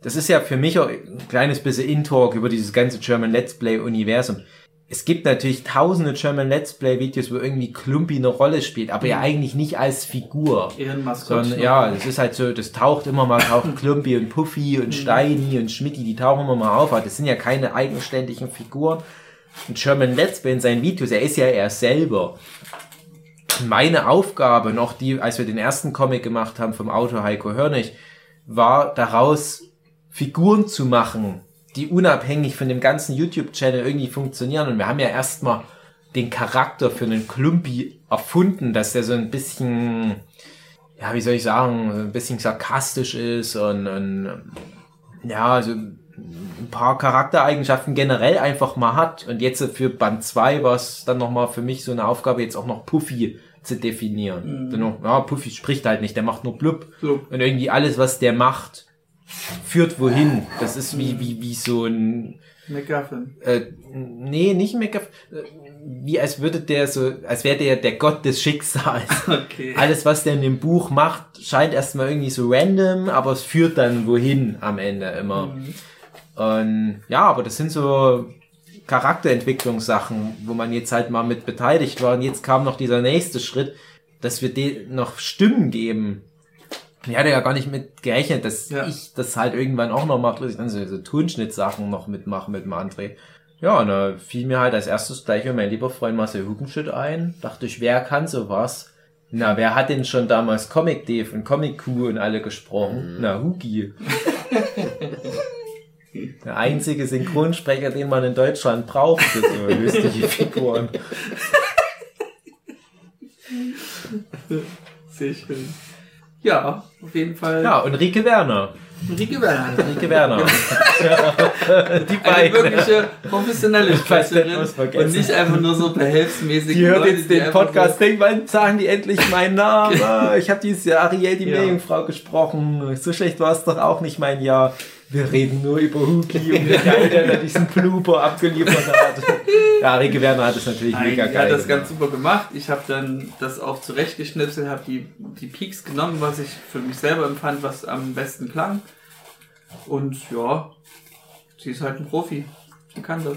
das ist ja für mich auch ein kleines bisschen In-Talk über dieses ganze German Let's Play-Universum. Es gibt natürlich tausende German Let's Play-Videos, wo irgendwie Klumpi eine Rolle spielt, aber ja eigentlich nicht als Figur. Eher ein Maskottchen. Sondern ja, das ist halt so, das taucht immer mal, taucht Klumpi und Puffy und Steini und Schmidti, die tauchen immer mal auf, aber das sind ja keine eigenständigen Figuren. Und Sherman Let's Play in seinen Videos, er ist ja er selber. Meine Aufgabe, noch die, als wir den ersten Comic gemacht haben vom Autor Heiko Hörnig, war daraus Figuren zu machen, die unabhängig von dem ganzen YouTube-Channel irgendwie funktionieren. Und wir haben ja erstmal den Charakter für einen Klumpi erfunden, dass der so ein bisschen, ja, wie soll ich sagen, ein bisschen sarkastisch ist und, und ja, so ein paar Charaktereigenschaften generell einfach mal hat. Und jetzt für Band 2 war es dann nochmal für mich so eine Aufgabe, jetzt auch noch Puffy zu definieren. Denn noch, ja, Puffy spricht halt nicht, der macht nur blub. Blub. Und irgendwie alles, was der macht, führt wohin. Das ist wie, wie, wie so ein, McGuffin. äh, nee, nicht Mecha, wie als würde der so, als wäre der der Gott des Schicksals. Okay. Alles, was der in dem Buch macht, scheint erstmal irgendwie so random, aber es führt dann wohin am Ende immer. Und ja, aber das sind so Charakterentwicklungssachen, wo man jetzt halt mal mit beteiligt war. Und jetzt kam noch dieser nächste Schritt, dass wir denen noch Stimmen geben. Ich hatte ja gar nicht mit gerechnet, dass Ja. ich das halt irgendwann auch noch mache, dass ich dann so, so Tonschnittsachen noch mitmache mit dem André. Ja, und da fiel mir halt als erstes gleich mein lieber Freund Marcel Hugenschütt ein. Dachte ich, wer kann sowas? Na, wer hat denn schon damals Comic Dave und Comic Q und alle gesprochen? Na, Hugi. Der einzige Synchronsprecher, den man in Deutschland braucht für so lustige Figuren. Sehr schön. Ja, auf jeden Fall. Ja, und Rike Werner. Rieke Werner. Rike Werner. Die Eine beiden. wirkliche professionelle Sprecherin und nicht einfach nur so behelfsmäßig. Die hört Leute, jetzt den Podcast, denkt, wann sagen die endlich meinen Namen? Ich habe dieses Jahr Ariel, die Ja. Meerjungfrau, gesprochen. So schlecht war es doch auch nicht mein Jahr. Wir reden nur über Huki und wie geil der da diesen Blooper abgeliefert hat. Ja, Rike Werner hat es natürlich Nein, mega die geil hat das ganz gemacht. super gemacht. Ich habe dann das auch zurechtgeschnipselt, habe die, die Peaks genommen, was ich für mich selber empfand, was am besten klang. Und ja, sie ist halt ein Profi. Sie kann das.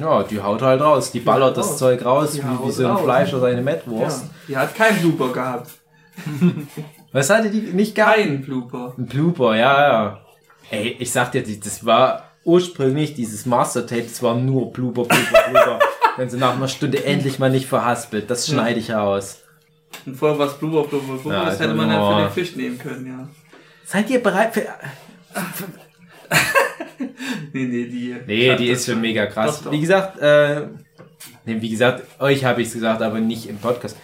Ja, die haut halt raus. Die ballert das raus. Zeug raus, Die wie, wie so ein raus. Fleisch oder eine Ja, Mettwurst. die hat keinen Blooper gehabt. Was hatte die nicht gehabt? Kein Blooper. Ein Blooper, ja, ja. Ey, ich sag dir, das war ursprünglich dieses Master Tape, das war nur Blooper, Blooper, Blooper. Wenn sie nach einer Stunde endlich mal nicht verhaspelt, das schneide ich aus. Und vorher war es Blooper, Blooper, Blooper. Ja, das hätte man dann für den Fisch nehmen können, ja. Seid ihr bereit für... Nee, nee, die. Nee, die ist schon schon. mega krass. Doch, doch. Wie gesagt, äh, nee, wie gesagt, euch habe ich es gesagt, aber nicht im Podcast.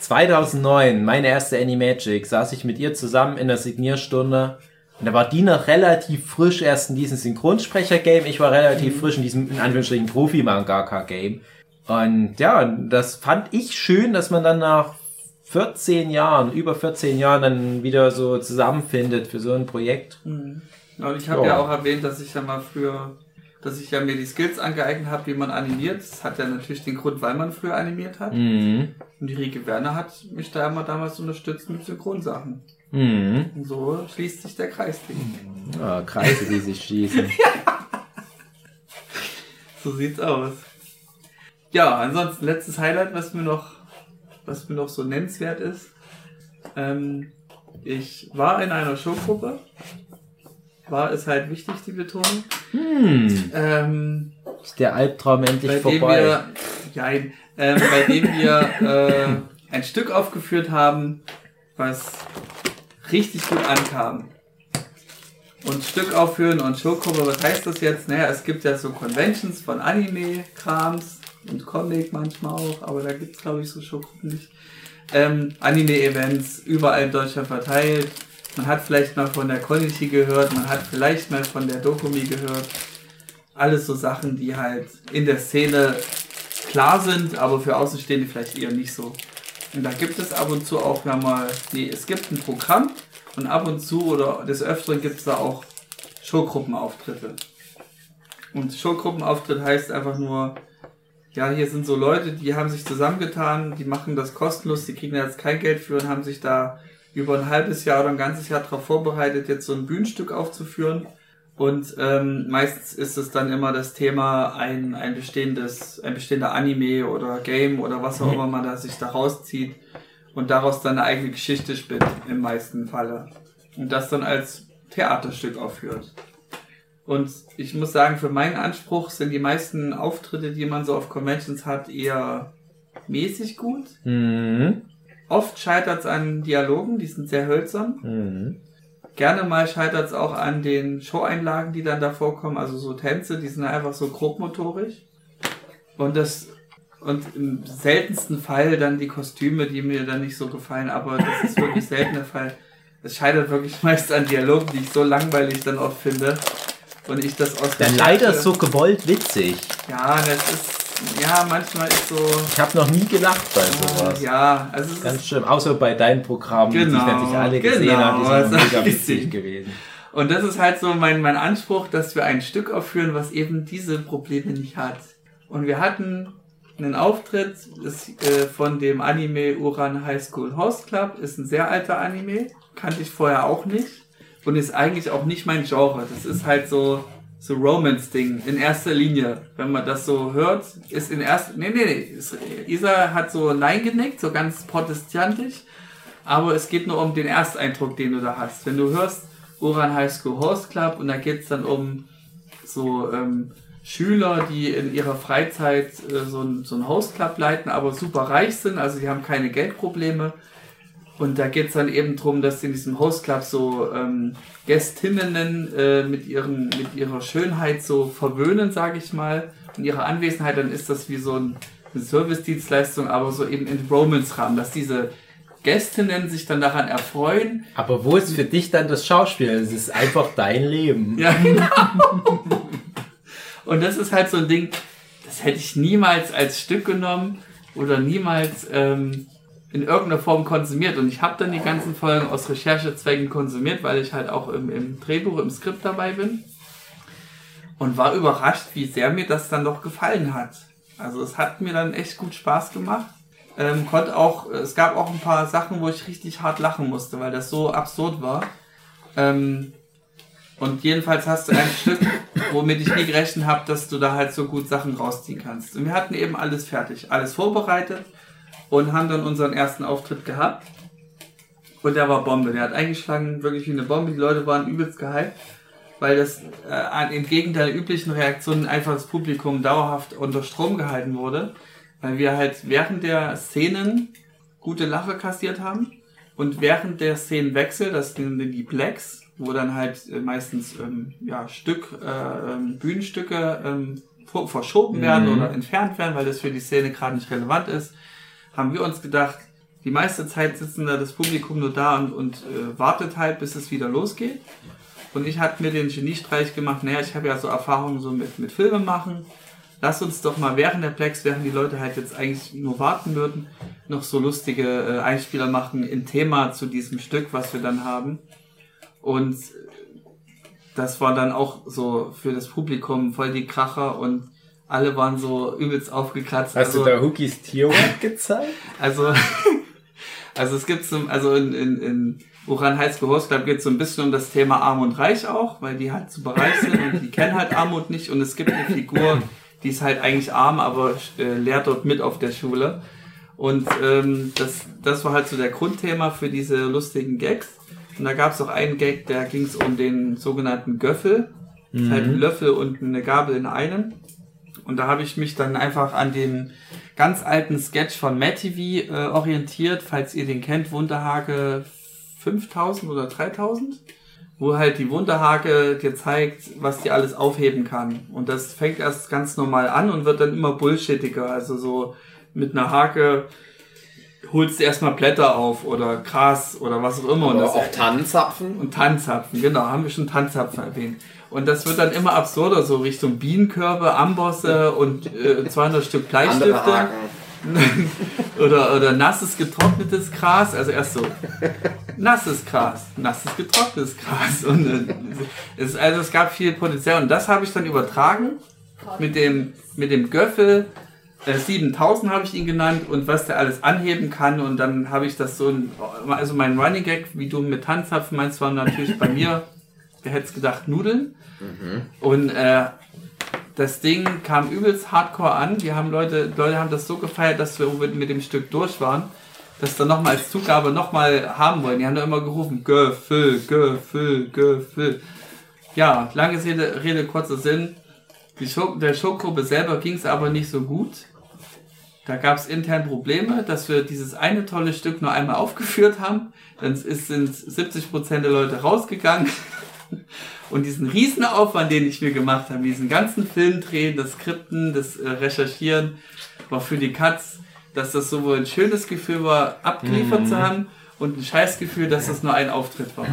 2009, meine erste Animagic, saß ich mit ihr zusammen in der Signierstunde. Und da war die noch relativ frisch erst in diesem Synchronsprecher-Game. Ich war relativ frisch in diesem, in Anführungsstrichen, Profi-Mangaka-Game. Und ja, das fand ich schön, dass man dann nach 14 Jahren, über 14 Jahren dann wieder so zusammenfindet für so ein Projekt. Mhm. Und ich habe Ja. ja. auch erwähnt, dass ich ja mal früher, dass ich ja mir die Skills angeeignet habe, wie man animiert. Das hat ja natürlich den Grund, weil man früher animiert hat. Mhm. Und die Rike Werner hat mich da immer damals unterstützt mit Synchronsachen. Mhm. So schließt sich der Kreis. Ja, Kreise, die sich schließen. So sieht's aus. Ja, ansonsten letztes Highlight, was mir noch, was mir noch so nennenswert ist. Ähm, ich war in einer Showgruppe. War es halt wichtig, die Betonung. Hm. Ähm, Ist der Albtraum endlich bei dem vorbei? wir, nein, ähm, bei dem wir äh, ein Stück aufgeführt haben, was richtig gut ankam. Und Stück aufführen und Showgruppe, was heißt das jetzt? Naja, es gibt ja so Conventions von Anime-Krams und Comic manchmal auch, aber da gibt's glaube ich so Showgruppen nicht. Ähm, Anime-Events überall in Deutschland verteilt. Man hat vielleicht mal von der Quality gehört, man hat vielleicht mal von der Dokumi gehört. Alles so Sachen, die halt in der Szene klar sind, aber für Außenstehende vielleicht eher nicht so. Und da gibt es ab und zu auch ja mal, nee, es gibt ein Programm und ab und zu oder des Öfteren gibt es da auch Showgruppenauftritte. Und Showgruppenauftritt heißt einfach nur, ja, hier sind so Leute, die haben sich zusammengetan, die machen das kostenlos, die kriegen da jetzt kein Geld für und haben sich da über ein halbes Jahr oder ein ganzes Jahr darauf vorbereitet, jetzt so ein Bühnenstück aufzuführen. Und ähm, meistens ist es dann immer das Thema ein, ein bestehendes, ein bestehender Anime oder Game oder was auch immer man da sich da rauszieht und daraus dann eine eigene Geschichte spinnt, im meisten Falle. Und das dann als Theaterstück aufführt. Und ich muss sagen, für meinen Anspruch sind die meisten Auftritte, die man so auf Conventions hat, eher mäßig gut. Mhm. Oft scheitert es an Dialogen, die sind sehr hölzern. Mhm. Gerne mal scheitert es auch an den Show-Einlagen, die dann da vorkommen, also so Tänze, die sind einfach so grobmotorisch. Und das und im seltensten Fall dann die Kostüme, die mir dann nicht so gefallen, aber das ist wirklich selten der Fall. Es scheitert wirklich meist an Dialogen, die ich so langweilig dann oft finde. Und ich das aus der Dann leider so gewollt witzig. Ja, das ist, ja, manchmal ist so, Ich habe noch nie gelacht bei sowas. ja, also es ist Ganz schlimm. Außer bei deinen Programmen, die Genau, ich natürlich alle gesehen genau, habe, die sind das mega ist witzig gewesen. Und das ist halt so mein, mein Anspruch, dass wir ein Stück aufführen, was eben diese Probleme nicht hat. Und wir hatten einen Auftritt das, äh, von dem Anime Uran High School Host Club. Ist ein sehr alter Anime. Kannte ich vorher auch nicht. Und ist eigentlich auch nicht mein Genre. Das ist halt so, so Romance-Ding in erster Linie. Wenn man das so hört, ist in erster, nee, nee, nee. Isa hat so Nein genickt, so ganz protestantisch. Aber es geht nur um den Ersteindruck, den du da hast. Wenn du hörst Uran High School Host Club und da geht's dann um so ähm, Schüler, die in ihrer Freizeit äh, so, ein, so ein Host Club leiten, aber super reich sind, also die haben keine Geldprobleme. Und da geht's dann eben drum, dass in diesem Host Club so ähm, Gästinnen äh, mit, ihren, mit ihrer Schönheit so verwöhnen, sage ich mal. Und ihre Anwesenheit, dann ist das wie so ein, eine Service-Dienstleistung, aber so eben in Romance-Rahmen, dass diese Gästinnen sich dann daran erfreuen, Aber wo ist für dich dann das Schauspiel? Es ist einfach dein Leben. Ja, genau. Und das ist halt so ein Ding, das hätte ich niemals als Stück genommen oder niemals ähm, in irgendeiner Form konsumiert. Und ich habe dann die ganzen Folgen aus Recherchezwecken konsumiert, weil ich halt auch im, im Drehbuch, im Skript dabei bin. Und war überrascht, wie sehr mir das dann doch gefallen hat. Also es hat mir dann echt gut Spaß gemacht. Ähm, konnte auch, es gab auch ein paar Sachen, wo ich richtig hart lachen musste, weil das so absurd war. Ähm, und jedenfalls hast du ein Stück, womit ich nie gerechnet habe, dass du da halt so gut Sachen rausziehen kannst. Und wir hatten eben alles fertig, alles vorbereitet und haben dann unseren ersten Auftritt gehabt. Und der war Bombe. Der hat eingeschlagen, wirklich wie eine Bombe. Die Leute waren übelst gehypt, weil das äh, entgegen der üblichen Reaktionen einfach das Publikum dauerhaft unter Strom gehalten wurde. Weil wir halt während der Szenen gute Lache kassiert haben. Und während der Szenenwechsel, das sind die Blacks, wo dann halt äh, meistens ähm, ja, Stück, äh, ähm, Bühnenstücke ähm, verschoben werden oder entfernt werden, weil das für die Szene gerade nicht relevant ist, haben wir uns gedacht, die meiste Zeit sitzen da das Publikum nur da und, und äh, wartet halt, bis es wieder losgeht. Und ich hatte mir den Geniestreich gemacht, naja, ich habe ja so Erfahrungen so mit, mit Filme machen. Lass uns doch mal während der Plex, während die Leute halt jetzt eigentlich nur warten würden, noch so lustige äh, Einspieler machen in Thema zu diesem Stück, was wir dann haben. Und das war dann auch so für das Publikum voll die Kracher und alle waren so übelst aufgekratzt. Hast also, du da Hookies Tierwort gezeigt? also, also es gibt so, also in, in, in Uran High School Host Club geht es so ein bisschen um das Thema Arm und Reich auch, weil die halt super reich sind und die kennen halt Armut nicht und es gibt eine Figur, die ist halt eigentlich arm, aber äh, lehrt dort mit auf der Schule. Und ähm, das, das war halt so der Grundthema für diese lustigen Gags. Und da gab es auch einen Gag, da ging es um den sogenannten Göffel. Das ist halt ein Löffel und eine Gabel in einem. Und da habe ich mich dann einfach an dem ganz alten Sketch von Matt TV äh, orientiert, falls ihr den kennt, Wunderhake 5000 oder 3000, wo halt die Wunderhake dir zeigt, was die alles aufheben kann. Und das fängt erst ganz normal an und wird dann immer bullshittiger. Also so mit einer Hake holst du erstmal Blätter auf oder Gras oder was auch immer. Und Oder das auch Tannenzapfen. und Tanzapfen, genau, haben wir schon Tanzapfen erwähnt. Und das wird dann immer absurder, so Richtung Bienenkörbe, Ambosse und äh, 200 Stück Bleistifte. Oder, oder nasses getrocknetes Gras, also erst so nasses Gras, nasses getrocknetes Gras. Und äh, es, also es gab viel Potenzial und das habe ich dann übertragen mit dem, mit dem Göffel. Äh, 7000 habe ich ihn genannt und was der alles anheben kann und dann habe ich das so, ein, also mein Running Gag, wie du mit Tanzapfen meinst, war natürlich bei mir, wer hätte es gedacht, Nudeln. Und äh, das Ding kam übelst hardcore an. Die haben Leute, Leute haben das so gefeiert, dass wir mit dem Stück durch waren, dass dann nochmal als Zugabe nochmal haben wollen. Die haben da immer gerufen, Gefüll, Gefüll, Gefüll. Ja, lange Rede, Rede kurzer Sinn. Die Show, der Showgruppe selber ging es aber nicht so gut. Da gab es intern Probleme, dass wir dieses eine tolle Stück nur einmal aufgeführt haben. Dann ist, sind 70% der Leute rausgegangen. Und diesen Riesenaufwand, den ich mir gemacht habe, diesen ganzen Film drehen, das Skripten, das äh, Recherchieren, war für die Katz, dass das sowohl ein schönes Gefühl war, abgeliefert zu haben, und ein Scheißgefühl, dass das nur ein Auftritt war.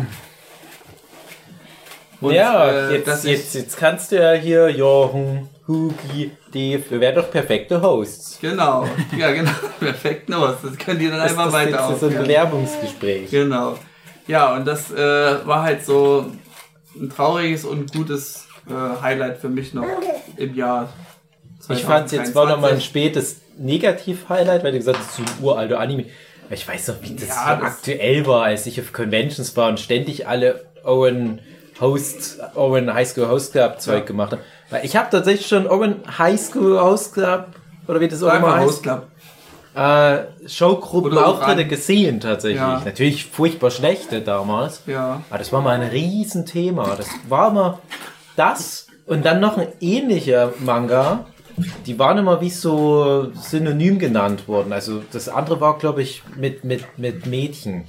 Und, ja, äh, jetzt, jetzt, jetzt kannst du ja hier Jochen, Hugi, Dave, wir wären doch perfekte Hosts. Genau, ja genau, perfekt los. Das können die dann Das, einfach das, weiter das ist so ein. Bewerbungsgespräch. Genau. Ja, und das äh, war halt so ein trauriges und gutes äh, Highlight für mich noch im Jahr. Ich fand jetzt war noch mal ein 2023. spätes Negativ-Highlight, weil du gesagt hast, so ein uralter Anime. Ich weiß noch, wie das Ja, das- aktuell war, als ich auf Conventions war und ständig alle Owen Host, Owen High School Host Club Zeug Ja. gemacht habe. Weil ich habe tatsächlich schon Owen High School Host Club oder wie das auch immer heißt, Host Club. Äh, Oran. gesehen tatsächlich. Ja. Natürlich furchtbar schlechte damals. Ja. Aber das war mal ein Riesenthema. Das war mal das und dann noch ein ähnlicher Manga, die waren immer wie so synonym genannt worden. Also das andere war, glaube ich, mit, mit, mit Mädchen.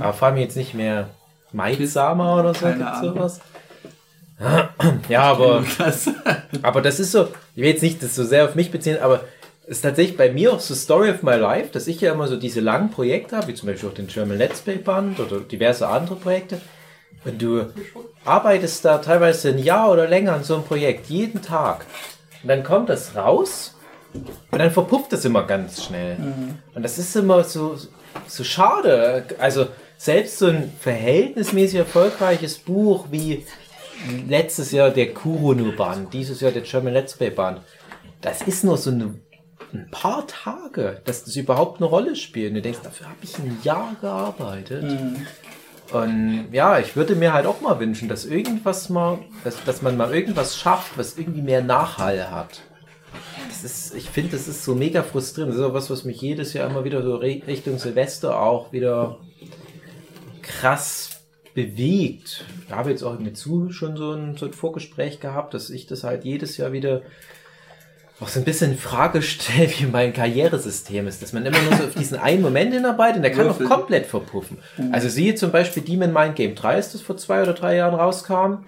Aber vor allem jetzt nicht mehr Maidsamer oder so, Keine sowas. Ja, aber, Das, aber das ist so, ich will jetzt nicht das so sehr auf mich beziehen, aber ist tatsächlich bei mir auch so Story of my life, dass ich ja immer so diese langen Projekte habe, wie zum Beispiel auch den German Let's Play Band oder diverse andere Projekte. Und du arbeitest da teilweise ein Jahr oder länger an so einem Projekt, jeden Tag. Und dann kommt das raus und dann verpufft das immer ganz schnell. Und das ist immer so, so schade. Also selbst so ein verhältnismäßig erfolgreiches Buch wie letztes Jahr der Kurono-Band, dieses Jahr der German Let's Play Band, das ist nur so eine, ein paar Tage, dass das überhaupt eine Rolle spielt. Und du denkst, dafür habe ich ein Jahr gearbeitet. Und ja, ich würde mir halt auch mal wünschen, dass irgendwas mal, dass, dass man mal irgendwas schafft, was irgendwie mehr Nachhall hat. Das ist, ich finde, das ist so mega frustrierend. Das ist auch was, was mich jedes Jahr immer wieder so Richtung Silvester auch wieder krass bewegt. Ich habe jetzt auch mit zu schon so ein, so ein Vorgespräch gehabt, dass ich das halt jedes Jahr wieder auch so ein bisschen in Frage stelle, wie mein Karrieresystem ist, dass man immer nur so auf diesen einen Moment hinarbeitet und der kann auch Würfel. komplett verpuffen. Also siehe zum Beispiel Demon Mind Game 3, als das vor zwei oder drei Jahren rauskam.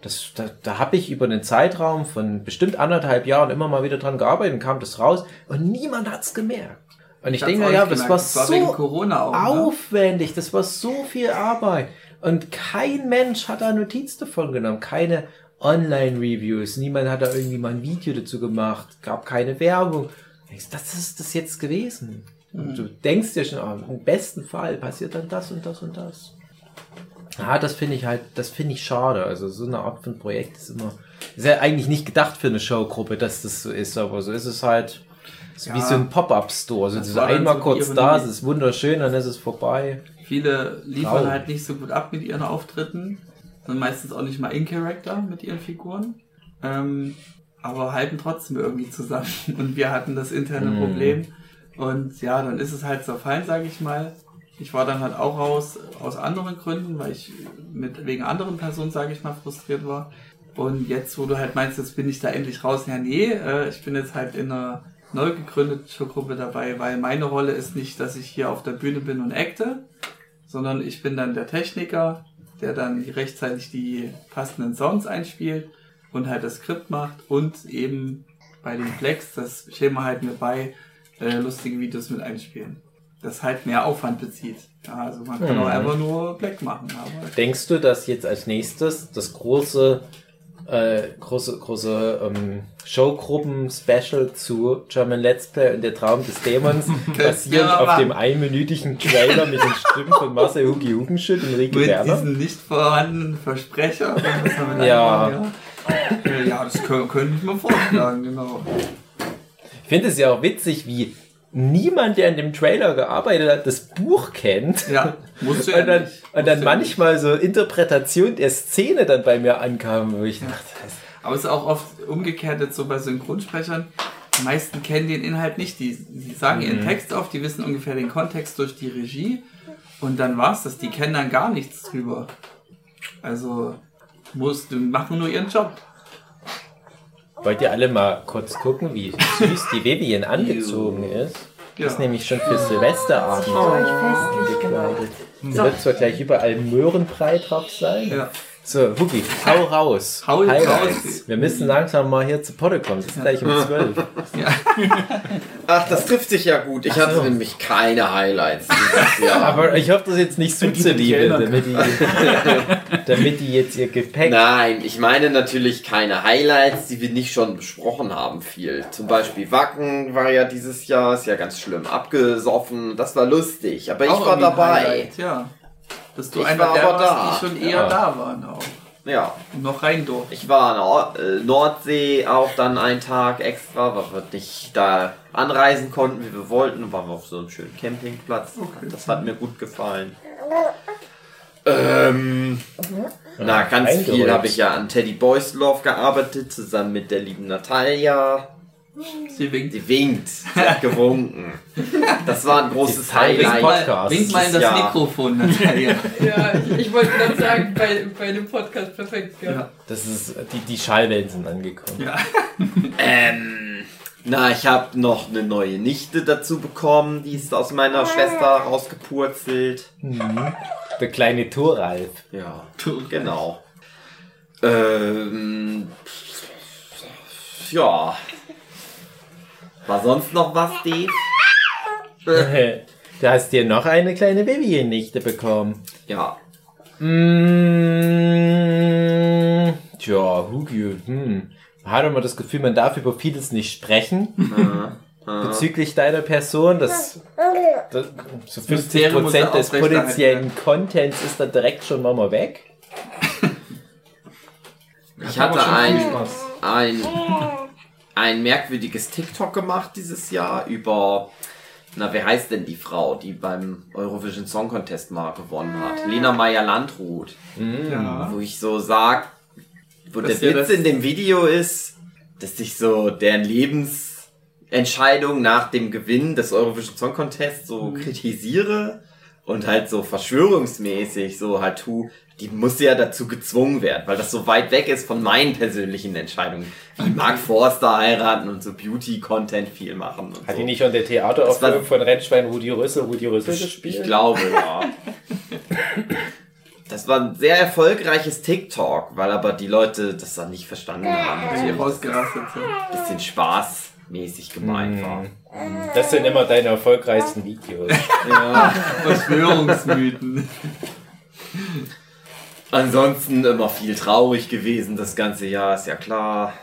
Das, da da habe ich über einen Zeitraum von bestimmt anderthalb Jahren immer mal wieder dran gearbeitet und kam das raus und niemand hat's gemerkt. Und ich hab's denke, ja, das war Das war wegen so Corona auch, ne? aufwendig, das war so viel Arbeit. Und kein Mensch hat da Notiz davon genommen. Keine Online-Reviews. Niemand hat da irgendwie mal ein Video dazu gemacht. Gab keine Werbung. Denkst, Das ist das jetzt gewesen. Und du denkst dir schon, ah, im besten Fall passiert dann das und das und das. Ja, das finde ich halt, das finde ich schade. Also so eine Art von Projekt ist immer, ist ja eigentlich nicht gedacht für eine Showgruppe, dass das so ist, aber so ist es halt so wie Ja. so ein Pop-Up-Store. Also dann einmal so kurz da, es ist wunderschön, dann ist es vorbei. Viele liefern Traurig. halt nicht so gut ab mit ihren Auftritten. Sind meistens auch nicht mal in Character mit ihren Figuren. Ähm, aber halten trotzdem irgendwie zusammen. Und wir hatten das interne Mhm. Problem. Und ja, dann ist es halt zerfallen, sage ich mal. Ich war dann halt auch raus aus anderen Gründen, weil ich mit wegen anderen Personen, sage ich mal, frustriert war. Und jetzt, wo du halt meinst, jetzt bin ich da endlich raus, ja nee, äh, ich bin jetzt halt in einer neu gegründeten Showgruppe dabei, weil meine Rolle ist nicht, dass ich hier auf der Bühne bin und acte, sondern ich bin dann der Techniker, der dann rechtzeitig die passenden Sounds einspielt und halt das Skript macht und eben bei den Flex das Schema halt mir bei äh, lustige Videos mit einspielen. Das halt mehr Aufwand bezieht. Ja, also man kann Mhm. auch einfach nur Black machen, aber Denkst du, dass jetzt als nächstes das große, äh, große, große ähm, Showgruppen-Special zu German Let's Play und der Traum des Dämons basierend wir auf dem einminütigen Trailer mit den Stimmen von Hugi Hugenschütt und Rieke mit Werner? diesen nicht vorhandenen Versprecher. Ja. einbauen, ja. Äh, Ja, das können, könnte ich mir vorschlagen, genau. Ich finde es ja auch witzig, wie niemand, der an dem Trailer gearbeitet hat, das Buch kennt. Ja, musst du ja Und dann, nicht. und Musst dann manchmal so Interpretation der Szene dann bei mir ankam, wo ich dachte, das Aber es ist auch oft umgekehrt jetzt so bei Synchronsprechern. Die meisten kennen den Inhalt nicht. Die, die sagen ihren Mhm. Text auf, die wissen ungefähr den Kontext durch die Regie. Und dann war's das. Die kennen dann gar nichts drüber. Also, muss, die machen nur ihren Job. Wollt ihr alle mal kurz gucken, wie süß die Vivian angezogen ist? Ja. Ist nämlich schon für Silvesterabend gemacht. angekleidet. Da wird zwar gleich überall Möhrenbrei drauf sein. Ja. So, Hugi, hau raus. Hau raus. Wir müssen langsam mal hier zu Potte kommen. Es ist gleich um 12. Ach, das trifft sich ja gut. Ich hatte nämlich keine Highlights dieses Jahr. Aber ich hoffe, das jetzt nicht so die zu du dich liebe, erinnern damit die, damit die jetzt ihr Gepäck. Nein, ich meine natürlich keine Highlights, die wir nicht schon besprochen haben, viel. Zum Beispiel Wacken war ja dieses Jahr, ist ja ganz schlimm abgesoffen. Das war lustig, aber ich Auch war dabei. Highlight, Ja. Dass du Ich einer war der warst, da. die schon eher Ja. da waren auch. Ja, Und noch rein durften. ich war in äh, Nordsee auch dann einen Tag extra, weil wir nicht da anreisen konnten, wie wir wollten. Waren wir auf so einem schönen Campingplatz. Das hat mir gut gefallen. Ähm, na, ganz viel habe ich ja an Teddy Boys Love gearbeitet, zusammen mit der lieben Natalia. Sie winkt. Sie winkt. Sie hat gewunken. Das war ein großes Highlight. Podcasts. Wink mal in das Ja. Mikrofon, Natalia. Ja, ich, ich wollte gerade sagen, bei, bei dem Podcast perfekt, ja. Ja. Das ist, die, die Schallwellen sind angekommen. Ja. Ähm, na, ich habe noch eine neue Nichte dazu bekommen. Die ist aus meiner Schwester rausgepurzelt. Der kleine Thoralf. Ja, genau. Ähm, ja. War sonst noch was, Dave? Du hast dir noch eine kleine Babynichte bekommen. Ja. Mm, tja, Hugi, hm. Man hat immer das Gefühl, man darf über vieles nicht sprechen. Bezüglich deiner Person, das, das so 50% Mysterium muss ja des potenziellen Contents ist dann direkt schon mal weg. Ich hatte ein, ein, ein merkwürdiges TikTok gemacht dieses Jahr über, na, wer heißt denn die Frau, die beim Eurovision Song Contest mal gewonnen hat? Lena Meyer-Landrut. ja. Wo ich so sag, wo Das der Witz in dem Video ist, dass ich so deren Lebensentscheidung nach dem Gewinn des Eurovision Song Contest so Mhm. kritisiere und halt so verschwörungsmäßig so halt tu, die muss ja dazu gezwungen werden, weil das so weit weg ist von meinen persönlichen Entscheidungen. Wie Mark Forster heiraten und so Beauty-Content viel machen. Und Hat so. die nicht an der Theateraufführung Das von Rennschwein Rudi Rüssel, Rudi Rüssel Ich gespielt? glaube, ja. Das war ein sehr erfolgreiches TikTok, weil aber die Leute das dann nicht verstanden haben. Natürlich ihr rausgerastet sind. ein bisschen spaßmäßig gemeint war. Das sind immer deine erfolgreichsten Videos. Ja. Verschwörungsmythen. Ansonsten immer viel traurig gewesen das ganze Jahr, ist ja klar.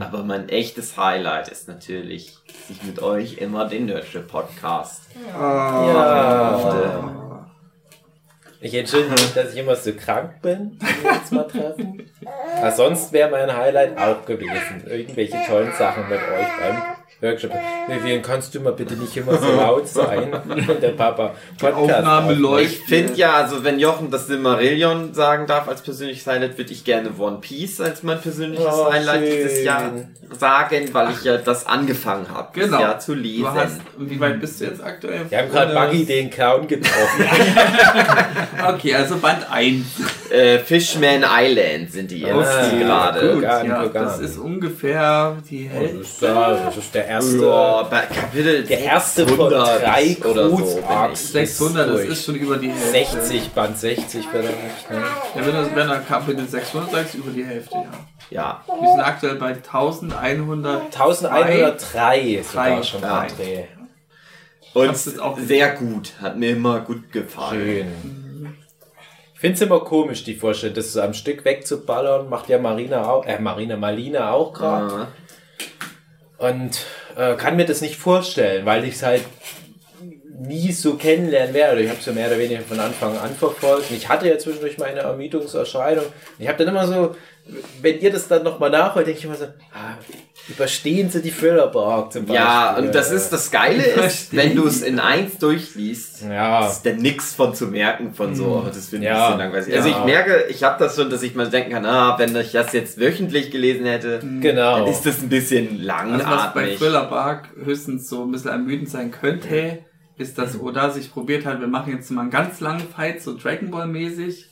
Aber mein echtes Highlight ist natürlich, dass ich mit euch immer den Nerdship Podcast Ja. Ich entschuldige mich, dass ich immer so krank bin, wenn wir uns mal treffen. Aber sonst wäre mein Highlight auch gewesen. Irgendwelche tollen Sachen mit euch beim Workshop. Vivian, kannst du mal bitte nicht immer so laut sein? Und der Papa Podcast Aufnahme aufnimmt. läuft. Ich finde ja, also wenn Jochen das Silmarillion sagen darf als persönliches Highlight, würde ich gerne One Piece als mein persönliches Oh, Highlight schön. dieses Jahr sagen, weil ich ja das angefangen habe, Genau. dieses Jahr zu lesen. Du hast, wie weit bist du jetzt aktuell? Wir haben gerade Buggy den Clown getroffen. Okay, also Band 1. Äh, Fishman Island sind die jetzt Okay, gerade. gut. Ja, das ist ungefähr die Das Hälfte. ist, ja, das ist der erste. Ja, Kapitel Der erste von 600 drei oder so. Cruz-Arcs. bin ich. 600, das ist schon über die Hälfte. 60, Band 60 vielleicht. Ne? Ja, wenn du, wenn du Kapitel 600 sagst, über die Hälfte, ja. Ja, Wir sind aktuell bei 1100. 1103 sogar schon Ja. am Dreh. und auch- sehr gut. Hat mir immer gut gefallen. Schön. Ich finde es immer komisch, die Vorstellung, das so am Stück wegzuballern, macht ja Marina auch, äh, Marina Malina auch gerade. Ja. Und äh, kann mir das nicht vorstellen, weil ich es halt nie so kennenlernen werde. Ich habe es ja mehr oder weniger von Anfang an verfolgt. Und ich hatte ja zwischendurch meine Ermüdungserscheinung. Ich habe dann immer so, wenn ihr das dann nochmal nachholt, denke ich immer so, ah, überstehen sie die Thriller-Bark zum Beispiel. Ja, und das ist das Geile ist, wenn du es in eins durchliest, Ja. ist da nix von zu merken von so, oh, das wird ein Ja. bisschen langweilig. Ja. Also ich merke, ich habe das schon, dass ich mal denken kann, ah, wenn ich das jetzt wöchentlich gelesen hätte, Genau. dann ist das ein bisschen Also was bei langatmig. Thriller Bark höchstens so ein bisschen ermüdend sein könnte, ist, dass Oda sich probiert hat, wir machen jetzt mal einen ganz langen Fight, so Dragon Ball mäßig.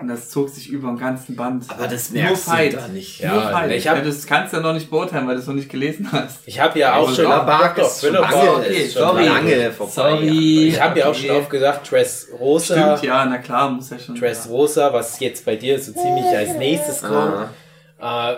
Und das zog sich über den ganzen Band. Aber das Nur merkst du Fight. da nicht. Ja, Nur Fight. ich hab- ja, das kannst du ja noch nicht beurteilen, weil du es noch nicht gelesen hast. Ich habe ja auch schon Thriller lange, okay, schon sorry. lange vorbei. Sorry. Ich habe ja auch schon oft gesagt, Dress Rosa, Stimmt, ja, na klar, muss ja schon. Dress ja. Rosa, was jetzt bei dir so ziemlich als nächstes kommt. Ah. Äh,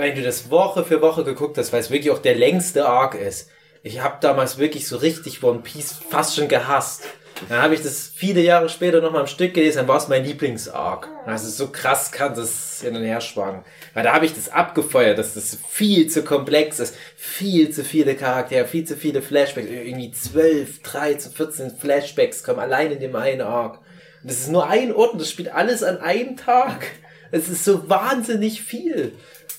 wenn du das Woche für Woche geguckt hast, weil es wirklich auch der längste Arc ist. Ich habe damals wirklich so richtig One Piece fast schon gehasst. Dann habe ich das viele Jahre später nochmal am Stück gelesen, dann war es mein Lieblingsarc. Also so krass kann das hin und her schwanken. Weil da habe ich das abgefeuert, dass das viel zu komplex ist, viel zu viele Charaktere, viel zu viele Flashbacks, irgendwie 12, 13, 14 Flashbacks kommen allein in dem einen Arc. Und das ist nur ein Ort und das spielt alles an einem Tag. Es ist so wahnsinnig viel.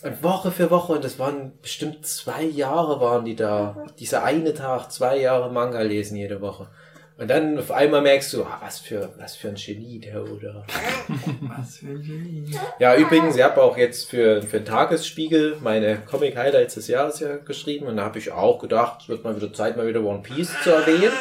Und Woche für Woche, und das waren bestimmt zwei Jahre waren die da. Dieser eine Tag, zwei Jahre Manga lesen jede Woche. Und dann auf einmal merkst du, ah, was für, was für ein Genie der oder. Was für ein Genie. Ja, übrigens, ich habe auch jetzt für, für den Tagesspiegel meine Comic-Highlights des Jahres ja geschrieben und da habe ich auch gedacht, es wird mal wieder Zeit, mal wieder One Piece zu erwähnen.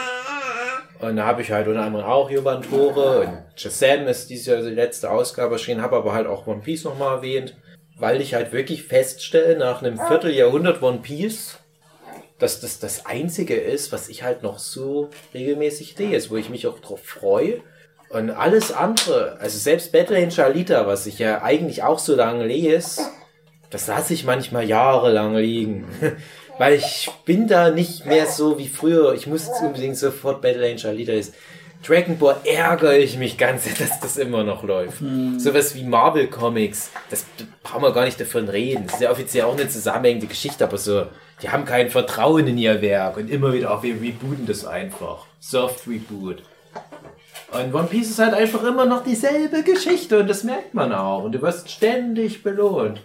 Und da habe ich halt unter anderem auch Joban Tore und Shazam ist dieses Jahr die letzte Ausgabe erschienen, habe aber halt auch One Piece nochmal erwähnt, weil ich halt wirklich feststelle, nach einem Vierteljahrhundert One Piece, dass das das Einzige ist, was ich halt noch so regelmäßig lese, wo ich mich auch drauf freue. Und alles andere, also selbst Battle Angel Alita, was ich ja eigentlich auch so lange lese, das lasse ich manchmal jahrelang liegen. Weil ich bin da nicht mehr so wie früher. Ich muss jetzt unbedingt sofort Battle Angel Alita ist. Dragon Ball ärgere ich mich ganz, dass das immer noch läuft. Sowas wie Marvel Comics, das brauchen wir gar nicht davon reden. Das ist ja offiziell auch eine zusammenhängende Geschichte, aber so, die haben kein Vertrauen in ihr Werk und immer wieder, auch wir rebooten das einfach. Soft Reboot. Und One Piece ist halt einfach immer noch dieselbe Geschichte und das merkt man auch. Und du wirst ständig belohnt.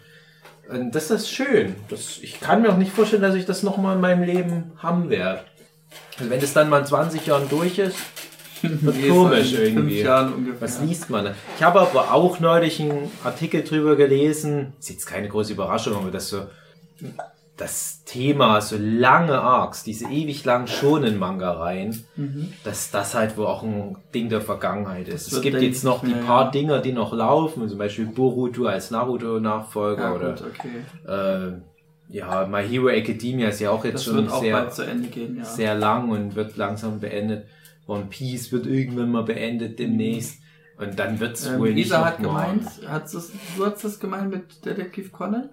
Und das ist schön. Das, ich kann mir auch nicht vorstellen, dass ich das nochmal in meinem Leben haben werde. Also wenn das dann mal in 20 Jahren durch ist, wird komisch irgendwie. Was liest man? Ich habe aber auch neulich einen Artikel drüber gelesen. Ist jetzt keine große Überraschung, aber das so das Thema, so lange Arcs, diese ewig langen schonen Manga-Reihen, dass das halt wohl auch ein Ding der Vergangenheit ist. Es gibt jetzt noch die paar ja. Dinger, die noch laufen, zum Beispiel Boruto als Naruto-Nachfolger Ja, oder gut, okay. äh, ja, My Hero Academia ist ja auch jetzt Das schon sehr, bald zu Ende gehen, ja. sehr lang und wird langsam beendet. One Piece wird irgendwann mal beendet demnächst. Und dann wird's wohl Ähm, nicht Isa hat gemeint, hat das, du hast das gemeint mit Detektiv Conan?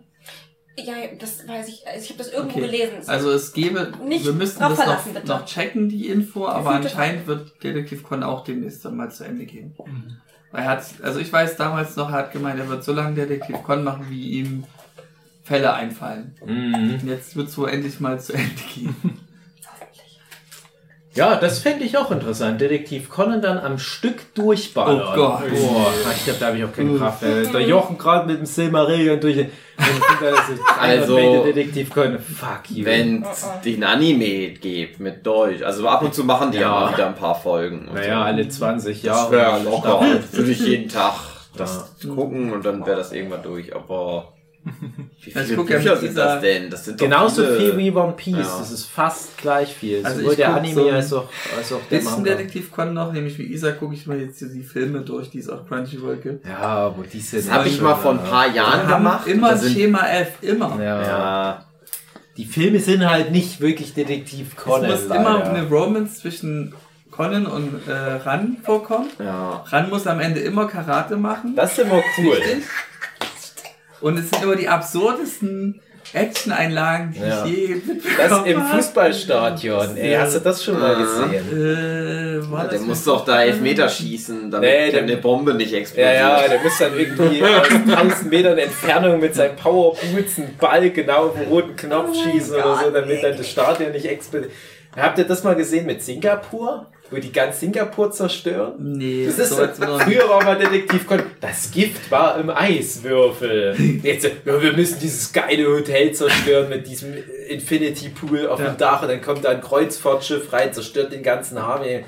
Ja, das weiß ich. Also ich habe das irgendwo Okay. gelesen. Also es gäbe, Nicht wir müssten das noch, noch checken, die Info, aber anscheinend wird Detektiv Conan auch demnächst dann mal zu Ende gehen. Mhm. Weil er hat, also ich weiß damals noch, er hat gemeint, er wird so lange Detektiv Conan machen, wie ihm Fälle einfallen. Mhm. Und jetzt wird es wohl endlich mal zu Ende gehen. Ja, das fände ich auch interessant. Detektiv Conan dann am Stück durchballern. Oh Gott. Boah, ich glaube, da habe ich auch keine Kraft. mehr. Der Jochen gerade mit dem Silmarillion durch den... Also, Detektiv Conan. Fuck you. Wenn es den Anime gibt mit Deutsch. Also ab und zu machen die ja, Ja. mal wieder ein paar Folgen. Naja, so. alle 20 Das Jahre. wäre locker. Würde ich jeden Tag das gucken und dann wäre das irgendwann durch. Aber wie Also viele guck ja Bücher sind das denn? Das sind Genauso viele. viel wie One Piece. Ja. Das ist fast gleich viel. Also Sowohl der guck Anime so als, auch, als auch der Manga. Detektiv Conan noch, nämlich wie Isa gucke ich mir jetzt hier die Filme durch, die es auf Crunchyroll gibt. Ja, aber die sind... Das habe ich mal vor ein paar Jahren gemacht. immer Schema F, immer. Ja. ja, Die Filme sind halt nicht wirklich Detektiv Conan. es muss leider. immer eine Romance zwischen Conan und äh, Ran vorkommen. ja. Ran muss am Ende immer Karate machen. Das ist immer cool. Richtig. Und es sind immer die absurdesten Action-Einlagen, die Ja. ich je Das mitbekommen im habe. Fußballstadion. Ey, hast du das schon mal Ah. gesehen? Äh, war Ja, das der muss doch da Elfmeter schießen, damit Nee, der- eine Bombe nicht Ja, explodiert. ja, der muss dann irgendwie aus 1000 Metern Entfernung mit seinem Powerboots einen Ball genau auf den roten Knopf schießen oder so, damit dann das Stadion nicht explodiert. Habt ihr das mal gesehen mit Singapur? Wo die ganz Singapur zerstören? Nee, Das ist so früher war mal Detektiv Conan. Das Gift war im Eiswürfel. Jetzt, ja, wir müssen dieses geile Hotel zerstören mit diesem Infinity Pool auf Ja. dem Dach und dann kommt da ein Kreuzfahrtschiff rein, zerstört den ganzen Hafen. Ey,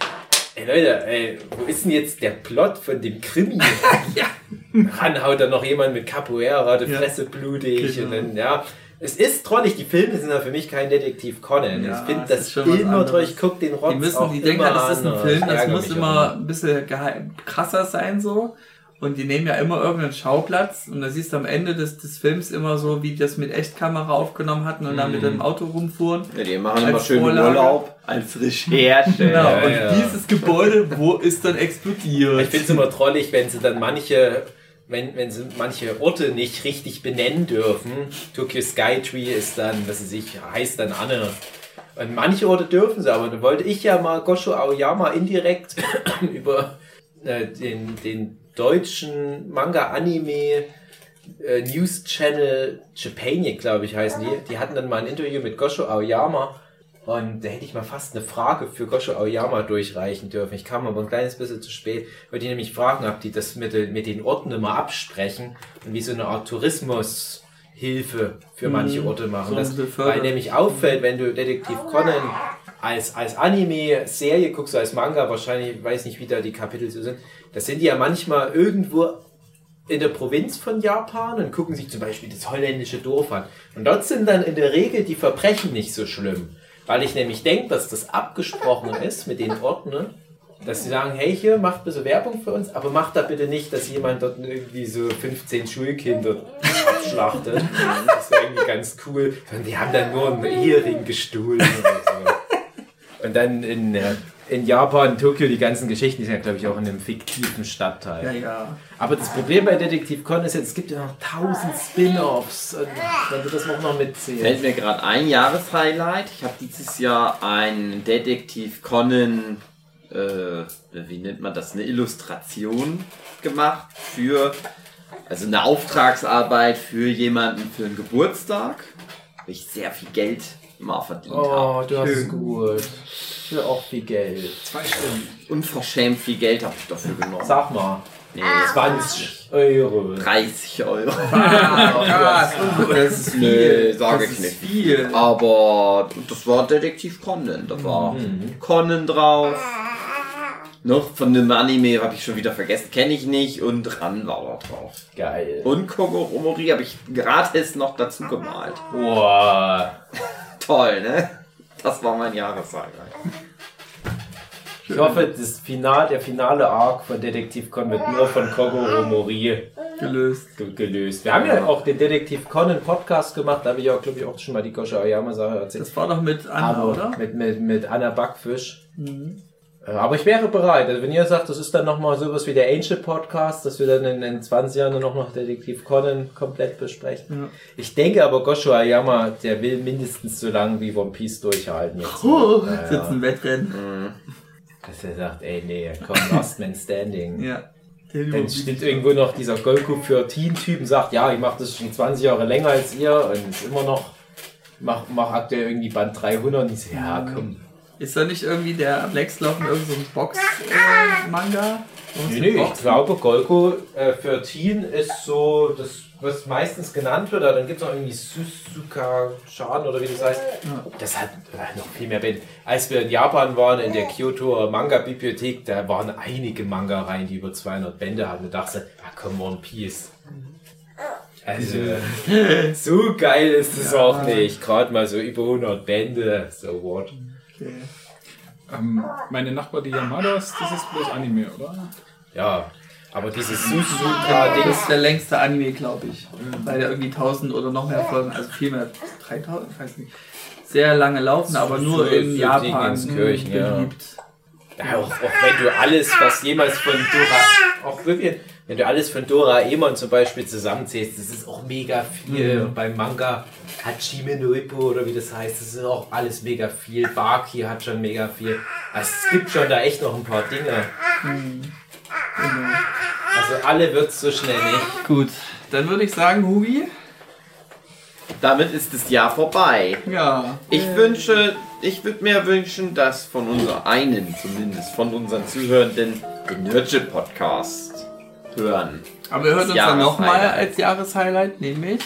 Leute, ey, wo ist denn jetzt der Plot von dem Krimi? Ran haut dann noch jemand mit Capoeira, die Ja. Fresse blutig Genau. und dann, ja. Es ist trollig, die Filme sind ja für mich kein Detektiv Conan. Ja, ich finde das was immer toll. Ich guck den Rotz Die müssen, auch die denken immer das ist ein. Film, das muss immer ein bisschen geheim, krasser sein so. Und die nehmen ja immer irgendeinen Schauplatz und da siehst du am Ende des, des Films immer so, wie die das mit Echtkamera aufgenommen hatten und dann mit dem Auto rumfuhren. Ja, die machen immer Als schön Vorlage. Urlaub als Recherche. Genau, Ja, und ja. dieses Gebäude, wo ist dann explodiert? Ich finde es immer trollig, wenn sie dann manche, wenn, wenn sie manche Orte nicht richtig benennen dürfen. Tokyo Skytree ist dann, was sie sich heißt dann Anne. Und manche Orte dürfen sie, aber da wollte ich ja mal Gosho Aoyama indirekt über äh, den, den deutschen Manga-Anime äh, News Channel Japanic, glaube ich, heißen die. Die hatten dann mal ein Interview mit Gosho Aoyama und da hätte ich mal fast eine Frage für Gosho Aoyama durchreichen dürfen. Ich kam aber ein kleines bisschen zu spät, weil die nämlich fragen, ob die das mit, den- mit den Orten immer absprechen und wie so eine Art Tourismushilfe für manche Orte machen. so das, weil nämlich auffällt, wenn du Detektiv Conan als, als Anime-Serie guckst als Manga, wahrscheinlich, weiß nicht, wie da die Kapitel so sind, da sind die ja manchmal irgendwo in der Provinz von Japan und gucken sich zum Beispiel das holländische Dorf an. Und dort sind dann in der Regel die Verbrechen nicht so schlimm. Weil ich nämlich denke, dass das abgesprochen ist mit den Orten, dass sie sagen, hey hier, macht bitte Werbung für uns, aber macht da bitte nicht, dass jemand dort irgendwie so 15 Schulkinder abschlachtet. Das wäre irgendwie ganz cool. Und die haben dann nur einen Ehering gestohlen oder so. Und dann in, äh, in Japan, Tokio, die ganzen Geschichten, die sind ja, glaube ich, auch in einem fiktiven Stadtteil. Ja, ja. Aber das Problem bei Detektiv Conan ist jetzt, es gibt ja noch tausend Spin-Offs. Und wenn du das auch noch mitzählst. Fällt mir gerade ein Jahreshighlight. Ich habe dieses Jahr ein Detektiv Conan, äh, wie nennt man das, eine Illustration gemacht für, also eine Auftragsarbeit für jemanden für einen Geburtstag. Wo ich sehr viel Geld mal verdient Oh, habe. du hast es gut. Für auch viel Geld. Zwei Stunden. Unverschämt viel Geld habe ich dafür genommen. Sag mal. Nee, 20 Euro. 30 Euro. Ah, das ist Nee, sage das ich ist nicht. viel. Aber das war Detektiv Conan. Da war Mhm. Conan drauf. Noch von dem Anime habe ich schon wieder vergessen, kenne ich nicht. Und Ran war da drauf. Geil. Und Kogoromori habe ich gratis noch dazu gemalt. Boah. Toll, ne? Das war mein Jahreshighlight. Ich hoffe, das Final, der finale Arc von Detektiv Conan wird nur von Kogoro Mori Gelöst. ge gelöst. Wir haben ja auch den Detektiv Conan Podcast gemacht, da habe ich auch, glaube ich, auch schon mal die Goscha Ayama Sache erzählt. Das war doch mit Anna, Aber oder? Mit, mit, mit Anna Backfisch. Mhm. Äh, Aber ich wäre bereit. Also wenn ihr sagt, das ist dann nochmal sowas wie der Angel Podcast, dass wir dann in, in 20 Jahren noch noch Detektiv Conan komplett besprechen. Ja. Ich denke aber Gosho Ayama, der will mindestens so lange wie One Piece durchhalten jetzt. Oh, Ja, ja. sitzen Wettrennen. Dass er sagt, ey nee, komm, Last Man Standing. Ja. Den Dann steht irgendwo noch dieser Goku für Teen-Typen, sagt, ja, ich mache das schon 20 Jahre länger als ihr und ist immer noch, mach, mach aktuell irgendwie Band 300 und ich so, ja, komm. Ist da nicht irgendwie der Lex laufen irgend so ein Box-Manga? Nee, nee, ich glaube, Golko äh, für Teen ist so das, was meistens genannt wird, dann gibt es noch irgendwie Suzuka Schaden oder wie das heißt. Das hat äh, noch viel mehr Bände. Als wir in Japan waren, in der Kyoto Manga Bibliothek, da waren einige Manga rein, die über 200 Bände hatten. Da dachte ich, ah komm, One Piece. Also, so geil ist es auch nicht. Gerade mal so über 100 Bände, so what. Okay. Ähm, meine Nachbar, die Yamadas, das ist bloß Anime, oder? Ja, aber dieses Das Suzuka-Ding ist der längste Anime, glaube ich. Weil der irgendwie 1000 oder noch mehr Folgen, also viel mehr, 3000, ich weiß nicht. Sehr lange laufen, aber nur in Japan Dingenskirchen, ja. beliebt. Ja, auch, auch wenn du alles, was jemals von Dora, auch Vivian, wenn du alles von Doraemon zum Beispiel zusammenzählst, das ist auch mega viel. Mhm. Beim Manga Hachime no Ippo oder wie das heißt, das ist auch alles mega viel. Baki hat schon mega viel. Also es gibt schon da echt noch ein paar Dinge. Mhm. Also alle wird's so schnell nicht. Gut, dann würde ich sagen, Hubi. Damit ist das Jahr vorbei. Ja. Ich wünsche, ich würde mir wünschen, dass von unser einen zumindest, von unseren Zuhörenden, den Nerdship Podcast hören. Aber wir hören Das uns dann nochmal als Jahreshighlight, nämlich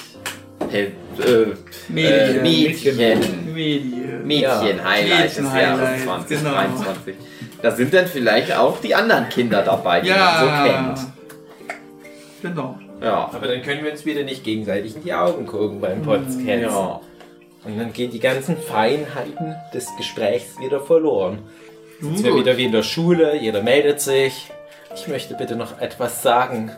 Hey, äh, Medien. äh, Mädchen. Medien. Mädchen-Highlight des Jahres Mädchen-Highlight, 2023. Da sind dann vielleicht auch die anderen Kinder dabei, die man Ja. so kennt. Genau. Ja. Aber dann können wir uns wieder nicht gegenseitig in die Augen gucken beim Podcast. Ja. Und dann gehen die ganzen Feinheiten des Gesprächs wieder verloren. Sind wir wieder wie in der Schule, jeder meldet sich. Ich möchte bitte noch etwas sagen.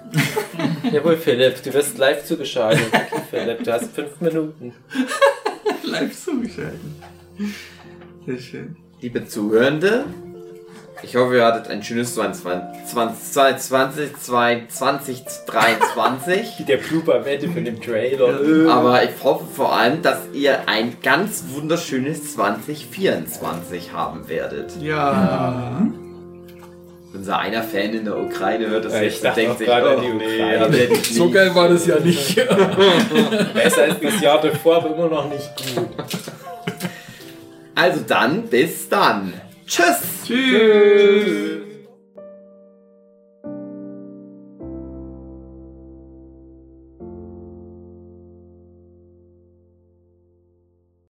Jawohl, Philipp, du wirst live zugeschaltet. Okay, Philipp, du hast fünf Minuten. Live zugeschalten. Sehr schön. Liebe Zuhörende, ich hoffe, ihr hattet ein schönes 2020, 2023. Der Blooper am Ende von dem Trailer. Aber ich hoffe vor allem, dass ihr ein ganz wunderschönes 2024 haben werdet. Ja. Unser einer Fan in der Ukraine hört das Ja, jetzt und denkt sich, oh, die nee, Ukraine. ich So geil war das ja nicht. Besser als das Jahr davor, aber immer noch nicht gut. Also dann, bis dann. Tschüss. Tschüss.